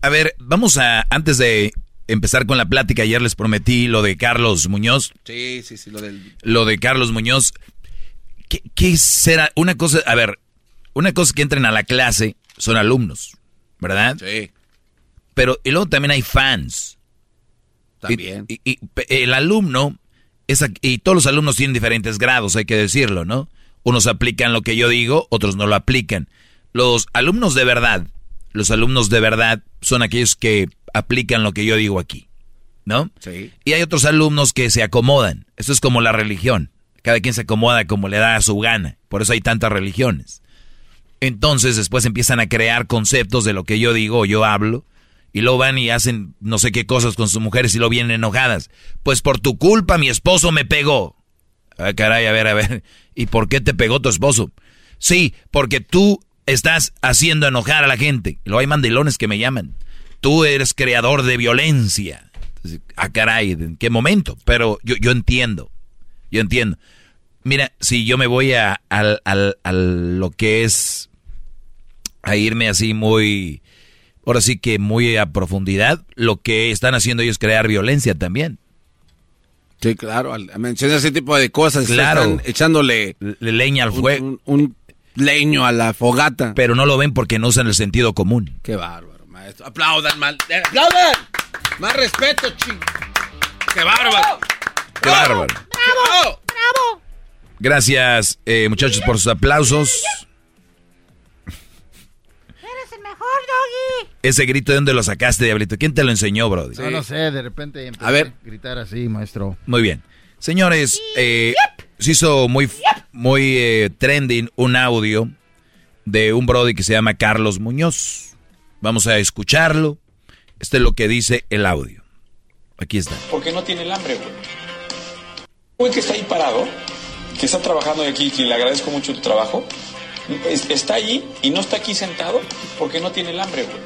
A ver, vamos a, antes de empezar con la plática, ayer les prometí lo de Carlos Muñoz. Sí, sí, sí, lo del... Lo de Carlos Muñoz. ¿Qué, qué será? Una cosa, a ver, una cosa que entren a la clase son alumnos, ¿verdad? Sí. Pero y luego también hay fans. También. Y, y- y el alumno, es, y todos los alumnos tienen diferentes grados, hay que decirlo, ¿no? Unos aplican lo que yo digo, otros no lo aplican. Los alumnos de verdad, los alumnos de verdad son aquellos que aplican lo que yo digo aquí, ¿no? Sí. Y hay otros alumnos que se acomodan. Esto es como la religión. Cada quien se acomoda como le da a su gana. Por eso hay tantas religiones. Entonces después empiezan a crear conceptos de lo que yo digo o yo hablo. Y luego van y hacen no sé qué cosas con sus mujeres y lo vienen enojadas. Pues por tu culpa mi esposo me pegó. Ah, caray, a ver, a ver. ¿Y por qué te pegó tu esposo? Sí, porque tú estás haciendo enojar a la gente. Luego hay mandilones que me llaman. Tú eres creador de violencia. Ah, caray, ¿en qué momento? Pero yo, yo entiendo. Yo entiendo. Mira, si yo me voy a, al- al- a lo que es a irme así muy, ahora sí que muy a profundidad, lo que están haciendo ellos es crear violencia también. Sí, claro, al mencionar ese tipo de cosas, Claro. están echándole Le- leña al fuego. Un, un leño a la fogata. Pero no lo ven porque no usan el sentido común. Qué bárbaro, maestro. Aplaudan, mal. eh, ¡Aplaudan! Más respeto, ching. ¡Qué bárbaro! ¡Qué bárbaro! ¡Bravo! ¡Bravo! Gracias, eh, muchachos, por sus aplausos. ¡Eres el mejor, Doggy! Ese grito, ¿de dónde lo sacaste, Diablito? ¿Quién te lo enseñó, Brody? No, no sé, de repente empecé A ver. gritar así, maestro. Muy bien. Señores, eh, se hizo muy, muy eh, trending un audio de un Brody que se llama Carlos Muñoz. Vamos a escucharlo. Este es lo que dice el audio. Aquí está. Porque no tiene el hambre, güey. Güey que está ahí parado, que está trabajando aquí, que le agradezco mucho tu trabajo, es- está allí y no está aquí sentado porque no tiene el hambre, güey.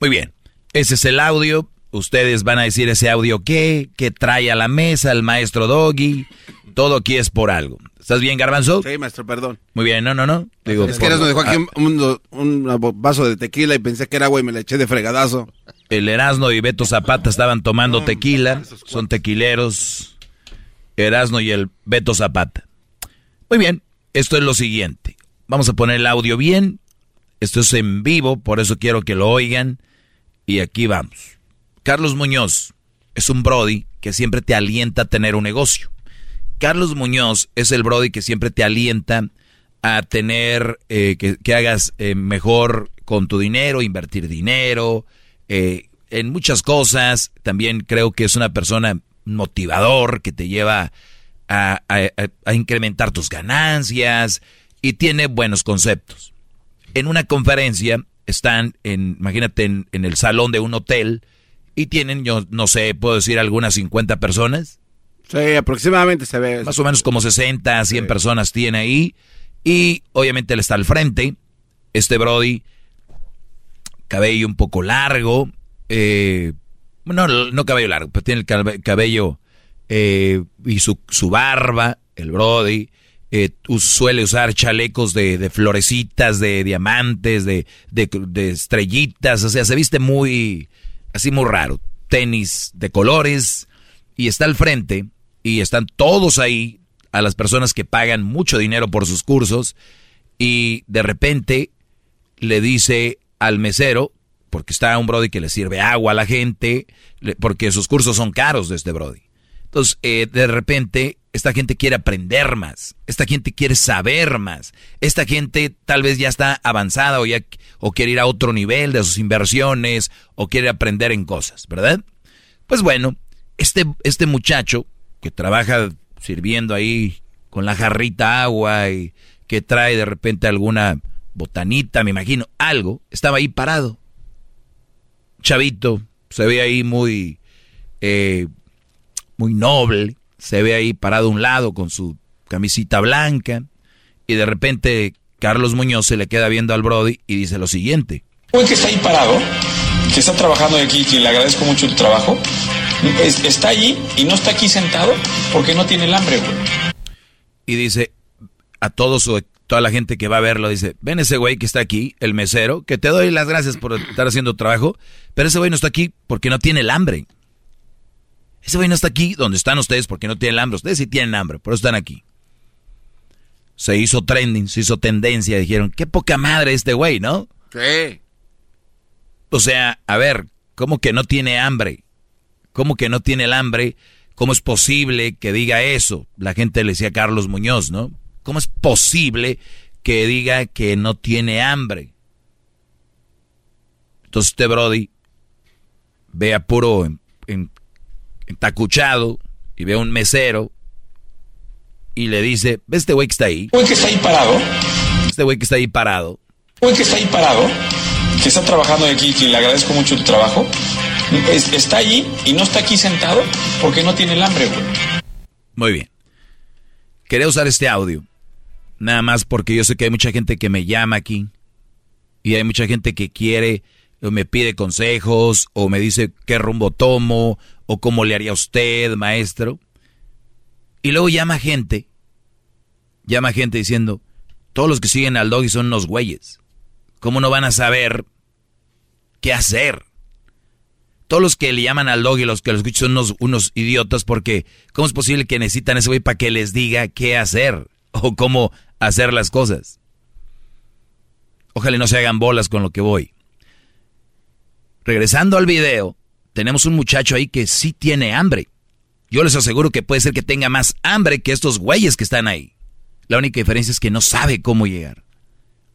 Muy bien. Ese es el audio. Ustedes van a decir ese audio qué, qué trae a la mesa el maestro Doggy. Todo aquí es por algo. ¿Estás bien, Garbanzo? Sí, maestro, perdón. Muy bien, no, no, no. Digo, es que Erasmo dejó aquí ah, un, un- un vaso de tequila y pensé que era agua y me la eché de fregadazo. El Erasno y Beto Zapata estaban tomando tequila. Son tequileros. Erasno y el Beto Zapata. Muy bien, esto es lo siguiente. Vamos a poner el audio bien. Esto es en vivo, por eso quiero que lo oigan. Y aquí vamos. Carlos Muñoz es un Brody que siempre te alienta a tener un negocio. Carlos Muñoz es el Brody que siempre te alienta a tener, eh, que, que hagas eh, mejor con tu dinero, invertir dinero, eh, en muchas cosas. También creo que es una persona motivador que te lleva a, a- a- a incrementar tus ganancias y tiene buenos conceptos. En una conferencia están, en, imagínate, en, en el salón de un hotel y tienen, yo no sé, puedo decir algunas 50 personas. Sí, aproximadamente se ve. Más o menos como 60, 100 personas tiene ahí. Y obviamente él está al frente. Este Brody cabello un poco largo, eh, no, no cabello largo, pero tiene el cabello eh, y su, su, barba, el Brody. Eh, suele usar chalecos de, de florecitas, de diamantes, de, de, de, estrellitas, o sea, se viste muy, así muy raro. Tenis de colores y está al frente y están todos ahí, a las personas que pagan mucho dinero por sus cursos y de repente le dice al mesero, porque está un Brody que le sirve agua a la gente, porque sus cursos son caros de este Brody. Entonces, eh, de repente, esta gente quiere aprender más, esta gente quiere saber más, esta gente tal vez ya está avanzada o, ya, o quiere ir a otro nivel de sus inversiones o quiere aprender en cosas, ¿verdad? Pues bueno, este, este muchacho que trabaja sirviendo ahí con la jarrita agua y que trae de repente alguna botanita, me imagino, algo, estaba ahí parado. Chavito, se ve ahí muy, eh, muy noble, se ve ahí parado a un lado con su camisita blanca y de repente Carlos Muñoz se le queda viendo al Brody y dice lo siguiente. Hoy que está ahí parado, que está trabajando aquí, que le agradezco mucho tu trabajo, está allí y no está aquí sentado porque no tiene el hambre, güey. Y dice a todo su toda la gente que va a verlo dice, ven ese güey que está aquí, el mesero, que te doy las gracias por estar haciendo trabajo, pero ese güey no está aquí porque no tiene el hambre. Ese güey no está aquí donde están ustedes porque no tienen hambre. Ustedes sí tienen hambre, pero están aquí. Se hizo trending, se hizo tendencia, dijeron, qué poca madre este güey, ¿no? Sí. O sea, a ver, ¿cómo que no tiene hambre? ¿Cómo que no tiene el hambre? ¿Cómo es posible que diga eso? La gente le decía a Carlos Muñoz, ¿no? ¿Cómo es posible que diga que no tiene hambre? Entonces este Brody ve a puro entacuchado y ve a un mesero y le dice, ¿ves este güey que está ahí? Güey que está ahí parado. Este güey que está ahí parado. Güey que está ahí parado, que está trabajando aquí, que le agradezco mucho tu trabajo. está allí y no está aquí sentado porque no tiene el hambre, güey. Muy bien. Quería usar este audio Nada más porque yo sé que hay mucha gente que me llama aquí y hay mucha gente que quiere o me pide consejos o me dice qué rumbo tomo o cómo le haría usted, maestro. Y luego llama gente, llama gente diciendo, todos los que siguen al doggy son unos güeyes. ¿Cómo no van a saber qué hacer? Todos los que le llaman al doggy, los que lo escuchan son unos, unos idiotas porque ¿cómo es posible que necesitan ese güey para que les diga qué hacer? (laughs) O cómo hacer las cosas. Ojalá no se hagan bolas con lo que voy. Regresando al video, tenemos un muchacho ahí que sí tiene hambre. Yo les aseguro que puede ser que tenga más hambre que estos güeyes que están ahí. La única diferencia es que no sabe cómo llegar.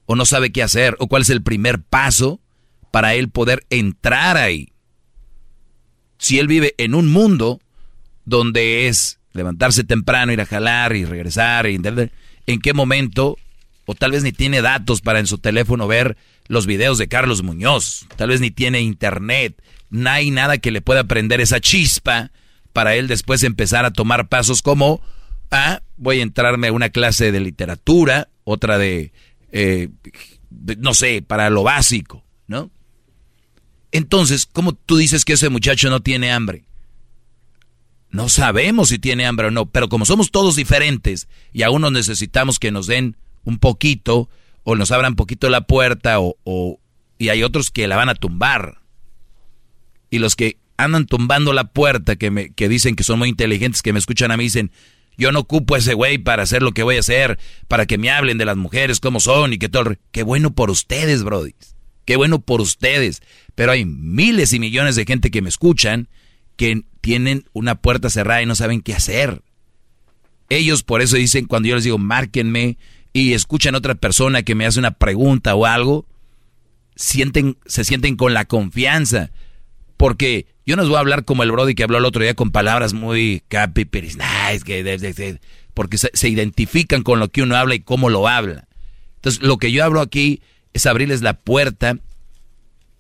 O no sabe qué hacer. O cuál es el primer paso para él poder entrar ahí. Si él vive en un mundo donde es levantarse temprano, ir a jalar y regresar y en qué momento, o tal vez ni tiene datos para en su teléfono ver los videos de Carlos Muñoz, tal vez ni tiene internet, no hay nada que le pueda prender esa chispa para él después empezar a tomar pasos como, ah, voy a entrarme a una clase de literatura, otra de, eh, no sé, para lo básico, ¿no? Entonces, ¿cómo tú dices que ese muchacho no tiene hambre? No sabemos si tiene hambre o no, pero como somos todos diferentes y aún nos necesitamos que nos den un poquito o nos abran poquito la puerta o, y hay otros que la van a tumbar. Y los que andan tumbando la puerta, que, me, que dicen que son muy inteligentes, que me escuchan a mí, dicen, yo no ocupo a ese güey para hacer lo que voy a hacer, para que me hablen de las mujeres, cómo son y que todo. Qué bueno por ustedes, Brody. Qué bueno por ustedes. Pero hay miles y millones de gente que me escuchan que tienen una puerta cerrada y no saben qué hacer. Ellos por eso dicen, cuando yo les digo, márquenme y escuchan a otra persona que me hace una pregunta o algo, sienten, se sienten con la confianza. Porque yo no les voy a hablar como el Brody que habló el otro día con palabras muy capi, que, porque se, se identifican con lo que uno habla y cómo lo habla. Entonces, lo que yo hablo aquí es abrirles la puerta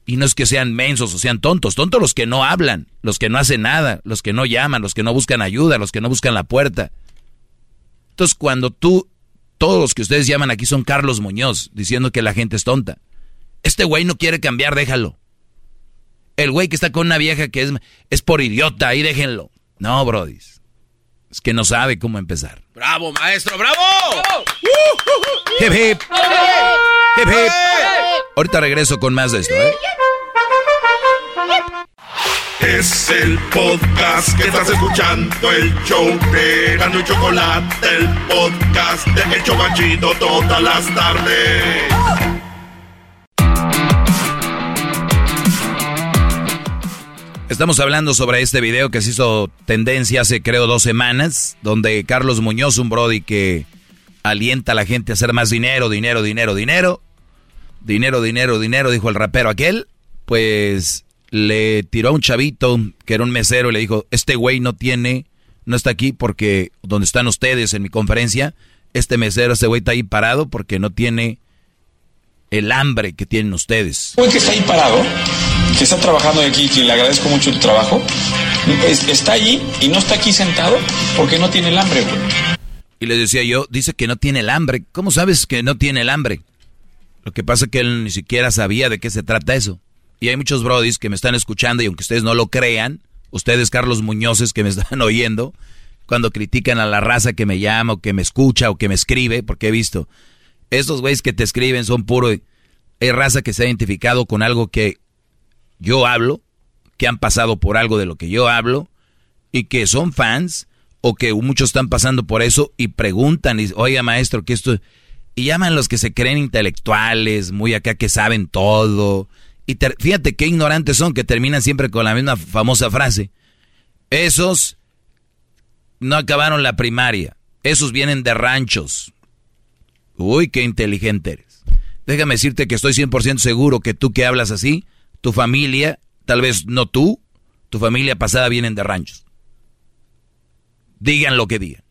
y no es que sean mensos o sean tontos, tontos los que no hablan, los que no hacen nada, los que no llaman, los que no buscan ayuda, los que no buscan la puerta. Entonces cuando tú, todos los que ustedes llaman aquí son Carlos Muñoz, diciendo que la gente es tonta. Este güey no quiere cambiar, déjalo. El güey que está con una vieja que es, es por idiota, ahí déjenlo. No, Brody. Es que no sabe cómo empezar. ¡Bravo, maestro! ¡Bravo! Hip, hip. Hip, hip. Ahorita regreso con más de esto, ¿eh? Es el podcast que estás escuchando, el show de Gano y Chocolate, el podcast de El Chocachito todas las tardes. Estamos hablando sobre este video que se hizo tendencia hace creo dos semanas, donde Carlos Muñoz, un Brody que alienta a la gente a hacer más dinero, dinero, dinero, dinero, dinero, dinero, dinero, dijo el rapero aquel, pues le tiró a un chavito que era un mesero y le dijo, este güey no tiene, no está aquí porque donde están ustedes en mi conferencia, este mesero, este güey está ahí parado porque no tiene el hambre que tienen ustedes. Güey que está ahí parado, que está trabajando aquí, que le agradezco mucho tu trabajo, es- está allí y no está aquí sentado porque no tiene el hambre, güey. Y le decía yo, dice que no tiene el hambre. ¿Cómo sabes que no tiene el hambre? Lo que pasa es que él ni siquiera sabía de qué se trata eso. Y hay muchos brodis que me están escuchando y aunque ustedes no lo crean, ustedes Carlos Muñozes que me están (laughs) oyendo, cuando critican a la raza que me llama o que me escucha o que me escribe, porque he visto, estos güeyes que te escriben son puro, hay raza que se ha identificado con algo que yo hablo, que han pasado por algo de lo que yo hablo y que son fans o que muchos están pasando por eso y preguntan, y, oiga maestro, que esto... Y llaman los que se creen intelectuales, muy acá que saben todo. Y fíjate qué ignorantes son que terminan siempre con la misma famosa frase. Esos no acabaron la primaria. Esos vienen de ranchos. Uy, qué inteligente eres. Déjame decirte que estoy 100% seguro que tú que hablas así, tu familia, tal vez no tú, tu familia pasada vienen de ranchos. Digan lo que digan.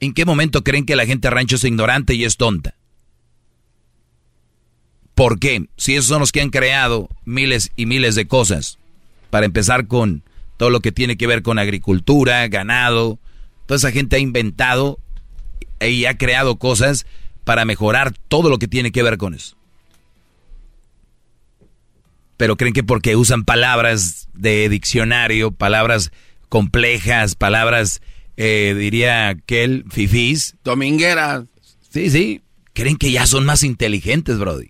¿En qué momento creen que la gente rancho es ignorante y es tonta? ¿Por qué? Si esos son los que han creado miles y miles de cosas. Para empezar con todo lo que tiene que ver con agricultura, ganado. Toda esa gente ha inventado y ha creado cosas para mejorar todo lo que tiene que ver con eso. Pero creen que porque usan palabras de diccionario, palabras complejas, palabras, eh, diría aquel, fifís. Dominguera. Sí, sí. Creen que ya son más inteligentes, Brody.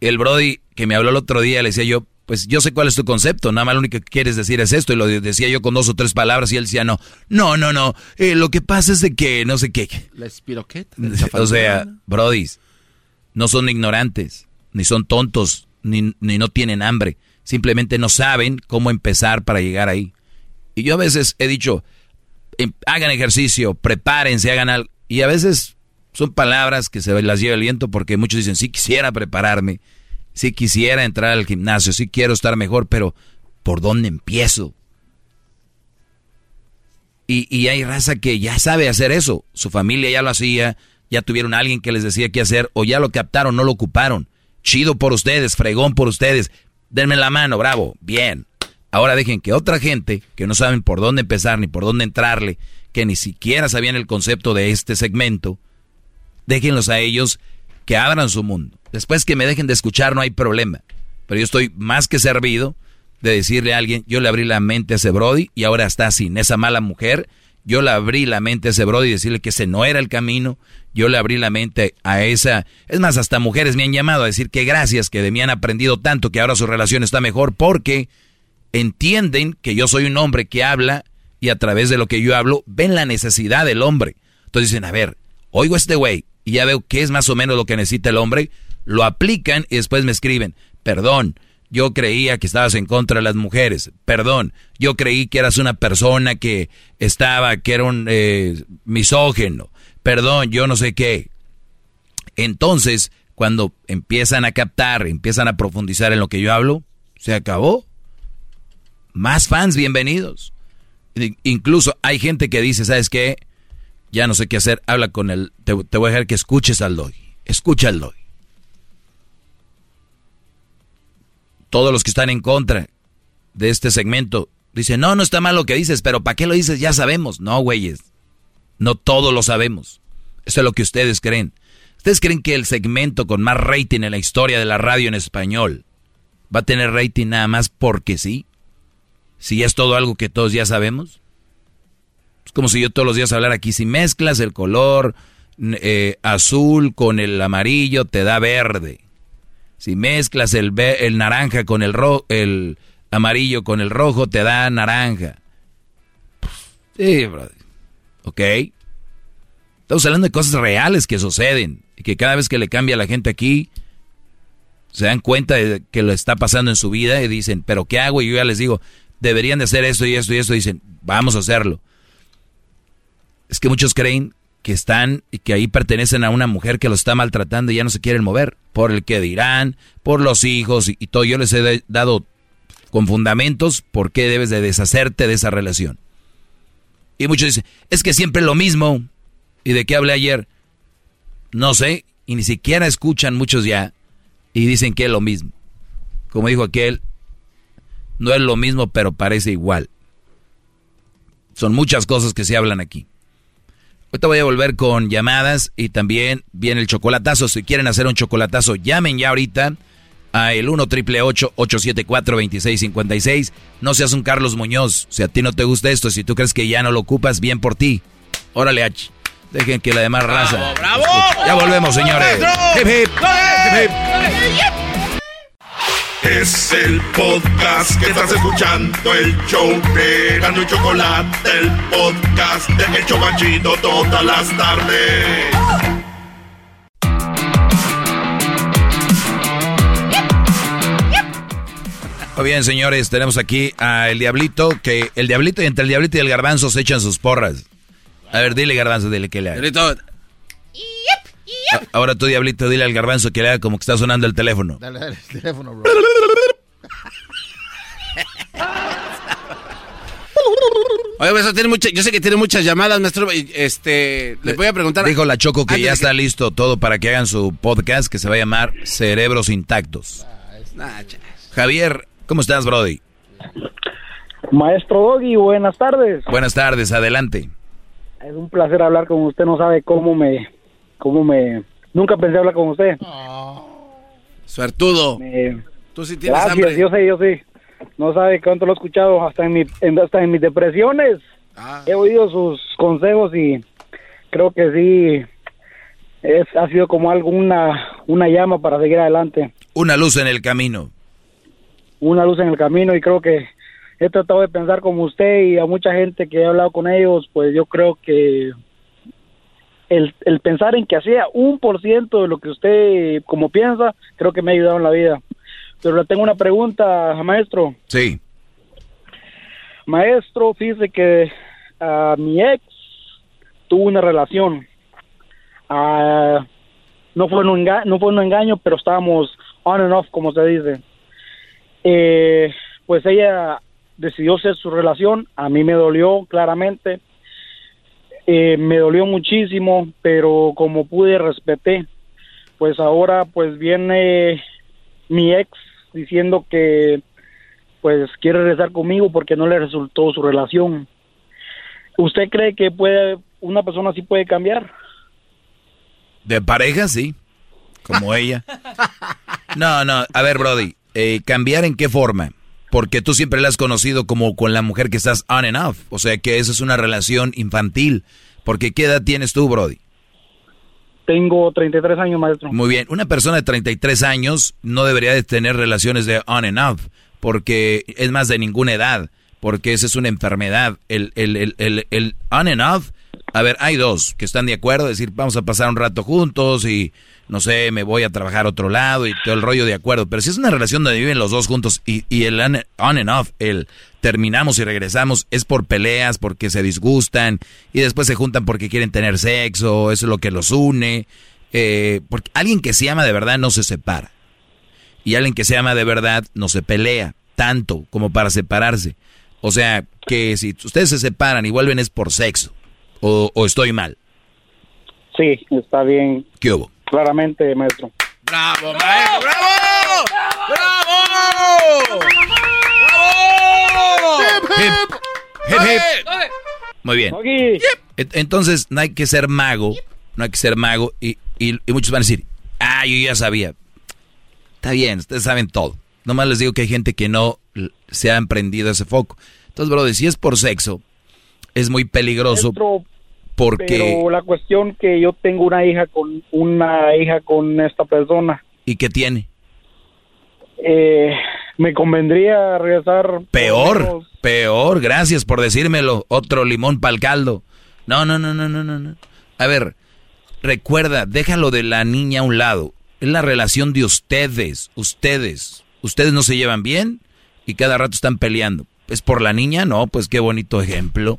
El Brody que me habló el otro día, le decía yo, pues yo sé cuál es tu concepto, nada más lo único que quieres decir es esto, y lo decía yo con dos o tres palabras, y él decía, no, no, no, no, eh, lo que pasa es de que, no sé qué. La espiroqueta. (laughs) O sea, Brodis, no son ignorantes, ni son tontos, ni, ni no tienen hambre. Simplemente no saben cómo empezar para llegar ahí. Y yo a veces he dicho, em, hagan ejercicio, prepárense, hagan algo. Y a veces son palabras que se las lleva el viento porque muchos dicen, sí quisiera prepararme, sí quisiera entrar al gimnasio, sí quiero estar mejor, pero ¿por dónde empiezo? Y, y hay raza que ya sabe hacer eso. Su familia ya lo hacía, ya tuvieron a alguien que les decía qué hacer, o ya lo captaron, no lo ocuparon. Chido por ustedes, fregón por ustedes. Denme la mano, bravo, bien. Ahora dejen que otra gente que no saben por dónde empezar ni por dónde entrarle, que ni siquiera sabían el concepto de este segmento, déjenlos a ellos que abran su mundo. Después que me dejen de escuchar no hay problema. Pero yo estoy más que servido de decirle a alguien, yo le abrí la mente a ese Brody y ahora está sin esa mala mujer. Yo le abrí la mente a ese Brody y decirle que ese no era el camino. Yo le abrí la mente a esa... Es más, hasta mujeres me han llamado a decir que gracias, que de mí han aprendido tanto, que ahora su relación está mejor porque entienden que yo soy un hombre que habla y a través de lo que yo hablo ven la necesidad del hombre. Entonces dicen, a ver, oigo a este güey y ya veo qué es más o menos lo que necesita el hombre, lo aplican y después me escriben, perdón, yo creía que estabas en contra de las mujeres, perdón, yo creí que eras una persona que estaba, que era un eh, misógeno, perdón, yo no sé qué. Entonces, cuando empiezan a captar, empiezan a profundizar en lo que yo hablo, se acabó. Más fans, bienvenidos. Incluso hay gente que dice, ¿sabes qué? Ya no sé qué hacer, habla con él. Te, voy a dejar que escuches al Doggy. Escucha al Doggy. Todos los que están en contra de este segmento dicen, no, no está mal lo que dices, pero ¿para qué lo dices? Ya sabemos. No, güeyes. No todo lo sabemos. Eso es lo que ustedes creen. ¿Ustedes creen que el segmento con más rating en la historia de la radio en español va a tener rating nada más porque sí? Si es todo algo que todos ya sabemos. Es como si yo todos los días hablara aquí, si mezclas el color eh, azul con el amarillo, te da verde. Si mezclas el, el naranja con el, ro el amarillo con el rojo, te da naranja. Sí, brother. ¿Ok? Estamos hablando de cosas reales que suceden y que cada vez que le cambia a la gente aquí, se dan cuenta de que lo está pasando en su vida y dicen, pero ¿qué hago? Y yo ya les digo, deberían de hacer esto y esto y esto. Dicen, vamos a hacerlo. Es que muchos creen que están y que ahí pertenecen a una mujer que los está maltratando y ya no se quieren mover por el que dirán, por los hijos y, y todo. Yo les he dado con fundamentos por qué debes de deshacerte de esa relación. Y muchos dicen, es que siempre lo mismo. ¿Y de qué hablé ayer? No sé, y ni siquiera escuchan muchos ya y dicen que es lo mismo. Como dijo aquel, no es lo mismo, pero parece igual. Son muchas cosas que se hablan aquí. Ahorita voy a volver con llamadas y también viene el chocolatazo. Si quieren hacer un chocolatazo, llamen ya ahorita a el 1 triple 874 2656. No seas un Carlos Muñoz. Si a ti no te gusta esto, si tú crees que ya no lo ocupas, bien por ti. Órale, H. Dejen que la demás raza. ¡Bravo! Ya volvemos, señores. Hip, hip. Hip, Es el podcast que estás escuchando, el show de Gano y Chocolate, el podcast de El Chocachito todas las tardes. Muy bien, señores, tenemos aquí a el Diablito, que el Diablito y entre el Diablito y el Garbanzo se echan sus porras. A ver, dile Garbanzo, dile que le haga. Diablito. A- Ahora tú, Diablito, dile al Garbanzo que le haga como que está sonando el teléfono. Dale, dale, el teléfono, bro. Oye, maestro, tiene mucha, yo sé que tiene muchas llamadas, maestro. Este, le voy a preguntar. Dijo la Choco que ya está listo todo para que hagan su podcast que se va a llamar Cerebros Intactos. Nah, cha- Javier, ¿cómo estás, Brody? Maestro Doggy, buenas tardes. Buenas tardes, adelante. Es un placer hablar con usted. No sabe cómo me, cómo me. Nunca pensé hablar con usted. Suertudo. Me- Tú sí tienes Gracias, hambre. yo sé, yo sé. No sabe cuánto lo he escuchado hasta en mi, en- hasta en mis depresiones. Ah. He oído sus consejos y creo que sí es, ha sido como algo una, una llama para seguir adelante, Una luz en el camino. una luz en el camino y creo que he tratado de pensar como usted y a mucha gente que he hablado con ellos, pues yo creo que el, el pensar en que hacía un por ciento de lo que usted como piensa, creo que me ha ayudado en la vida. Pero le tengo una pregunta, maestro. Sí. Maestro, fíjese que ah, mi ex tuvo una relación. Ah, no fue un enga- no fue un engaño, pero estábamos on and off, como se dice. Eh, pues ella decidió hacer su relación. A mí me dolió claramente. Eh, me dolió muchísimo, pero como pude respeté. Pues ahora pues viene mi ex diciendo que pues quiere regresar conmigo porque no le resultó su relación. ¿Usted cree que puede una persona así puede cambiar? De pareja, sí. Como ella. (laughs) No, no. A ver, Brody. eh, ¿Cambiar en qué forma? Porque tú siempre la has conocido como con la mujer que estás on and off. O sea que esa es una relación infantil. Porque ¿qué edad tienes tú, Brody? Tengo 33 años, maestro. Muy bien. Una persona de 33 años no debería de tener relaciones de on and off. Porque es más de ninguna edad. Porque esa es una enfermedad. El, el, el, el, el on and off. A ver, hay dos que están de acuerdo. Decir, vamos a pasar un rato juntos y no sé, me voy a trabajar a otro lado y todo el rollo de acuerdo. Pero si es una relación donde viven los dos juntos y, y el on and off, el terminamos y regresamos, es por peleas, porque se disgustan y después se juntan porque quieren tener sexo, eso es lo que los une. Eh, porque alguien que se ama de verdad no se separa. Y alguien que se ama de verdad no se pelea tanto como para separarse. O sea, que si ustedes se separan y vuelven es por sexo. O, o estoy mal. Sí, está bien. ¿Qué hubo? Claramente, maestro. ¡Bravo, maestro! ¡Bravo! ¡Bravo! Hip, hip, hip. Muy bien. Entonces no hay que ser mago, no hay que ser mago y Y, y muchos van a decir, ah, yo ya sabía. Está bien, ustedes saben todo. Nomás les digo que hay gente que no se ha emprendido ese foco. Entonces, brother, si es por sexo, es muy peligroso Maestro, porque... Pero la cuestión que yo tengo una hija con una hija con esta persona, ¿Y qué tiene? eh, me convendría regresar. Peor, peor, gracias por decírmelo. Otro limón para el caldo. No, no, no, no, no, no, no. A ver, recuerda, déjalo de la niña a un lado. Es la relación de ustedes, ustedes. Ustedes no se llevan bien y cada rato están peleando. ¿Es por la niña? No, pues qué bonito ejemplo.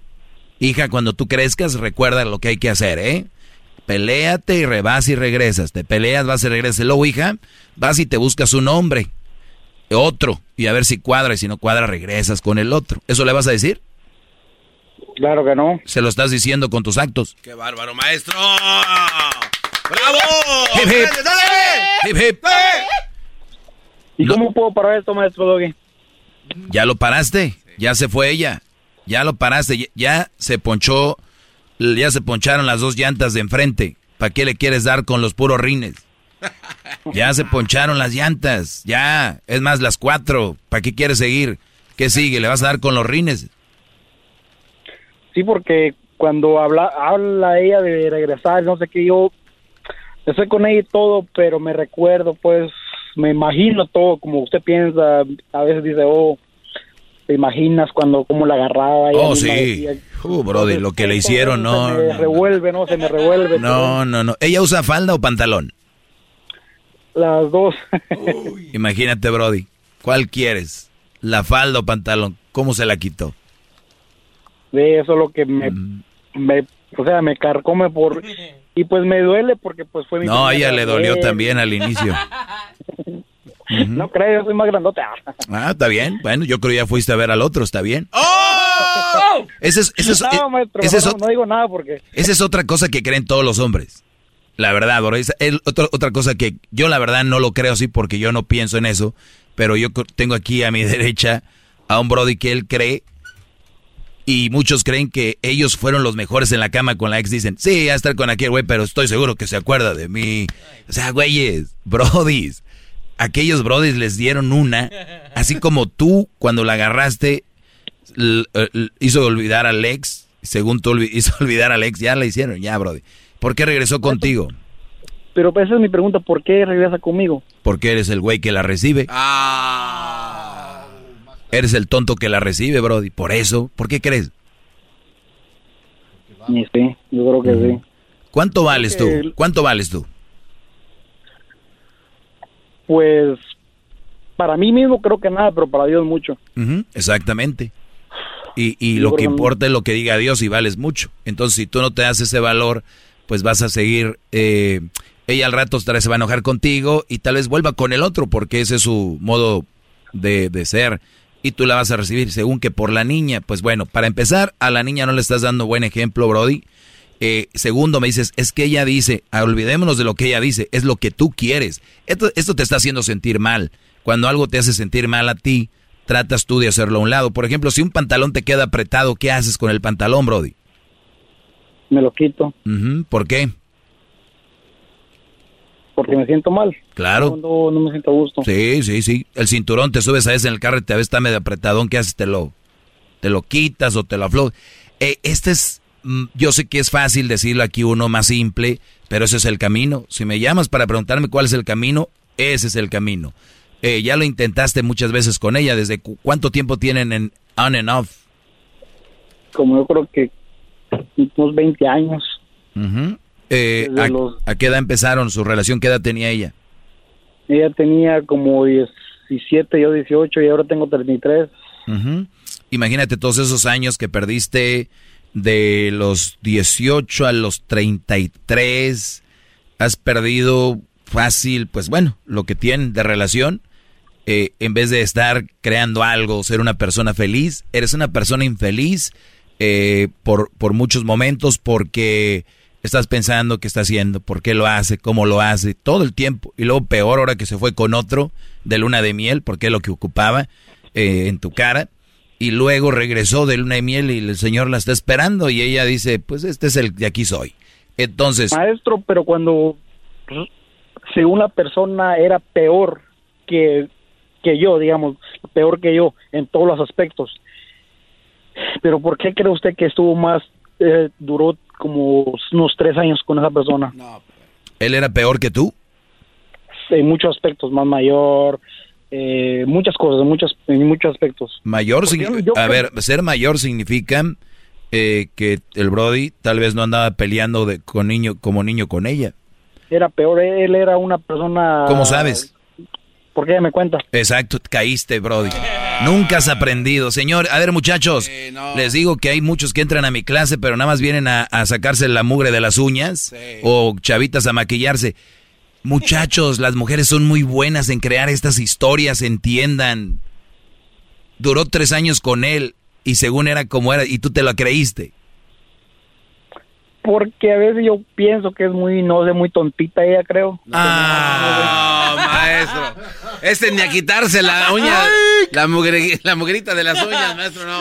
Hija, cuando tú crezcas, recuerda lo que hay que hacer, ¿eh? Peléate y re- vas y regresas. Te peleas, vas y regresas. Luego, hija, vas y te buscas un hombre otro y a ver si cuadra y si no cuadra regresas con el otro. ¿Eso le vas a decir? Claro que no. Se lo estás diciendo con tus actos. ¡Qué bárbaro, maestro! ¡Bravo! Hip, hip. Hip, hip. ¿Y cómo puedo parar esto, maestro Doggy? Ya lo paraste, ya se fue ella, ya lo paraste, ya, se ponchó, ya se poncharon las dos llantas de enfrente. ¿Para qué le quieres dar con los puros rines? Ya se poncharon las llantas, ya, es más las cuatro. ¿Para qué quieres seguir? ¿Qué sigue? ¿Le vas a dar con los rines? Sí, porque cuando habla, habla ella de regresar, no sé qué, yo estoy con ella y todo, pero me recuerdo, pues, me imagino todo, como usted piensa, a veces dice, oh, te imaginas cuando, cómo la agarraba. Oh, sí. Uh, brody, lo que le hicieron, no. se me no, revuelve, ¿no? Se me revuelve. No, no, no. ¿Ella usa falda o pantalón? Las dos. Imagínate, Brody. ¿Cuál quieres? ¿La falda o pantalón? ¿Cómo se la quitó? de eso es lo que me, Mm. me, o sea, me carcome por, (laughs) y pues me duele porque pues fue mi No, ella le dolió vez. también al inicio. (laughs) No creo, yo soy más grandota. Ah, está bien. Bueno, yo creo que ya fuiste a ver al otro, está bien. (laughs) Ese es, ese es- no, maestro, ese es no, digo nada porque Esa es otra cosa que creen todos los hombres. La verdad, bro. Es otra, otra cosa que yo la verdad no lo creo así porque yo no pienso en eso. Pero yo tengo aquí a mi (laughs) derecha a un Brody que él cree y muchos creen que ellos fueron los mejores en la cama con la ex. Dicen, sí, a estar con aquel güey, pero estoy seguro que se acuerda de mí. O sea, güeyes, brodis. Aquellos brodis les dieron una, así como tú cuando la agarraste l- hizo olvidar al ex, según tú (laughs) hizo olvidar al ex, ya la hicieron, ya, brody. ¿Por qué regresó contigo? pero esa es mi pregunta, ¿por qué regresa conmigo? Porque eres el güey que la recibe. Eres el tonto que la recibe, brody. Por eso, ¿por qué crees? Sí, yo creo que sí. ¿Cuánto vales tú? ¿Cuánto vales tú? Pues para mí mismo creo que nada, pero para Dios mucho. Exactamente. Y, y lo que importa es lo que diga Dios y vales mucho. Entonces, si tú no te das ese valor, pues vas a seguir. eh, ella al rato se va a enojar contigo y tal vez vuelva con el otro porque ese es su modo de, de ser. Y tú la vas a recibir según que por la niña. Pues bueno, para empezar, a la niña no le estás dando buen ejemplo, Brody. Eh, segundo, me dices, es que ella dice, ah, olvidémonos de lo que ella dice, es lo que tú quieres. Esto, esto te está haciendo sentir mal. Cuando algo te hace sentir mal a ti, tratas tú de hacerlo a un lado. Por ejemplo, si un pantalón te queda apretado, ¿qué haces con el pantalón, Brody? Me lo quito ¿Por qué? porque me siento mal. Claro. No, me siento a gusto. Sí, sí, sí. El cinturón te subes a ese en el carro y te ves está medio apretadón. ¿Qué haces? Te lo, te lo quitas o te lo aflojas. Eh, este es, yo sé que es fácil decirlo aquí uno más simple, pero ese es el camino. Si me llamas para preguntarme cuál es el camino, ese es el camino. Eh, ya lo intentaste muchas veces con ella. ¿Desde cu- cuánto tiempo tienen en on and off? Como yo creo que unos 20 años. Ujú. Eh, a, los- a qué edad empezaron su relación? ¿Qué edad tenía ella? Ella tenía como 17, yo 18 y ahora tengo 33. Ujú. Imagínate todos esos años que perdiste de los 18 a los 33. Has perdido fácil, pues bueno, lo que tienen de relación. Eh, en vez de estar creando algo, ser una persona feliz, eres una persona infeliz eh, por, por muchos momentos porque estás pensando qué está haciendo, por qué lo hace, cómo lo hace, todo el tiempo. Y luego peor ahora que se fue con otro de luna de miel, porque es lo que ocupaba eh, en tu cara. Y luego regresó de luna de miel y el señor la está esperando y ella dice, pues este es el de aquí soy. Entonces, Maestro, pero cuando según la persona era peor que, que yo, digamos, peor que yo en todos los aspectos. Pero ¿por qué cree usted que estuvo más, eh, duró como unos tres años con esa persona? ¿Él era peor que tú? En muchos aspectos, más mayor, eh, muchas cosas, en muchos, en muchos aspectos. Mayor, Porque signi- yo- yo a ver, ser mayor significa eh, que el Brody tal vez no andaba peleando de, con niño, como niño con ella. Era peor, él era una persona... ¿Cómo sabes? ¿Por qué me cuenta? Exacto, caíste, Brody. Nunca has aprendido. Señor, a ver, muchachos, les digo que hay muchos que entran a mi clase, pero nada más vienen a, a sacarse la mugre de las uñas o chavitas a maquillarse. Muchachos, las mujeres son muy buenas en crear estas historias, entiendan. Duró tres años con él y según era como era, y tú te lo creíste. Porque a veces yo pienso que es muy, no sé, muy tontita ella, creo. Ah, maestro. Este ni a quitarse la uña, la, mugre- la mugrita de las uñas, maestro, no.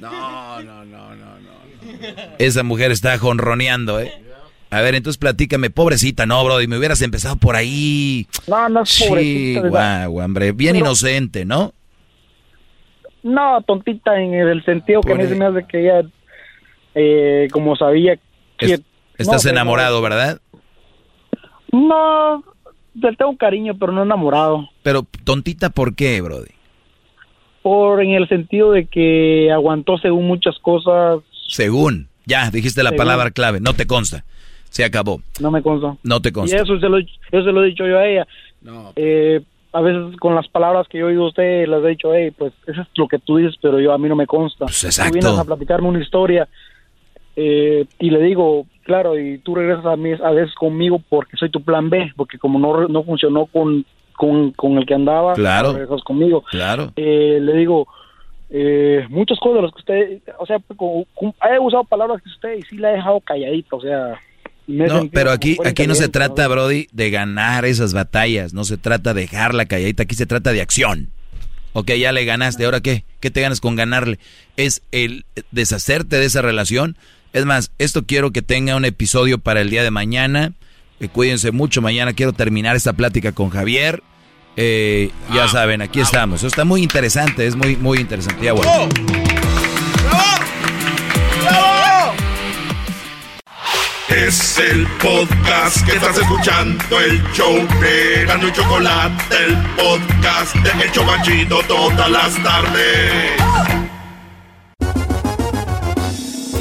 No, no, no, no, no. Esa mujer está jonroneando, ¿eh? A ver, entonces platícame, pobrecita, no, Brody, me hubieras empezado por ahí. No, no es pobrecita. Chihuahua, hombre, bien Pero- inocente, ¿no? No, tontita en el sentido que a mí se me hace que ella, eh, como sabía que... Es- estás no, enamorado, ¿verdad? No, le tengo cariño, pero no enamorado. Pero tontita, ¿por qué, Brody? Por en el sentido de que aguantó según muchas cosas, Según, ya, dijiste la Según. palabra clave, no te consta. Se acabó, no me consta. no te Y consta. eso se lo, eso se lo he dicho yo a ella. Eh, a veces con las palabras que yo oído a usted, les he dicho, hey, pues eso es lo que tú dices, pero yo a mí no me consta. Pues, exacto. Tú vienes a platicarme una historia eh, y le digo, claro, y tú regresas a, mí, a veces conmigo porque soy tu plan B, porque como no, no funcionó con, con, con el que andaba, Claro. regresas conmigo. Claro. Eh, le digo, eh, muchas cosas de las que usted, o sea, con- con- he usado palabras que usted y sí la he dejado calladita, o sea... No, pero aquí, aquí no se trata, Brody, de ganar esas batallas, no se trata de dejarla calladita, aquí se trata de acción. Ok, ya le ganaste, ¿ahora qué? ¿Qué te ganas con ganarle? Es el deshacerte de esa relación. Es más, esto quiero que tenga un episodio para el día de mañana. Eh, cuídense mucho, mañana quiero terminar esta plática con Javier. Eh, ya saben, aquí estamos. Está muy interesante, es muy, muy interesante. Ya, bueno. Es el podcast que estás escuchando, el show de Gano y Chocolate, el podcast de El Chobachito todas las tardes.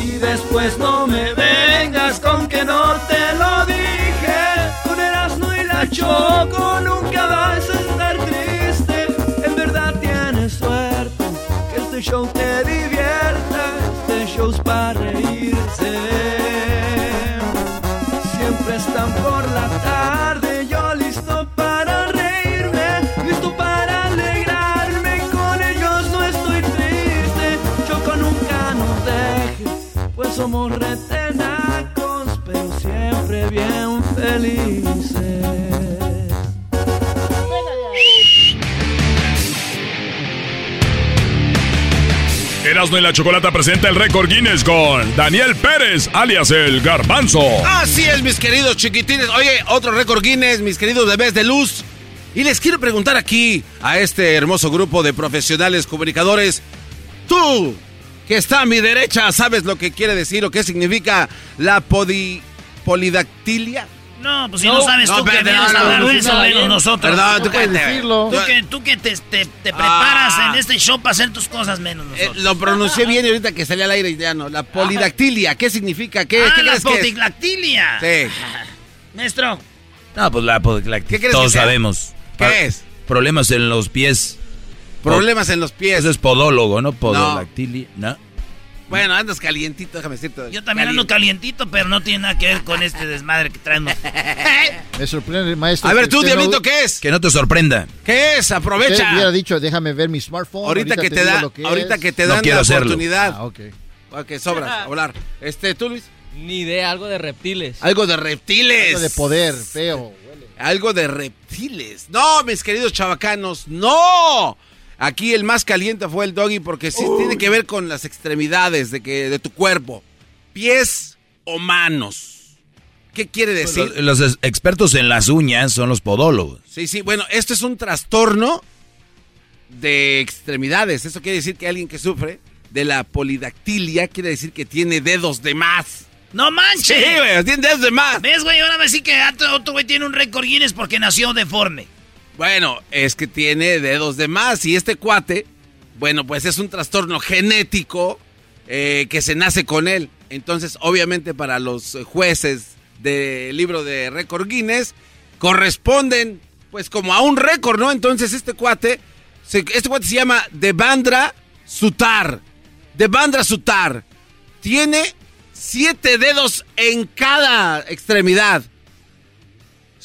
Y después no me vengas con que no te lo dije. Con Erasmo y la Choco nunca vas a estar triste. En verdad tienes suerte que este show te Erasmo y la Chocolata presenta el récord Guinness con Daniel Pérez, alias el Garbanzo. Así es, mis queridos chiquitines. Oye, otro récord Guinness, mis queridos bebés de luz. Y les quiero preguntar aquí a este hermoso grupo de profesionales comunicadores. Tú, que está a mi derecha, ¿sabes lo que quiere decir o qué significa la polidactilia? No, pues si no, sabes tú que vienes no, a no, hablar de eso no, menos no, nosotros. Perdón, tú tú, que, cállate. tú que, tú que te, te- te preparas Ah. en este show para hacer tus cosas menos Eh, nosotros. lo pronuncié bien y ahorita que salía al aire ya no. La polidactilia, ¿qué significa? ¿Qué, ah, ¿qué la polidactilia. Sí. (laughs) Maestro. No, pues la, la- ¿Qué crees todos que sea? sabemos. ¿Qué es? Problemas en los pies. Problemas en los pies. Eso es podólogo, ¿no? Podolactilia, ¿no? Bueno, andas calientito, déjame decirte. Yo también ando calientito, pero no tiene nada que ver con este desmadre que traemos. (laughs) Me sorprende, maestro. A ver, tú, usted no- Diablito, ¿qué es? Que no te sorprenda. ¿Qué es? Usted Aprovecha. hubiera dicho, déjame ver mi smartphone. Ahorita que te da, lo que ahorita es. que te dan la hacerlo. oportunidad. Ah, ok. Ok, sobras, hablar. Este, tú, Luis. Ni idea, algo de reptiles. Algo de reptiles. Algo de poder, feo. Algo de reptiles. No, mis queridos chavacanos, no. Aquí el más caliente fue el doggy porque sí tiene que ver con las extremidades de, que, de tu cuerpo. Pies o manos. ¿Qué quiere decir? Los, los expertos en las uñas son los podólogos. Sí, sí, bueno, esto es un trastorno de extremidades. Eso quiere decir que alguien que sufre de la polidactilia quiere decir que tiene dedos de más. ¡No manches! Sí, güey, tiene dedos de más. ¿Ves, güey? Ahora me decís que otro güey tiene un récord Guinness porque nació deforme. Bueno, es que tiene dedos de más y este cuate, bueno, pues es un trastorno genético eh, que se nace con él. Entonces, obviamente para los jueces del libro de récord Guinness, corresponden pues como a un récord, ¿no? Entonces este cuate, este cuate se llama Devandra Sutar. Devandra Sutar. Tiene siete dedos en cada extremidad.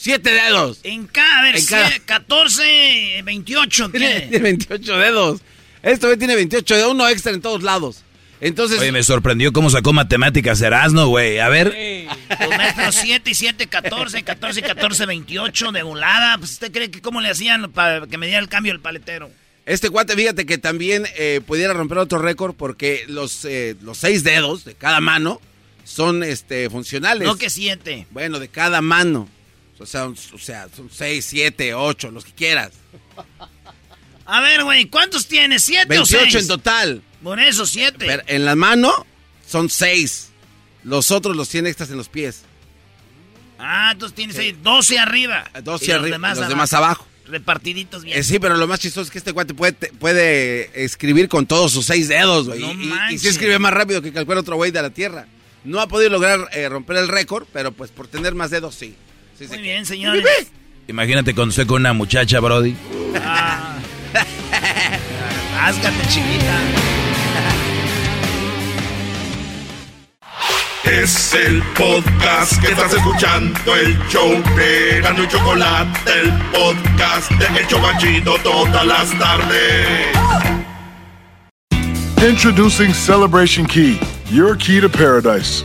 Siete dedos. En cada, a ver, En cada- sie- 14, 28, Tiene, ¿qué? tiene 28 dedos. Este güey tiene 28 dedos, uno extra en todos lados. Entonces, Oye, me sorprendió cómo sacó matemáticas Erasno, güey. A ver. Los maestros 7 y 7, 14, 14 y 14, 28 de volada. Pues usted cree que cómo le hacían para que me diera el cambio el paletero. este cuate, fíjate que también eh, pudiera romper otro récord porque los, eh, los seis dedos de cada mano son este, funcionales. No que 7. Bueno, de cada mano. O sea, un- o sea, son seis, siete, ocho, los que quieras. A ver, güey, ¿cuántos tienes? ¿7 o 28 6? en total. Por eso, 7. Pero en la mano son seis. Los otros los tiene extras en los pies. Ah, entonces tienes ahí 12 arriba. 12 Y los arriba, demás los demás abajo. Repartiditos bien. Eh, sí, pero lo más chistoso es que este cuate puede, puede escribir con todos sus seis dedos, güey. No y, y- sí escribe más rápido que cualquier otro güey de la Tierra. No ha podido lograr eh, romper el récord, pero pues por tener más dedos, sí. Sí, sí. Muy bien, señores. Imagínate cuando estoy con una muchacha, Brody. Ah. Házgate, chiquita. Es el podcast que estás escuchando, el show de Gano y Chocolate, el podcast de El Chocachito todas las tardes. Introducing Celebration Key, your key to paradise.